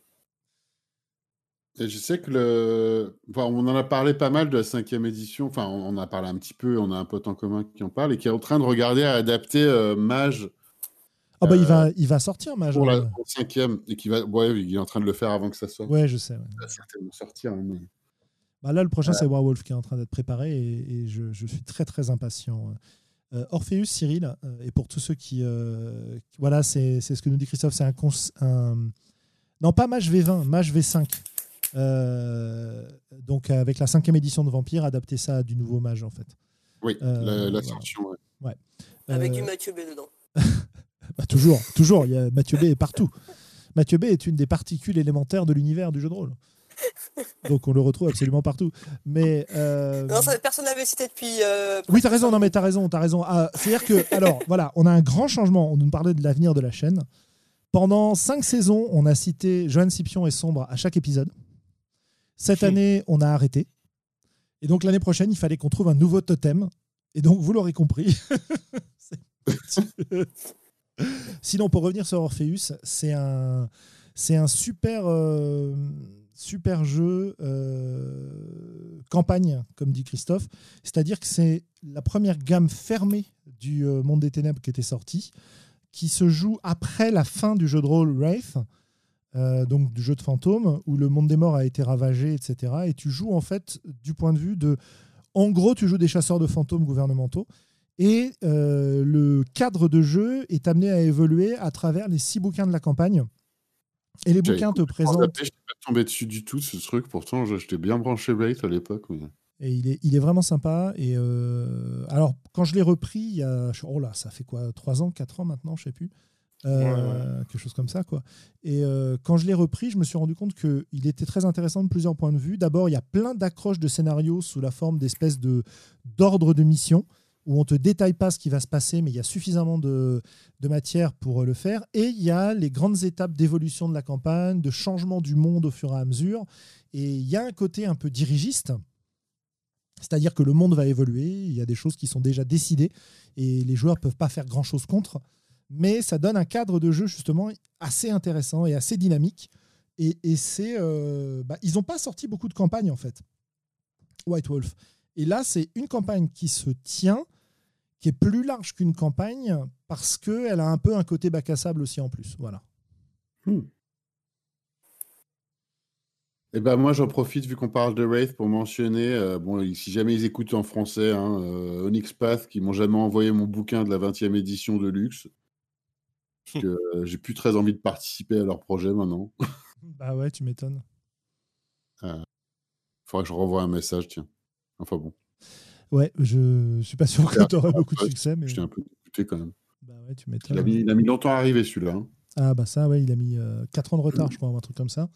Speaker 2: Et je sais que le. on en a parlé pas mal de la cinquième édition. Enfin, on en a parlé un petit peu. On a un pote en commun qui en parle et qui est en train de regarder à adapter euh, Mage.
Speaker 1: Ah bah il va, il va sortir Mage.
Speaker 2: Pour la cinquième et qui va, ouais, il est en train de le faire avant que ça sorte.
Speaker 1: Ouais, je sais.
Speaker 2: Il va certainement sortir. Hein, mais...
Speaker 1: Bah là, le prochain, c'est Warwolf qui est en train d'être préparé et, je, suis très très impatient. Euh, Orpheus, Cyril, euh, et pour tous ceux qui. Euh, voilà, c'est ce que nous dit Christophe, c'est un, un, Non, pas Mage V20, Mage V5. Donc avec la cinquième édition de Vampire, adapter ça à du nouveau Mage en fait.
Speaker 2: Oui, la, la
Speaker 1: ouais.
Speaker 3: Avec du Mathieu B dedans. (laughs)
Speaker 1: bah, toujours, toujours. Il y a Mathieu B est partout. Mathieu B est une des particules élémentaires de l'univers du jeu de rôle. Donc on le retrouve absolument partout. Mais
Speaker 3: euh... non, ça, personne l'avait cité depuis. Euh,
Speaker 1: oui, t'as raison. Non, mais t'as raison. As raison. Ah, C'est-à-dire que, alors, voilà, on a un grand changement. On nous parlait de l'avenir de la chaîne. Pendant cinq saisons, on a cité Joanne Scipion et Sombre à chaque épisode. Cette année, on a arrêté. Et donc l'année prochaine, il fallait qu'on trouve un nouveau totem. Et donc, vous l'aurez compris. (laughs) Sinon, pour revenir sur Orpheus, c'est un, c'est un super. Euh, super jeu euh, campagne, comme dit Christophe. C'est-à-dire que c'est la première gamme fermée du euh, Monde des Ténèbres qui était sortie, qui se joue après la fin du jeu de rôle Wraith, euh, donc du jeu de fantôme, où le monde des morts a été ravagé, etc. Et tu joues en fait du point de vue de... En gros, tu joues des chasseurs de fantômes gouvernementaux. Et le cadre de jeu est amené à évoluer à travers les six bouquins de la campagne et les bouquins te présentent.
Speaker 2: Je pas tombé dessus du tout ce truc. Pourtant, j'étais bien branché Blade à l'époque.
Speaker 1: Et il est, il est vraiment sympa. Et euh, alors, quand je l'ai repris, il y a. Oh là, ça fait quoi 3 ans, 4 ans maintenant, je sais plus. Euh, quelque chose comme ça, quoi. Et euh, quand je l'ai repris, je me suis rendu compte qu'il était très intéressant de plusieurs points de vue. D'abord, il y a plein d'accroches de scénarios sous la forme d'espèces de d'ordre de mission où on te détaille pas ce qui va se passer, mais il y a suffisamment de, matière pour le faire. Et il y a les grandes étapes d'évolution de la campagne, de changement du monde au fur et à mesure. Et il y a un côté un peu dirigiste, c'est-à-dire que le monde va évoluer, il y a des choses qui sont déjà décidées, et les joueurs peuvent pas faire grand-chose contre. Mais ça donne un cadre de jeu justement assez intéressant et assez dynamique. Et, c'est, euh, bah, ils n'ont pas sorti beaucoup de campagnes en fait. White Wolf. Et là, c'est une campagne qui se tient, qui est plus large qu'une campagne, parce qu'elle a un peu un côté bac à sable aussi en plus. Voilà. Hmm.
Speaker 2: Eh ben moi j'en profite vu qu'on parle de Wraith pour mentionner, euh, bon si jamais ils écoutent en français, hein, euh, Onyx Path qui m'ont jamais envoyé mon bouquin de la 20e édition de luxe, euh, j'ai plus très envie de participer à leur projet maintenant. (laughs)
Speaker 1: bah ouais, tu m'étonnes.
Speaker 2: Faudrait que je renvoie un message, tiens. Enfin bon.
Speaker 1: Ouais, je suis pas sûr que tu auras beaucoup de succès. Mais...
Speaker 2: J'étais un peu dégoûté quand même.
Speaker 1: Bah ouais, tu m'étonnes.
Speaker 2: Il, a mis, il a mis longtemps à arriver celui-là. Hein.
Speaker 1: Ah bah ça, ouais, il a mis 4 euh, ans de retard, je crois, un truc comme ça.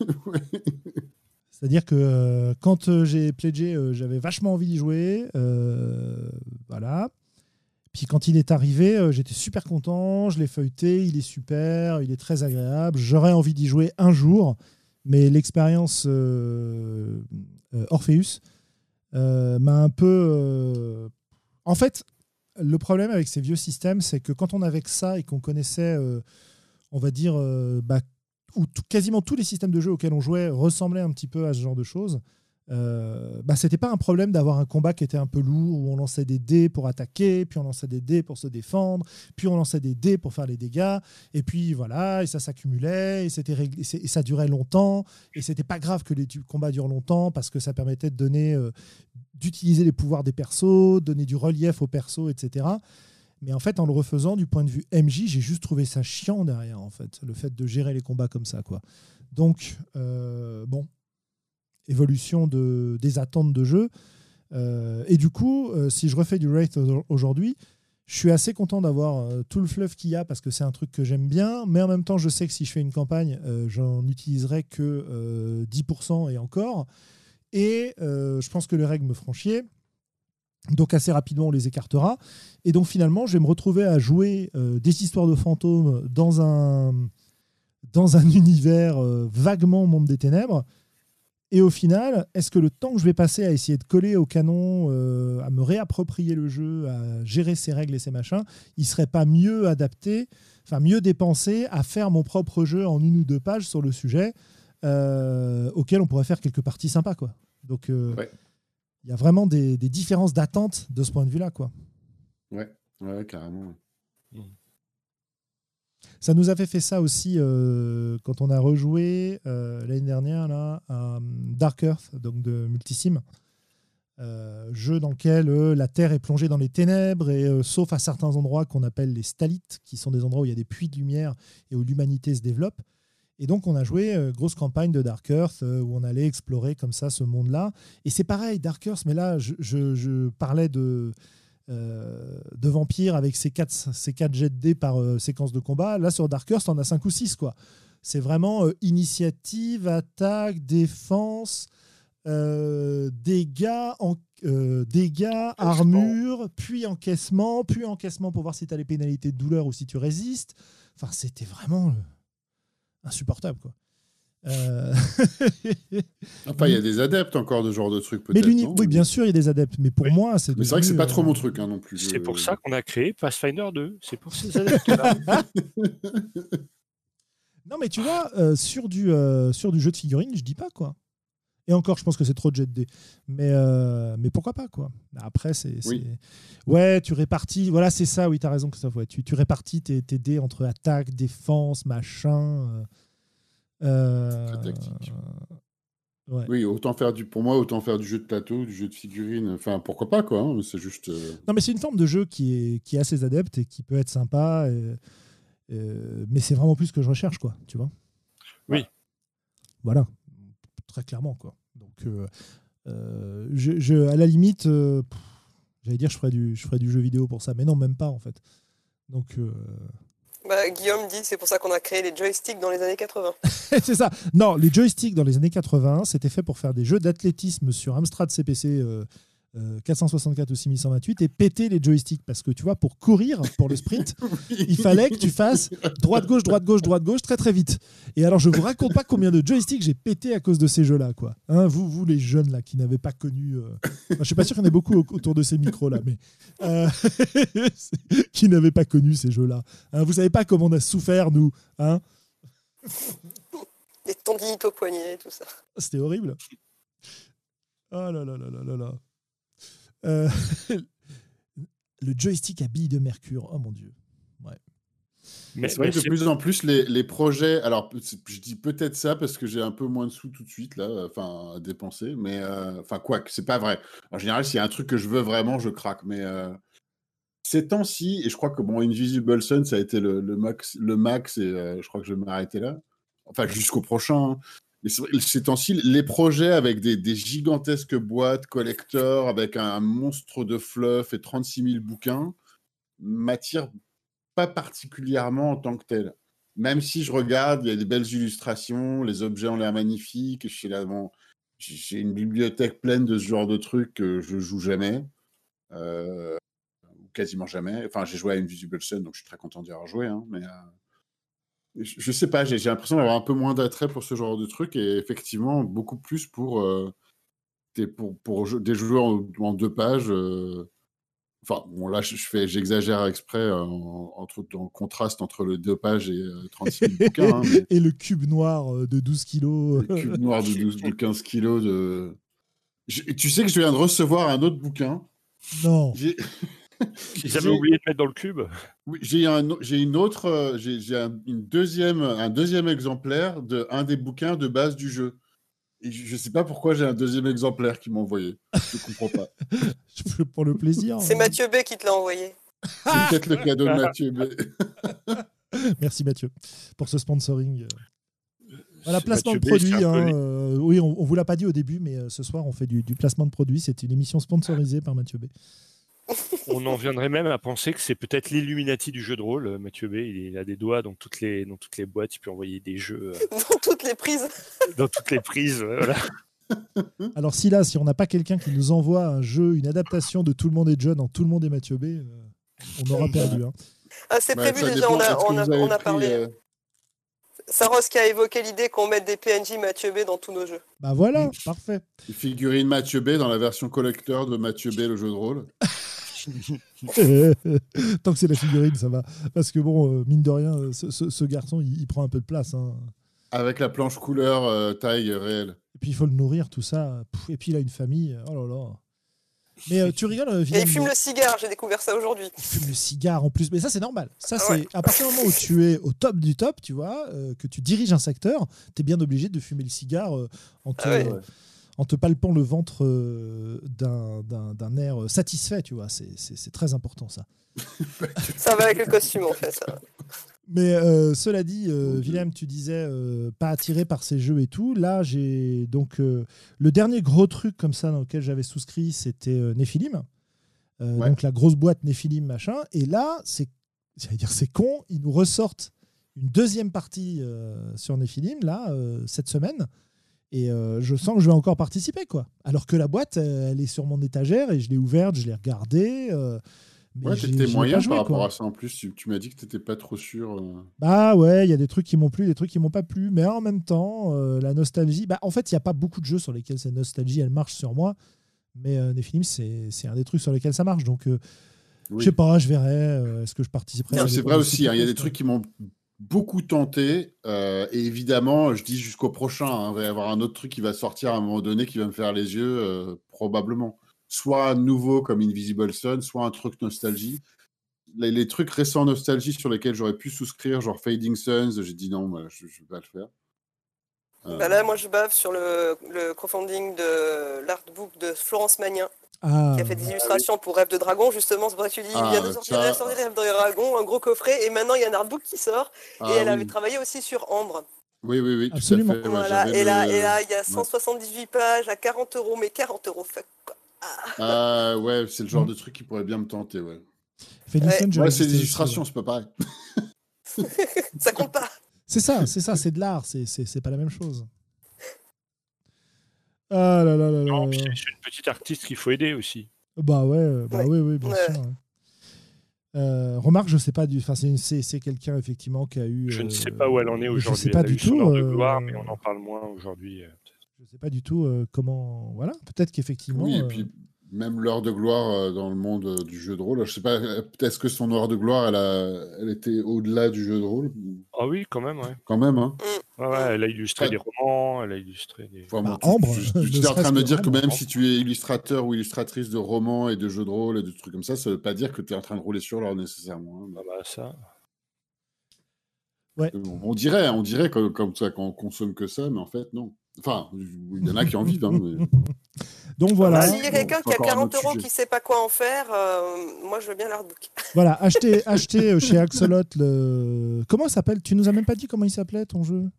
Speaker 1: (laughs) C'est-à-dire que euh, quand euh, j'ai pledgé, j'avais vachement envie d'y jouer. voilà. Puis quand il est arrivé, j'étais super content, je l'ai feuilleté, il est super, il est très agréable. J'aurais envie d'y jouer un jour, mais l'expérience Orpheus euh, m'a un peu. Euh, en fait, le problème avec ces vieux systèmes, c'est que quand on avait que ça et qu'on connaissait, euh, on va dire, bah, quasiment tous les systèmes de jeu auxquels on jouait ressemblaient un petit peu à ce genre de choses, euh, bah, c'était pas un problème d'avoir un combat qui était un peu lourd, où on lançait des dés pour attaquer, puis on lançait des dés pour se défendre, puis on lançait des dés pour faire les dégâts, et puis voilà, et ça s'accumulait, et, c'était ça durait longtemps, et c'était pas grave que les combats durent longtemps, parce que ça permettait de donner, euh, d'utiliser les pouvoirs des persos, donner du relief aux persos, etc. Mais en fait, en le refaisant du point de vue MJ, j'ai juste trouvé ça chiant derrière, en fait, le fait de gérer les combats comme ça, quoi. Donc, euh, bon, évolution de, des attentes de jeu. Euh, et du coup, euh, si je refais du Wraith aujourd'hui, je suis assez content d'avoir euh, tout le fluff qu'il y a parce que c'est un truc que j'aime bien, mais en même temps, je sais que si je fais une campagne, j'en utiliserai que 10% et encore. Et je pense que les règles me feront. Donc assez rapidement, on les écartera. Et donc finalement, je vais me retrouver à jouer des histoires de fantômes dans un, dans un (laughs) univers vaguement monde des ténèbres et au final, est-ce que le temps que je vais passer à essayer de coller au canon, euh, à me réapproprier le jeu, à gérer ses règles et ses machins, il serait pas mieux adapté, enfin mieux dépensé à faire mon propre jeu en une ou deux pages sur le sujet, euh, auquel on pourrait faire quelques parties sympas, quoi. Donc, euh, il y a vraiment des, différences d'attente de ce point de vue-là, quoi.
Speaker 2: Ouais, ouais, carrément.
Speaker 1: Ça nous avait fait ça aussi euh, quand on a rejoué euh, l'année dernière là, euh, Dark Earth, donc de Multisim. jeu dans lequel la Terre est plongée dans les ténèbres, et sauf à certains endroits qu'on appelle les stalites, qui sont des endroits où il y a des puits de lumière et où l'humanité se développe. Et donc on a joué grosse campagne de Dark Earth où on allait explorer comme ça ce monde-là. Et c'est pareil, Dark Earth, mais là je parlais de euh, de vampires avec ces 4 ces quatre jets de dés par euh, séquence de combat. Là, sur Darkest, on a 5 ou 6. quoi. C'est vraiment euh, initiative, attaque, défense, dégâts, en, dégâts armure, puis encaissement, puis encaissement pour voir si tu as les pénalités de douleur ou si tu résistes. Enfin, c'était vraiment insupportable. quoi.
Speaker 2: Euh, enfin, il y a des adeptes encore de ce genre de trucs,
Speaker 1: peut-être. oui, bien sûr, il y a des adeptes, mais pour moi, c'est.
Speaker 2: Mais c'est vrai que c'est pas trop mon truc hein, non plus.
Speaker 4: C'est pour ça qu'on a créé Pathfinder 2. C'est pour ces adeptes-là. (laughs)
Speaker 1: non, mais tu vois, euh, sur, du, euh, sur du jeu de figurines, je dis pas quoi. Et encore, je pense que c'est trop de jet de Mais, mais pourquoi pas, quoi. Après, c'est. Ouais, tu répartis. Voilà, c'est ça, oui, tu as raison, Christophe. Ouais. Tu, tu répartis tes, tes dés entre attaque, défense, machin. Euh,
Speaker 2: oui, autant faire du, pour moi, autant faire du jeu de plateau, du jeu de figurines. Enfin, pourquoi pas, quoi. Hein, c'est juste. Euh,
Speaker 1: non, mais c'est une forme de jeu qui est, qui est assez adepte et qui peut être sympa. mais c'est vraiment plus ce que je recherche, quoi. Tu vois
Speaker 4: Oui.
Speaker 1: Voilà. Très clairement, quoi. Donc, euh, je, à la limite, j'allais dire, je ferais, du, je ferais du jeu vidéo pour ça. Mais non, même pas, en fait. Donc.
Speaker 3: Bah, Guillaume dit c'est pour ça qu'on a créé les joysticks dans les années 80. (laughs)
Speaker 1: c'est ça. Non, les joysticks dans les années 80, c'était fait pour faire des jeux d'athlétisme sur Amstrad CPC 464 ou 6128 et péter les joysticks. Parce que tu vois pour courir pour le sprint (laughs) il fallait que tu fasses droite gauche droite gauche droite gauche très très vite. Et alors je vous raconte pas combien de joysticks j'ai pété à cause de ces jeux là quoi. Hein, vous vous les jeunes là qui n'avaient pas connu euh... je suis pas sûr qu'il y en ait beaucoup autour de ces micros là mais euh... (laughs) qui n'avaient pas connu ces jeux là hein, vous savez pas comment on a souffert nous hein.
Speaker 3: Les tendinites au poignet tout ça.
Speaker 1: C'était horrible. Oh là là là là là là euh, (laughs) le joystick à billes de mercure. Oh mon dieu. Ouais.
Speaker 2: Mais c'est vrai que de plus en plus, les, les, projets. Alors, je dis peut-être ça parce que j'ai un peu moins de sous tout de suite, là, enfin, à dépenser. Mais, euh, enfin, quoi que c'est pas vrai. En général, s'il y a un truc que je veux vraiment, je craque. Mais euh, ces temps-ci, et je crois que, bon, Invisible Sun, ça a été le, le max, le max, et je crois que je vais m'arrêter là. Enfin, jusqu'au prochain. Hein. Mais ces temps-ci, les projets avec des, gigantesques boîtes collector, avec un, monstre de fluff et 36 000 bouquins, m'attirent pas particulièrement en tant que tel. Même si je regarde, il y a des belles illustrations, les objets ont l'air magnifiques, j'ai une bibliothèque pleine de ce genre de trucs que je joue jamais, euh, quasiment jamais. Enfin, j'ai joué à Invisible Sun, donc je suis très content d'y avoir joué, hein, mais... Euh, je sais pas, j'ai l'impression d'avoir un peu moins d'attrait pour ce genre de truc et effectivement beaucoup plus pour, euh, des, pour, pour des joueurs en, deux pages. Euh, enfin, bon, là, je fais, j'exagère exprès euh, entre, dans le contraste entre le deux pages et 36 000 bouquins. Hein, (laughs)
Speaker 1: et le cube noir de 12 kilos.
Speaker 2: Le cube noir de, 12, de 15 kilos. De... tu sais que je viens de recevoir un autre bouquin.
Speaker 1: Non.
Speaker 4: Ils avaient oublié de mettre dans le cube.
Speaker 2: Oui, j'ai un, j'ai une autre, euh, j'ai, un, une deuxième, un deuxième exemplaire de un des bouquins de base du jeu. Et je ne sais pas pourquoi j'ai un deuxième exemplaire qui m'a envoyé. Je ne comprends pas. (laughs)
Speaker 1: Pour le plaisir.
Speaker 3: C'est hein. Mathieu B qui te l'a envoyé.
Speaker 2: C'est peut-être le cadeau de Mathieu B. (laughs)
Speaker 1: Merci Mathieu pour ce sponsoring. Voilà, placement de produit. Hein, euh, oui, on, ne vous l'a pas dit au début, mais euh, ce soir on fait du, du placement de produit. C'est une émission sponsorisée par Mathieu B.
Speaker 4: On en viendrait même à penser que c'est peut-être l'Illuminati du jeu de rôle. Mathieu B, il a des doigts dans toutes les, dans toutes les boîtes, il peut envoyer des jeux.
Speaker 3: Euh, (laughs) dans toutes les prises. (laughs)
Speaker 4: dans toutes les prises, voilà. (laughs)
Speaker 1: Alors si là, si on n'a pas quelqu'un qui nous envoie un jeu, une adaptation de Tout le monde est John en Tout le monde est Mathieu B, euh, on aura perdu. Hein.
Speaker 3: Ah, c'est prévu déjà, on a, on a, parlé. Euh... Saros qui a évoqué l'idée qu'on mette des PNJ Mathieu B dans tous nos jeux.
Speaker 1: Bah voilà, parfait.
Speaker 2: Figurine Mathieu B dans la version collector de Mathieu B, le jeu de rôle. (laughs) (laughs)
Speaker 1: Tant que c'est la figurine, ça va. Parce que bon, euh, mine de rien, euh, ce, garçon, il, prend un peu de place. Hein.
Speaker 2: Avec la planche couleur euh, taille réelle.
Speaker 1: Et puis il faut le nourrir, tout ça. Et puis il a une famille. Oh là là. Mais tu rigoles,
Speaker 3: Et il fume le cigare, j'ai découvert ça aujourd'hui.
Speaker 1: Il fume le cigare en plus. Mais ça, c'est normal. Ça, c'est à partir du moment où tu es au top du top, tu vois, que tu diriges un secteur, tu es bien obligé de fumer le cigare en te, ah en te palpant le ventre euh, d'un air satisfait, tu vois. C'est très important, ça.
Speaker 3: ça va avec le costume, en fait.
Speaker 1: Mais euh, cela dit, euh, Willem, tu disais pas attiré par ces jeux et tout. Là, j'ai donc le dernier gros truc comme ça dans lequel j'avais souscrit, c'était Nephilim. Donc la grosse boîte Nephilim, machin. Et là, c'est, dire, c'est con, ils nous ressortent une deuxième partie sur Nephilim, là, cette semaine. Et euh, je sens que je vais encore participer, quoi. Alors que la boîte, elle est sur mon étagère et je l'ai ouverte, je l'ai regardée. Euh,
Speaker 2: ouais, t'étais moyen par rapport à ça en plus. Tu, m'as dit que t'étais pas trop sûr. Euh.
Speaker 1: Bah ouais, il y a des trucs qui m'ont plu, des trucs qui m'ont pas plu. Mais en même temps, la nostalgie. Bah, en fait, il n'y a pas beaucoup de jeux sur lesquels cette nostalgie, elle marche sur moi. Mais Nephilim, c'est un des trucs sur lesquels ça marche. Donc. Je sais pas, je verrai. Est-ce que je participerai
Speaker 2: C'est vrai aussi, hein, il y a des trucs qui m'ont beaucoup tenté. Euh, et évidemment, je dis jusqu'au prochain. Hein, il va y avoir un autre truc qui va sortir à un moment donné qui va me faire les yeux, euh, probablement. Soit nouveau comme Invisible Sun, soit un truc nostalgie. Les, trucs récents nostalgie sur lesquels j'aurais pu souscrire, genre Fading Suns, j'ai dit non, je ne vais pas le faire.
Speaker 3: Euh. Bah là, moi, je bave sur le, le crowdfunding de l'artbook de Florence Magnin. Ah. qui a fait des illustrations pour Rêve de Dragon, justement. C'est pour ça que tu dis, il vient de sortir, Rêve de Dragon, un gros coffret, et maintenant il y a un artbook qui sort, et ah elle avait travaillé aussi sur Ambre.
Speaker 2: Oui, oui, oui,
Speaker 1: absolument.
Speaker 3: voilà. et, là, et là, il y a 178 pages à 40 euros, mais 40 euros, fuck quoi.
Speaker 2: Ah. ouais, c'est le genre de truc qui pourrait bien me tenter, ouais. ouais. c'est des illustrations, c'est pas pareil. (laughs)
Speaker 3: ça compte pas.
Speaker 1: C'est ça, c'est ça, c'est de l'art, c'est pas la même chose. Ah là là là là.
Speaker 4: C'est une petite artiste qu'il faut aider aussi.
Speaker 1: Bah ouais, bah oui, oui, bien sûr. Euh, remarque, je sais pas du. Enfin, c'est quelqu'un effectivement qui a eu.
Speaker 4: Je ne sais pas où elle en est aujourd'hui. Je sais pas du tout. de gloire, mais on en parle moins aujourd'hui.
Speaker 1: Je sais pas du tout comment. Voilà, peut-être qu'effectivement.
Speaker 2: Oui, et puis même l'heure de gloire euh, dans le monde euh, du jeu de rôle. Je sais pas, euh, peut-être que son heure de gloire, elle, a, elle était au-delà du jeu de rôle?
Speaker 4: Ah oui, quand même, ouais.
Speaker 2: Quand même, hein.
Speaker 4: Ouais, ouais, elle a illustré des romans, elle a illustré des.
Speaker 1: Enfin, Ambre,
Speaker 2: tu, (laughs) es en train de me dire que même si tu es illustrateur ou illustratrice de romans et de jeux de rôle et de trucs comme ça, ça veut pas dire que tu es en train de rouler sur l'or nécessairement.
Speaker 4: Hein. Ah bah ça.
Speaker 1: Ouais.
Speaker 2: On dirait, on dirait comme, comme ça qu'on consomme que ça, mais en fait, non. Enfin, il y en a qui en vivent. Hein, (laughs)
Speaker 1: Donc voilà.
Speaker 3: S'il y a quelqu'un qui a 40 euros qui ne sait pas quoi en faire, euh, moi je veux bien l'artbook. (laughs)
Speaker 1: Voilà, achetez, achetez euh, chez Axolot le. Comment il s'appelle? Tu nous as même pas dit comment il s'appelait ton jeu?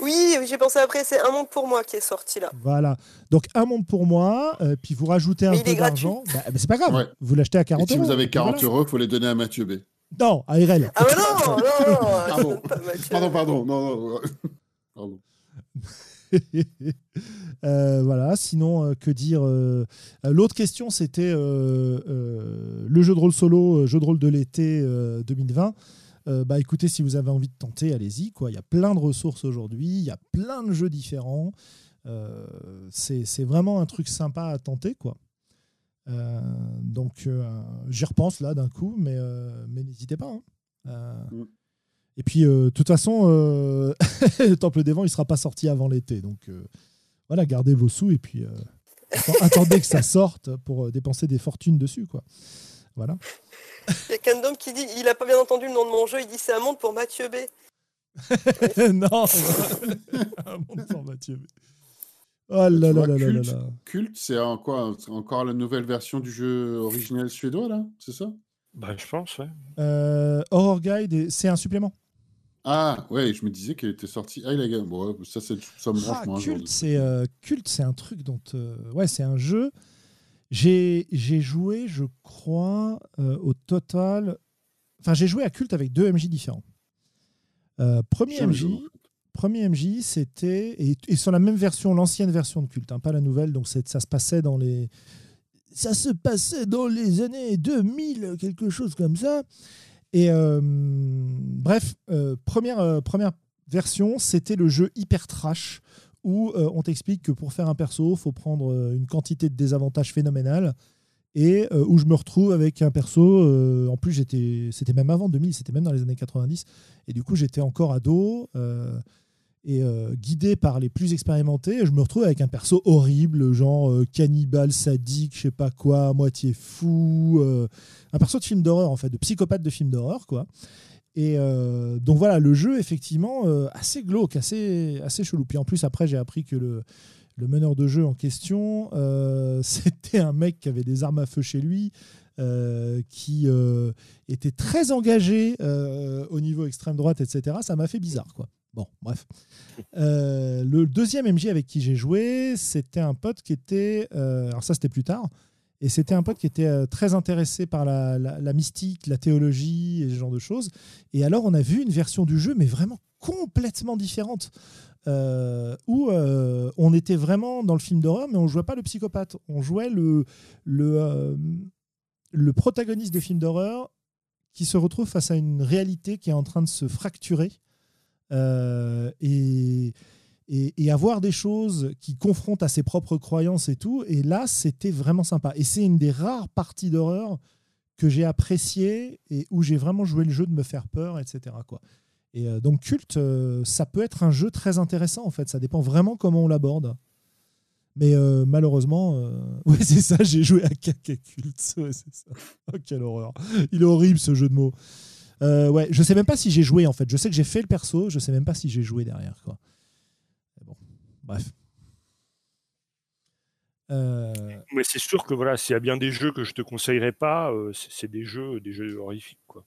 Speaker 3: Oui, j'ai pensé après, c'est Un Monde pour moi qui est sorti là.
Speaker 1: Voilà. Donc Un Monde pour moi, euh, puis vous rajoutez un peu d'argent. Bah, bah, c'est pas grave, vous l'achetez à 40
Speaker 2: Et
Speaker 1: si
Speaker 2: vous avez 40 euros, il faut les donner à Mathieu B.
Speaker 1: Non, à RL.
Speaker 3: Ah mais non, non, non, (laughs)
Speaker 2: pardon. pardon, pardon, non, non. pardon. (laughs)
Speaker 1: Euh, voilà, sinon, euh, que dire euh, L'autre question, c'était le jeu de rôle solo, jeu de rôle de l'été 2020. bah écoutez, si vous avez envie de tenter, allez-y. Il y a plein de ressources aujourd'hui, il y a plein de jeux différents. c'est vraiment un truc sympa à tenter. quoi. donc j'y repense là d'un coup, mais, mais n'hésitez pas. Hein. Mm. Et puis, euh, de toute façon, euh, (laughs) le Temple des Vents, il ne sera pas sorti avant l'été. Donc, euh, voilà, gardez vos sous et puis (laughs) attendez que ça sorte pour dépenser des fortunes dessus. Quoi. Voilà.
Speaker 3: Il y a Kandom qui dit il n'a pas bien entendu le nom de mon jeu, il dit c'est un monde pour Mathieu B. (laughs)
Speaker 1: non, un monde pour Mathieu B. Oh là là là
Speaker 2: culte,
Speaker 1: là là.
Speaker 2: Culte, c'est quoi Encore la nouvelle version du jeu original suédois, là C'est ça?
Speaker 4: Bah, Je pense, ouais.
Speaker 1: Horror Guide, c'est un supplément.
Speaker 2: Ah, ouais, je me disais qu'elle était sortie. Ah, il a... bon, ça, ça me branche
Speaker 1: ah, Culte, c'est euh, culte, c'est un truc dont. Euh, ouais, c'est un jeu. J'ai joué, je crois, euh, au total. Enfin, j'ai joué à Culte avec deux MJ différents. premier, MJ, premier MJ, c'était. Et, sur la même version, l'ancienne version de Culte, hein, pas la nouvelle. Donc, ça se passait dans les. Ça se passait dans les années 2000, quelque chose comme ça. Et euh, bref, euh, première, euh, première version, c'était le jeu hyper trash où on t'explique que pour faire un perso, faut prendre une quantité de désavantages phénoménales et où je me retrouve avec un perso. en plus, c'était même avant 2000, c'était même dans les années 90, et du coup, j'étais encore ado et euh, guidé par les plus expérimentés, je me retrouve avec un perso horrible, genre euh, cannibale, sadique, je sais pas quoi, moitié fou, euh, un perso de film d'horreur en fait, de psychopathe de film d'horreur quoi. Et donc voilà, le jeu effectivement assez glauque, assez assez chelou. Puis en plus après j'ai appris que le le meneur de jeu en question, (laughs) c'était un mec qui avait des armes à feu chez lui, qui était très engagé au niveau extrême droite, etc. Ça m'a fait bizarre quoi. Bon, bref. Euh, le deuxième MJ avec qui j'ai joué, c'était un pote qui était. Euh, alors, ça, c'était plus tard. Et c'était un pote qui était euh, très intéressé par la, mystique, la théologie et ce genre de choses. Et alors, on a vu une version du jeu, mais vraiment complètement différente. où on était vraiment dans le film d'horreur, mais on jouait pas le psychopathe. On jouait le, le, le protagoniste des films d'horreur qui se retrouve face à une réalité qui est en train de se fracturer euh, et, avoir des choses qui confrontent à ses propres croyances et tout. Et là, c'était vraiment sympa. Et c'est une des rares parties d'horreur que j'ai apprécié et où j'ai vraiment joué le jeu de me faire peur, etc. Et euh, donc culte, euh, ça peut être un jeu très intéressant en fait. Ça dépend vraiment comment on l'aborde. Mais malheureusement, (laughs) ouais c'est ça, j'ai joué à caca culte. Ouais. Oh, quelle horreur. Il est horrible ce jeu de mots. Euh, ouais, je sais même pas si j'ai joué en fait. Je sais que j'ai fait le perso, je sais même pas si j'ai joué derrière. Quoi. Bon, bref.
Speaker 4: Euh, Mais c'est sûr que voilà, s'il y a bien des jeux que je te conseillerais pas, euh, c'est des jeux, des jeux horrifiques quoi.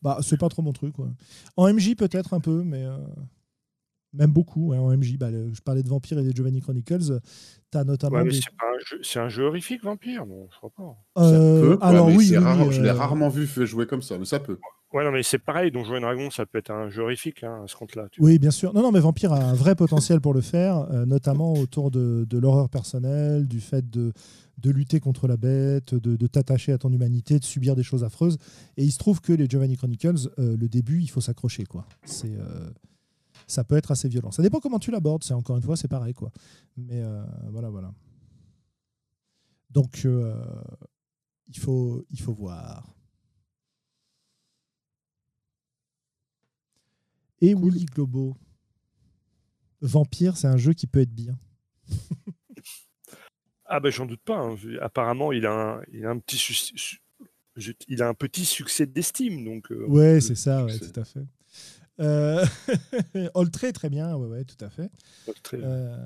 Speaker 1: Bah, c'est pas trop mon truc. Quoi. En MJ peut-être un peu, mais même beaucoup. en MJ, bah, je parlais de Vampire et des Giovanni Chronicles. Tu as notamment.
Speaker 4: c'est, un jeu, horrifique, Vampire Non, je crois pas.
Speaker 1: Euh, alors oui,
Speaker 2: je l'ai rarement vu jouer comme ça, mais ça peut.
Speaker 4: Ouais, non, mais c'est pareil, Donjons et Dragons, ça peut être un jeu horrifique hein, à ce compte-là.
Speaker 1: Oui, bien sûr. Non, non, mais Vampire a un vrai potentiel pour le faire, euh, notamment autour de, l'horreur personnelle, du fait de, de lutter contre la bête, de, t'attacher à ton humanité, de subir des choses affreuses. Et il se trouve que les Giovanni Chronicles, euh, le début, il faut s'accrocher, quoi. C'est, euh, ça peut être assez violent. Ça dépend comment tu l'abordes. C'est encore une fois, c'est pareil, quoi. Mais voilà, voilà. Donc, il faut, il faut voir. Et Willy Globo. Vampire, c'est un jeu qui peut être bien. (laughs)
Speaker 4: ah ben j'en doute pas. Hein. Apparemment, il a un, il a un petit il a un petit succès d'estime. Donc,
Speaker 1: euh, ouais, c'est ça, ouais, tout à fait. Euh... (laughs) très bien, ouais, ouais, tout à fait. Euh,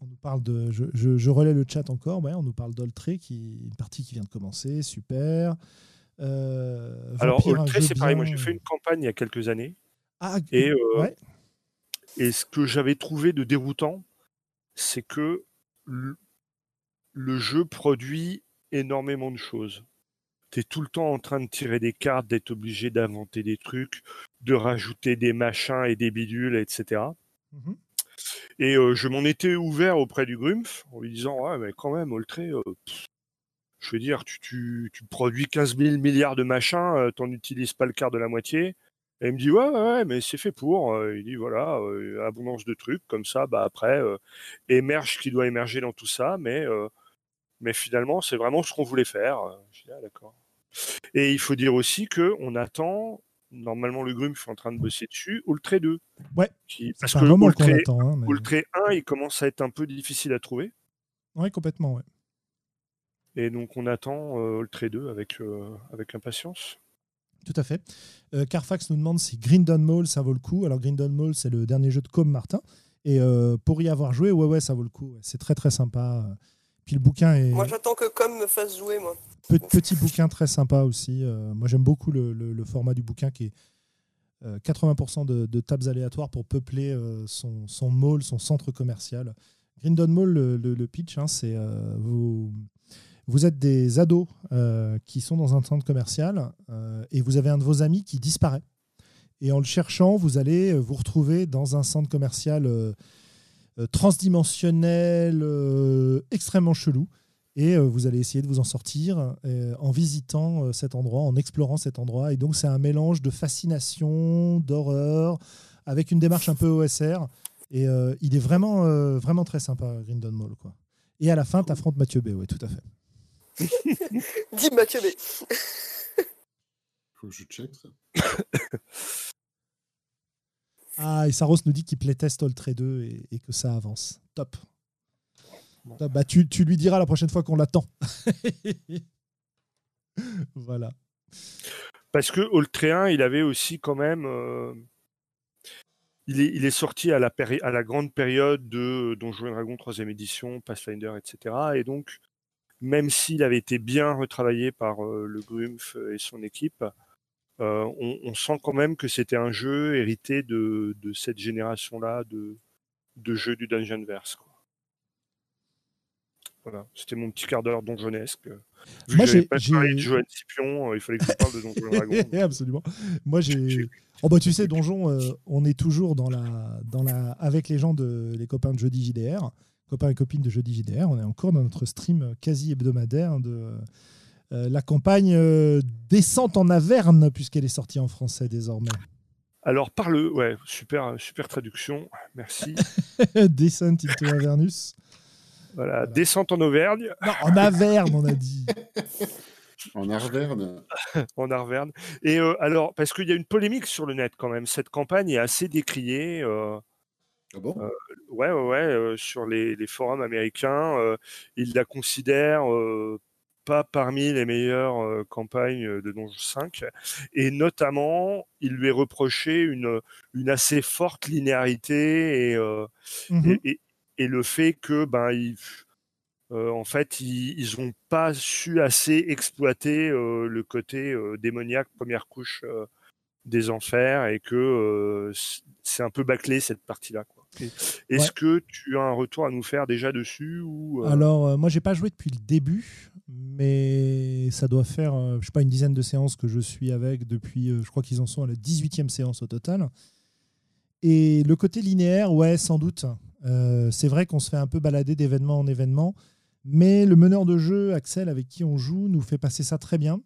Speaker 1: on nous parle de, je, je, relais le chat encore, ouais, on nous parle d'Oltré, qui une partie qui vient de commencer, super.
Speaker 4: Euh, Alors Oltré, c'est pareil, moi j'ai fait une campagne il y a quelques années. Ah, et, euh, et ce que j'avais trouvé de déroutant, c'est que le, jeu produit énormément de choses. Tu es tout le temps en train de tirer des cartes, d'être obligé d'inventer des trucs, de rajouter des machins et des bidules, etc. Mmh et euh, je m'en étais ouvert auprès du Grumpf en lui disant Ouais, mais quand même, Oltré, euh, je veux dire, tu, tu, tu, produis 15 000 milliards de machins, tu n'en utilises pas le quart de la moitié. Et il me dit ouais, ouais, mais c'est fait pour. Euh, il dit voilà, euh, abondance de trucs comme ça. Bah après euh, émerge ce qui doit émerger dans tout ça, mais mais finalement c'est vraiment ce qu'on voulait faire. Je dis ah, d'accord. Et il faut dire aussi que on attend. Normalement, le Grum, je suis en train de bosser dessus. Ultra 2.
Speaker 1: Ouais.
Speaker 4: parce que Ultra, hein, 1, il commence à être un peu difficile à trouver.
Speaker 1: Ouais, complètement, ouais.
Speaker 4: Et donc, on attend Ultra 2 avec, avec impatience.
Speaker 1: Tout à fait. Euh, Carfax nous demande si Grindon Mall, ça vaut le coup. Alors, Grindon Mall, c'est le dernier jeu de Com Martin. Et euh, pour y avoir joué, ouais, ouais, ça vaut le coup. C'est très, très sympa. Puis le bouquin est.
Speaker 3: Moi, j'attends que Com me fasse jouer, moi.
Speaker 1: Petit bouquin très sympa aussi. Euh, moi, j'aime beaucoup le, format du bouquin qui est 80% de, tables aléatoires pour peupler son, son mall, son centre commercial. Grindon Mall, le, pitch, hein, c'est vous vous êtes des ados euh, qui sont dans un centre commercial euh, et vous avez un de vos amis qui disparaît. Et en le cherchant, vous allez vous retrouver dans un centre commercial euh, transdimensionnel, extrêmement chelou. Et vous allez essayer de vous en sortir en visitant cet endroit, en explorant cet endroit. Et donc, c'est un mélange de fascination, d'horreur, avec une démarche un peu OSR. Et il est vraiment, vraiment très sympa, Grindon Mall. Quoi. Et à la fin, tu affrontes Mathieu B. Oui, tout à fait. (laughs)
Speaker 3: Dis Mathieu B.
Speaker 2: Faut que je check ça.
Speaker 1: ah, et Saros nous dit qu'il playtest All 2 et, et, que ça avance. Top. Bah, tu, tu, lui diras la prochaine fois qu'on l'attend. (laughs) voilà.
Speaker 4: Parce que 1, il avait aussi quand même. Euh, il, est, il, est, sorti à la, à la grande période de Donjons et Dragons 3ème édition, Pathfinder, etc. Et donc, même s'il avait été bien retravaillé par euh, le Grumpf et son équipe, euh, on, sent quand même que c'était un jeu hérité de, cette génération-là de, jeux du Dungeonverse. Voilà, c'était mon petit quart d'heure donjonesque. Vu Moi, j'ai pas parlé de Joanne Scipion, euh, il fallait que je parle de Donjon Dragon. (laughs)
Speaker 1: Absolument. Moi, j'ai. (laughs) Oh bah tu sais, Donjon, on est toujours dans la, dans la, avec les gens de les copains de jeudi JDR copains et copines de Jeudi JDR. On est encore dans notre stream quasi hebdomadaire de euh, la campagne euh, Descente en Averne, puisqu'elle est sortie en français désormais.
Speaker 4: Alors, parle, ouais, super, super traduction, merci. (laughs)
Speaker 1: Descent into Avernus.
Speaker 4: Voilà, descente en Auvergne.
Speaker 1: Non, en Averne, on a dit. (laughs)
Speaker 2: En Arverne. (laughs)
Speaker 4: en Arverne. Et euh, alors, parce qu'il y a une polémique sur le net quand même, cette campagne est assez décriée.
Speaker 2: Ah bon?
Speaker 4: euh, ouais, ouais, ouais euh, sur les, forums américains, euh, ils la considèrent pas parmi les meilleures campagnes de Donjon 5. Et notamment, il lui est reproché une, une assez forte linéarité et, et, le fait que, ben, en fait, ils n'ont pas su assez exploiter le côté démoniaque première couche des enfers et que c'est un peu bâclé cette partie-là. Est-ce que tu as un retour à nous faire déjà dessus ou
Speaker 1: euh? Alors, moi, euh, moi, j'ai pas joué depuis le début, mais ça doit faire, je sais pas, une dizaine de séances que je suis avec depuis, je crois qu'ils en sont à la 18e séance au total. Et le côté linéaire, ouais, sans doute. C'est vrai qu'on se fait un peu balader d'événement en événement, mais le meneur de jeu, Axel, avec qui on joue, nous fait passer ça très bien.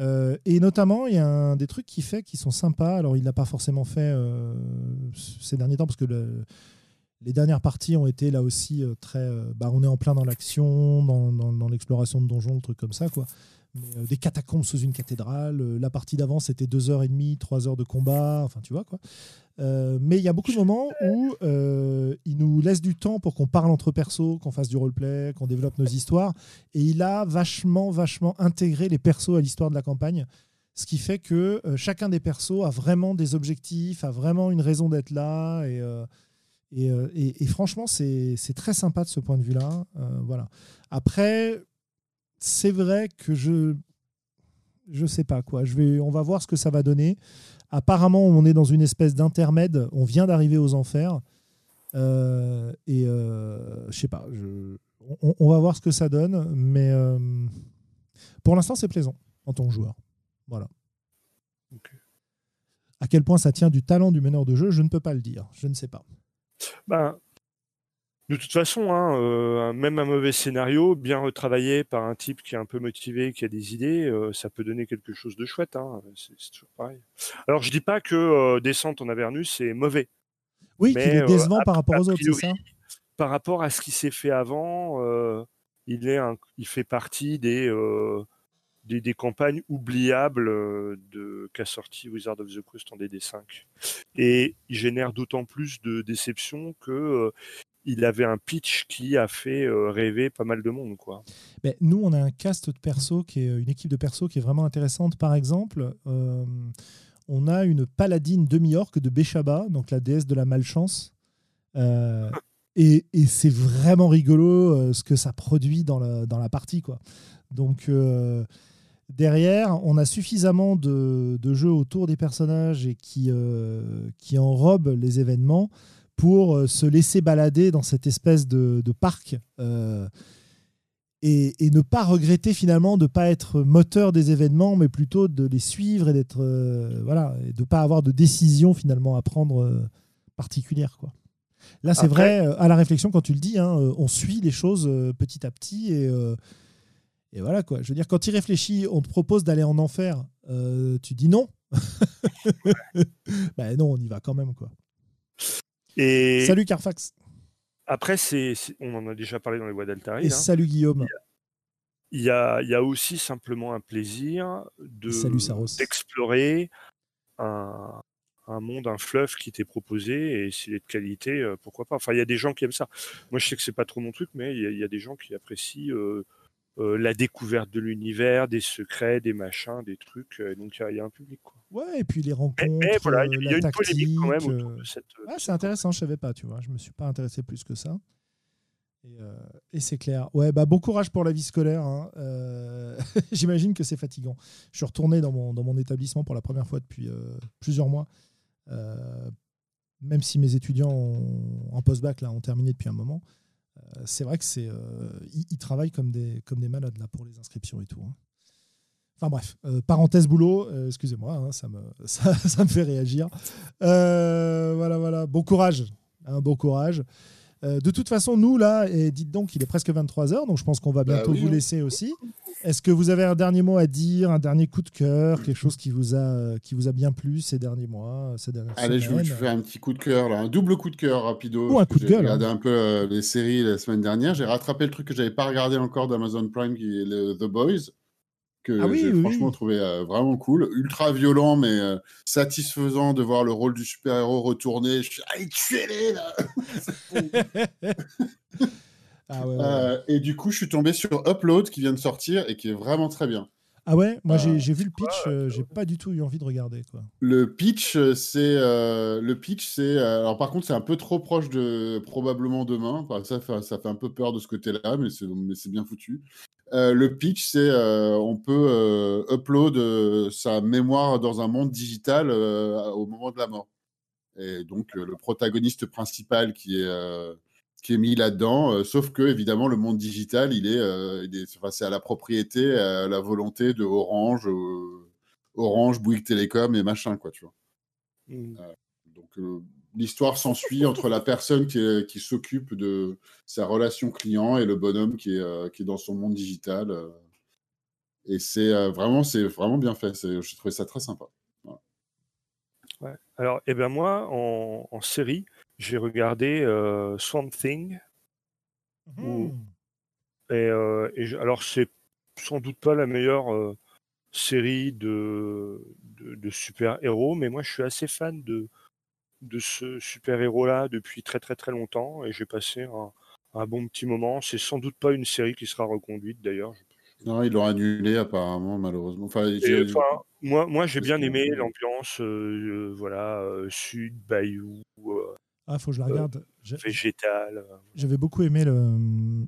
Speaker 1: Euh, et notamment, il y a des trucs qu'il fait qui sont sympas. Alors, il n'a pas forcément fait euh, ces derniers temps parce que les dernières parties ont été là aussi euh, très. bah, on est en plein dans l'action, dans, dans l'exploration de donjons, le truc comme ça, quoi. Mais, des catacombes sous une cathédrale. la partie d'avant, c'était 2h30, 3 heures de combat. Enfin, tu vois, quoi. Euh, mais il y a beaucoup de moments où euh, il nous laisse du temps pour qu'on parle entre persos, qu'on fasse du roleplay, qu'on développe nos histoires. Et il a vachement, vachement intégré les persos à l'histoire de la campagne. Ce qui fait que euh, chacun des persos a vraiment des objectifs, a vraiment une raison d'être là. Et, et, et, franchement, c'est très sympa de ce point de vue-là. voilà. Après, c'est vrai que je. Je sais pas quoi. Je vais, on va voir ce que ça va donner. Apparemment, on est dans une espèce d'intermède. On vient d'arriver aux enfers. Euh, et euh, je sais pas. on, va voir ce que ça donne. Mais euh, pour l'instant, c'est plaisant en tant que joueur. Voilà. À quel point ça tient du talent du meneur de jeu, je ne peux pas le dire. Je ne sais pas.
Speaker 4: Ben, de toute façon, hein, euh, même un mauvais scénario, bien retravaillé par un type qui est un peu motivé, qui a des idées, euh, ça peut donner quelque chose de chouette. Hein. C'est toujours pareil. Alors, je dis pas que euh, Descente en Avernus c'est mauvais.
Speaker 1: Oui, qu'il est décevant par rapport aux autres, c'est ça?
Speaker 4: Par rapport à ce qui s'est fait avant, il, est il fait partie des, des, des, campagnes oubliables de qu'a sorti Wizard of the Coast en DD5. Et il génère d'autant plus de déception que il avait un pitch qui a fait euh, rêver pas mal de monde. Quoi.
Speaker 1: Mais nous, on a un cast de perso, qui est une équipe de perso qui est vraiment intéressante. Par exemple, euh, on a une paladine demi-orque de Béchaba, donc la déesse de la malchance. Euh, et, c'est vraiment rigolo ce que ça produit dans la, dans la partie. Quoi. Donc derrière, on a suffisamment de, de, jeux autour des personnages et qui, qui enrobent les événements pour euh, se laisser balader dans cette espèce de, parc euh, et, ne pas regretter finalement de ne pas être moteur des événements, mais plutôt de les suivre et d'être euh, voilà, et de pas avoir de décision finalement à prendre particulière quoi. Là, c'est vrai, à la réflexion, quand tu le dis, hein, on suit les choses petit à petit et, et voilà quoi. Je veux dire, quand tu réfléchis, on te propose d'aller en enfer, tu dis non. (laughs) ben non, on y va quand même quoi. Salut Carfax.
Speaker 4: Après, c'est, on en a déjà parlé dans les voies d'Altaïr.
Speaker 1: Et hein. salut Guillaume.
Speaker 4: Il y, a, il y, a, aussi simplement un plaisir de, d'explorer un, un, monde, un fleuve qui t'est proposé et s'il est de qualité, euh, pourquoi pas. Enfin, il y a des gens qui aiment ça. Moi, je sais que c'est pas trop mon truc, mais il y, a, des gens qui apprécient euh, euh, la découverte de l'univers, des secrets, des machins, des trucs. Euh, donc il y, a un public. Quoi.
Speaker 1: Ouais, et puis les rencontres.
Speaker 4: voilà, il y a, une polémique quand même autour de cette.
Speaker 1: Ah, c'est intéressant, je savais pas, tu vois. Je me suis pas intéressé plus que ça. Et, c'est clair. Ouais, bah bon courage pour la vie scolaire. Hein. (laughs) J'imagine que c'est fatigant. Je suis retourné dans mon, dans mon établissement pour la première fois depuis plusieurs mois. même si mes étudiants en post-bac là, ont terminé depuis un moment. Euh, c'est vrai que c'est, euh, ils, travaillent comme des, comme des malades là pour les inscriptions et tout. Hein. Enfin bref, euh, parenthèse boulot, excusez-moi, hein, ça, me, (laughs) ça, ça, me fait réagir. voilà, voilà, bon courage, hein, bon courage. De toute façon, nous là, et dites donc, il est presque 23h, donc je pense qu'on va bah bientôt vous laisser aussi. Est-ce que vous avez un dernier mot à dire, un dernier coup de cœur, quelque chose qui vous a, qui vous a bien plu ces derniers mois, ces dernières
Speaker 2: Allez, je vais faire un petit coup de cœur, là, un double coup de cœur rapido.
Speaker 1: Ou un coup de gueule.
Speaker 2: J'ai regardé un peu euh, les séries la semaine dernière. J'ai rattrapé le truc que j'avais pas regardé encore d'Amazon Prime, qui est The Boys, que ah j'ai franchement trouvé euh, vraiment cool, ultra violent mais euh, satisfaisant de voir le rôle du super-héros retourner. Je suis allez tuez-les là. (laughs) Ah euh, et du coup, je suis tombé sur Upload qui vient de sortir et qui est vraiment très bien.
Speaker 1: Ah ouais, moi j'ai vu le pitch, euh, j'ai pas du tout eu envie de regarder quoi.
Speaker 2: Le pitch, c'est le pitch, c'est alors par contre c'est un peu trop proche de probablement demain. ça, fait, ça fait un peu peur de ce côté-là, mais c'est bien foutu. Le pitch, c'est on peut upload sa mémoire dans un monde digital au moment de la mort. Et donc le protagoniste principal qui est qui est mis là-dedans. sauf que, évidemment, le monde digital, il est, c'est à la propriété, à la volonté de Orange, Orange, Bouygues Télécom et machin, quoi, tu vois. Mmh. donc, l'histoire s'ensuit entre la personne qui, qui s'occupe de sa relation client et le bonhomme qui est, qui est dans son monde digital. et c'est vraiment, c'est vraiment bien fait. J'ai trouvé ça très sympa.
Speaker 4: Ouais. Alors, eh ben moi, en, en série, j'ai regardé euh, Swamp Thing. Mmh. et, euh, et alors, c'est sans doute pas la meilleure euh, série de, de, de super-héros, mais moi, je suis assez fan de, de ce super-héros-là depuis très très très longtemps et j'ai passé un, un, bon petit moment. C'est sans doute pas une série qui sera reconduite d'ailleurs.
Speaker 2: Non, ils l'ont annulé apparemment, malheureusement. Enfin,
Speaker 4: moi, moi j'ai bien aimé l'ambiance, euh, voilà, euh, sud, bayou. Euh,
Speaker 1: ah, faut que je la regarde.
Speaker 4: végétal.
Speaker 1: J'avais beaucoup aimé le,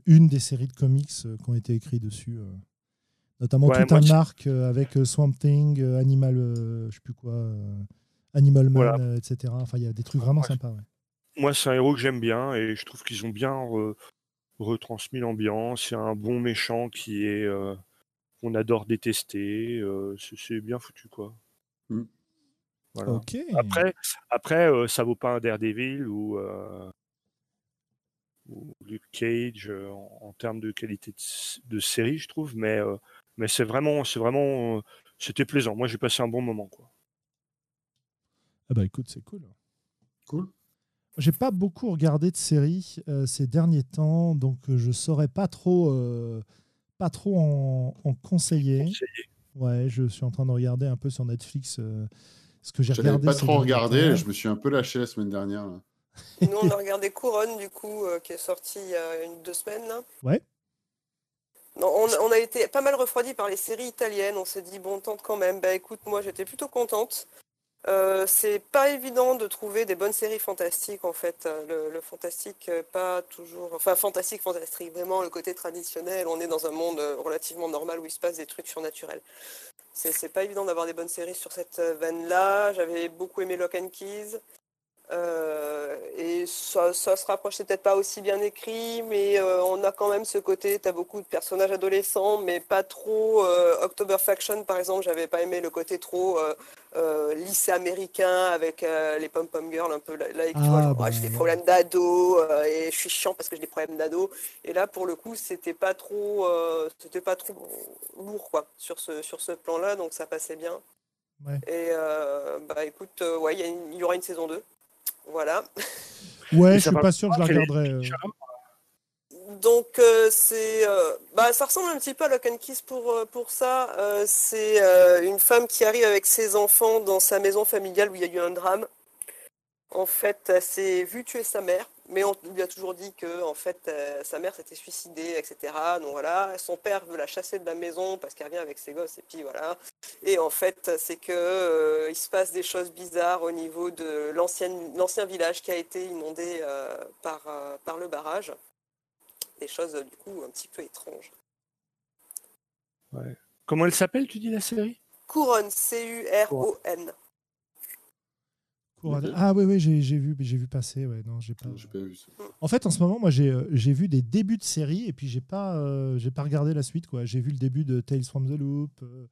Speaker 1: une des séries de comics qui ont été écrits dessus. notamment tout un arc avec Swamp Thing, Animal, je sais plus quoi, Animal Man, etc. Enfin, il y a des trucs vraiment sympas.
Speaker 4: Moi, c'est un héros que j'aime bien et je trouve qu'ils ont bien retransmis l'ambiance. C'est un bon méchant qui est euh, qu'on adore détester. Euh, c'est bien foutu quoi.
Speaker 1: Mmh.
Speaker 4: Après, après euh, ça vaut pas un Daredevil ou, ou Luke Cage en, termes de qualité de, série, je trouve, mais mais c'est vraiment, c'est vraiment, c'était plaisant. Moi, j'ai passé un bon moment quoi.
Speaker 1: Ah bah écoute, c'est cool.
Speaker 2: Cool.
Speaker 1: J'ai pas beaucoup regardé de séries euh, ces derniers temps, donc euh, je saurais pas trop, euh, pas trop en, conseiller. Ouais, je suis en train de regarder un peu sur Netflix ce que j'ai regardé.
Speaker 2: pas trop regardé, je me suis un peu lâché la semaine dernière.
Speaker 3: Nous, on a regardé Couronne, du coup, qui est sorti il y a une, deux semaines.
Speaker 1: Ouais.
Speaker 3: Non, on, on, a été pas mal refroidi par les séries italiennes. On s'est dit, bon, tente quand même. Bah écoute, moi j'étais plutôt contente. Euh, c'est pas évident de trouver des bonnes séries fantastiques en fait. Le, fantastique, euh, pas toujours. Enfin, fantastique, fantastique, vraiment le côté traditionnel. On est dans un monde euh, relativement normal où il se passe des trucs surnaturels. C'est pas évident d'avoir des bonnes séries sur cette veine-là. J'avais beaucoup aimé Lock and Keys. Euh, et ça, ça se rapproche peut-être pas aussi bien écrit, mais euh, on a quand même ce côté, tu as beaucoup de personnages adolescents, mais pas trop euh, October Faction par exemple, j'avais pas aimé le côté trop lycée américain avec les pom-pom girls un peu là, ah, bah j'ai des problèmes d'ado et je suis chiant parce que j'ai des problèmes d'ado. Et là pour le coup c'était pas trop c'était pas trop lourd quoi sur ce sur ce plan là donc ça passait bien. Et bah écoute ouais il y, y, aura une saison 2 voilà.
Speaker 1: Ouais, je suis pas sûr que je la regarderai. Euh.
Speaker 3: Donc euh, c'est, euh, bah, ça ressemble un petit peu à Lock and Kiss pour pour ça. c'est une femme qui arrive avec ses enfants dans sa maison familiale où il y a eu un drame. En fait, elle s'est vue tuer sa mère mais on lui a toujours dit que en fait euh, sa mère s'était suicidée, etc. Donc voilà, son père veut la chasser de la maison parce qu'elle revient avec ses gosses et puis voilà. Et en fait, c'est que euh, il se passe des choses bizarres au niveau de l'ancien village qui a été inondé euh, par par le barrage. Des choses du coup un petit peu étranges.
Speaker 4: Ouais. Comment elle s'appelle, tu dis la série?
Speaker 3: Couronne, C-U-R-O-N.
Speaker 1: Ah oui, oui, j'ai vu, j'ai vu passer. Ouais, non, j'ai pas... vu ça. En fait, en ce moment, moi, j'ai euh, vu des débuts de séries et puis j'ai pas, euh, j'ai pas regardé la suite. quoi. J'ai vu le début de Tales from the Loop. Euh,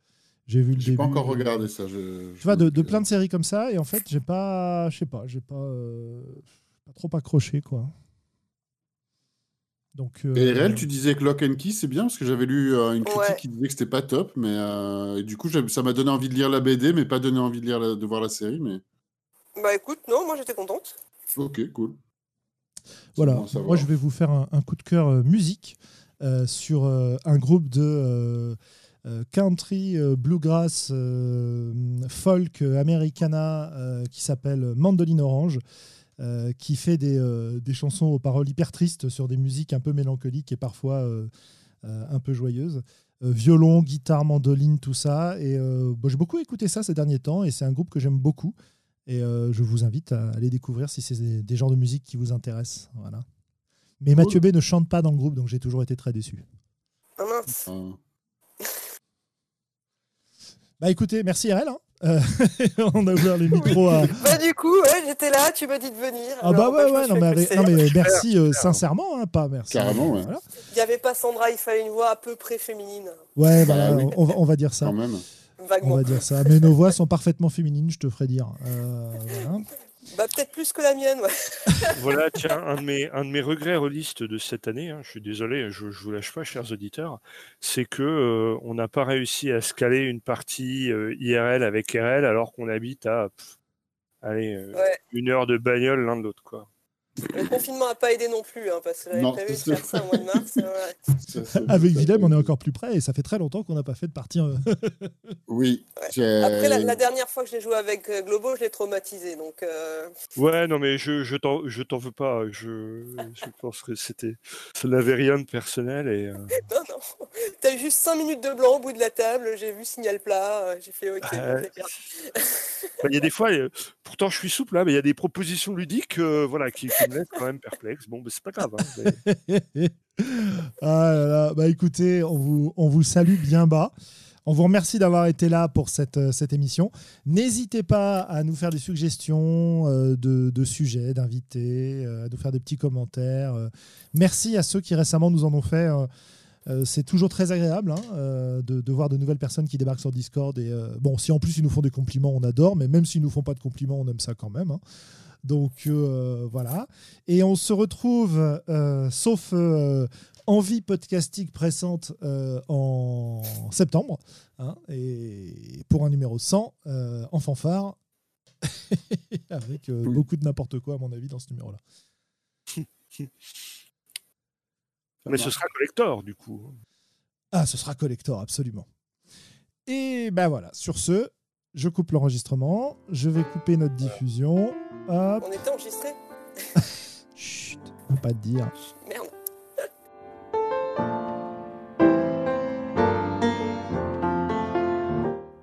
Speaker 1: j'ai vu le début.
Speaker 2: pas encore regardé ça. Je,
Speaker 1: tu vois, de, de, plein de séries comme ça et en fait, j'ai pas, je sais pas, j'ai pas, pas trop accroché quoi. Donc,
Speaker 2: et RL, tu disais que Lock and Key, c'est bien parce que j'avais lu une critique qui disait que c'était pas top, mais du coup, ça m'a donné envie de lire la BD, mais pas donné envie de, lire de voir la série. Mais...
Speaker 3: Bah écoute, non, moi j'étais contente.
Speaker 2: Ok, cool.
Speaker 1: Voilà, moi je vais vous faire un, coup de cœur euh, musique euh, sur euh, un groupe de country, bluegrass, folk, americana qui s'appelle Mandoline Orange. qui fait des, des, chansons aux paroles hyper tristes sur des musiques un peu mélancoliques et parfois un peu joyeuses. violon, guitare, mandoline, tout ça. Et bah, j'ai beaucoup écouté ça ces derniers temps et c'est un groupe que j'aime beaucoup. Et euh, je vous invite à aller découvrir si c'est des, genres de musique qui vous intéressent. Voilà. Mais Mathieu B ne chante pas dans le groupe, donc j'ai toujours été très déçu.
Speaker 3: Ah mince.
Speaker 1: Bah écoutez, merci RL. Hein. (laughs) on a ouvert les micros à.
Speaker 3: Bah, du coup, ouais, j'étais là, tu m'as dit de venir.
Speaker 1: Ah, bah, ouais, ouais, non, mais, non, mais (laughs) merci sincèrement, hein, pas merci.
Speaker 2: Carrément, ouais.
Speaker 3: Il n'y avait pas Sandra, il fallait une voix à peu près féminine.
Speaker 1: Ouais, bah, bah on, va, on va dire ça.
Speaker 2: Quand même.
Speaker 1: On va dire ça. Mais nos voix sont parfaitement féminines, je te ferai dire.
Speaker 3: voilà. Bah, peut-être plus que la mienne, ouais. (laughs)
Speaker 4: voilà, tiens, un de mes, un de mes regrets relistes de cette année, hein, je suis désolé, je, je vous lâche pas, chers auditeurs, c'est que euh, on n'a pas réussi à scaler une partie euh, IRL avec RL alors qu'on habite à allez, euh, une heure de bagnole l'un de l'autre, quoi.
Speaker 3: Le confinement n'a pas aidé non plus, hein, parce que j'avais prévu de faire ça au mois de mars. (laughs)
Speaker 1: Avec Willem, on est encore plus près et ça fait très longtemps qu'on n'a pas fait de partie. Euh. (laughs)
Speaker 2: oui.
Speaker 3: Après, la, dernière fois que j'ai joué avec euh, Globo, je l'ai traumatisé. Donc, euh.
Speaker 4: Ouais, non, mais je, je t'en veux pas. Je, je pense que c'était. Ça n'avait rien de personnel. Et, (laughs)
Speaker 3: non, non. (laughs) T'as eu juste 5 minutes de blanc au bout de la table. J'ai vu signal plat. J'ai fait OK.
Speaker 4: Bah, il y a des fois, pourtant je suis souple, là, hein, mais il y a des propositions ludiques voilà, qui me quand même perplexe. Bon, mais c'est pas grave. Hein, (laughs)
Speaker 1: ah là là. Bah écoutez, on vous, on vous salue bien bas. On vous remercie d'avoir été là pour cette, euh, cette émission. N'hésitez pas à nous faire des suggestions euh, de, de, sujets, d'invités, euh, à nous faire des petits commentaires. Merci à ceux qui récemment nous en ont fait. C'est toujours très agréable hein, de, de, voir de nouvelles personnes qui débarquent sur Discord. Et bon, si en plus ils nous font des compliments, on adore. Mais même s'ils nous font pas de compliments, on aime ça quand même. Hein. Donc euh, voilà. Et on se retrouve, euh, sauf euh, envie podcastique pressante en septembre, hein, et pour un numéro 100 en fanfare, (laughs) avec beaucoup de n'importe quoi à mon avis dans ce numéro-là. (laughs)
Speaker 4: Mais ce sera collector du coup.
Speaker 1: Ah, ce sera collector, absolument. Et ben voilà, sur ce, je coupe l'enregistrement, je vais couper notre diffusion.
Speaker 3: On était enregistré (laughs)
Speaker 1: Chut, faut pas te dire.
Speaker 3: Merde.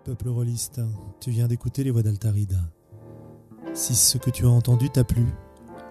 Speaker 1: Peuple rôliste, tu viens d'écouter les voix d'Altarida. Si ce que tu as entendu t'a plu,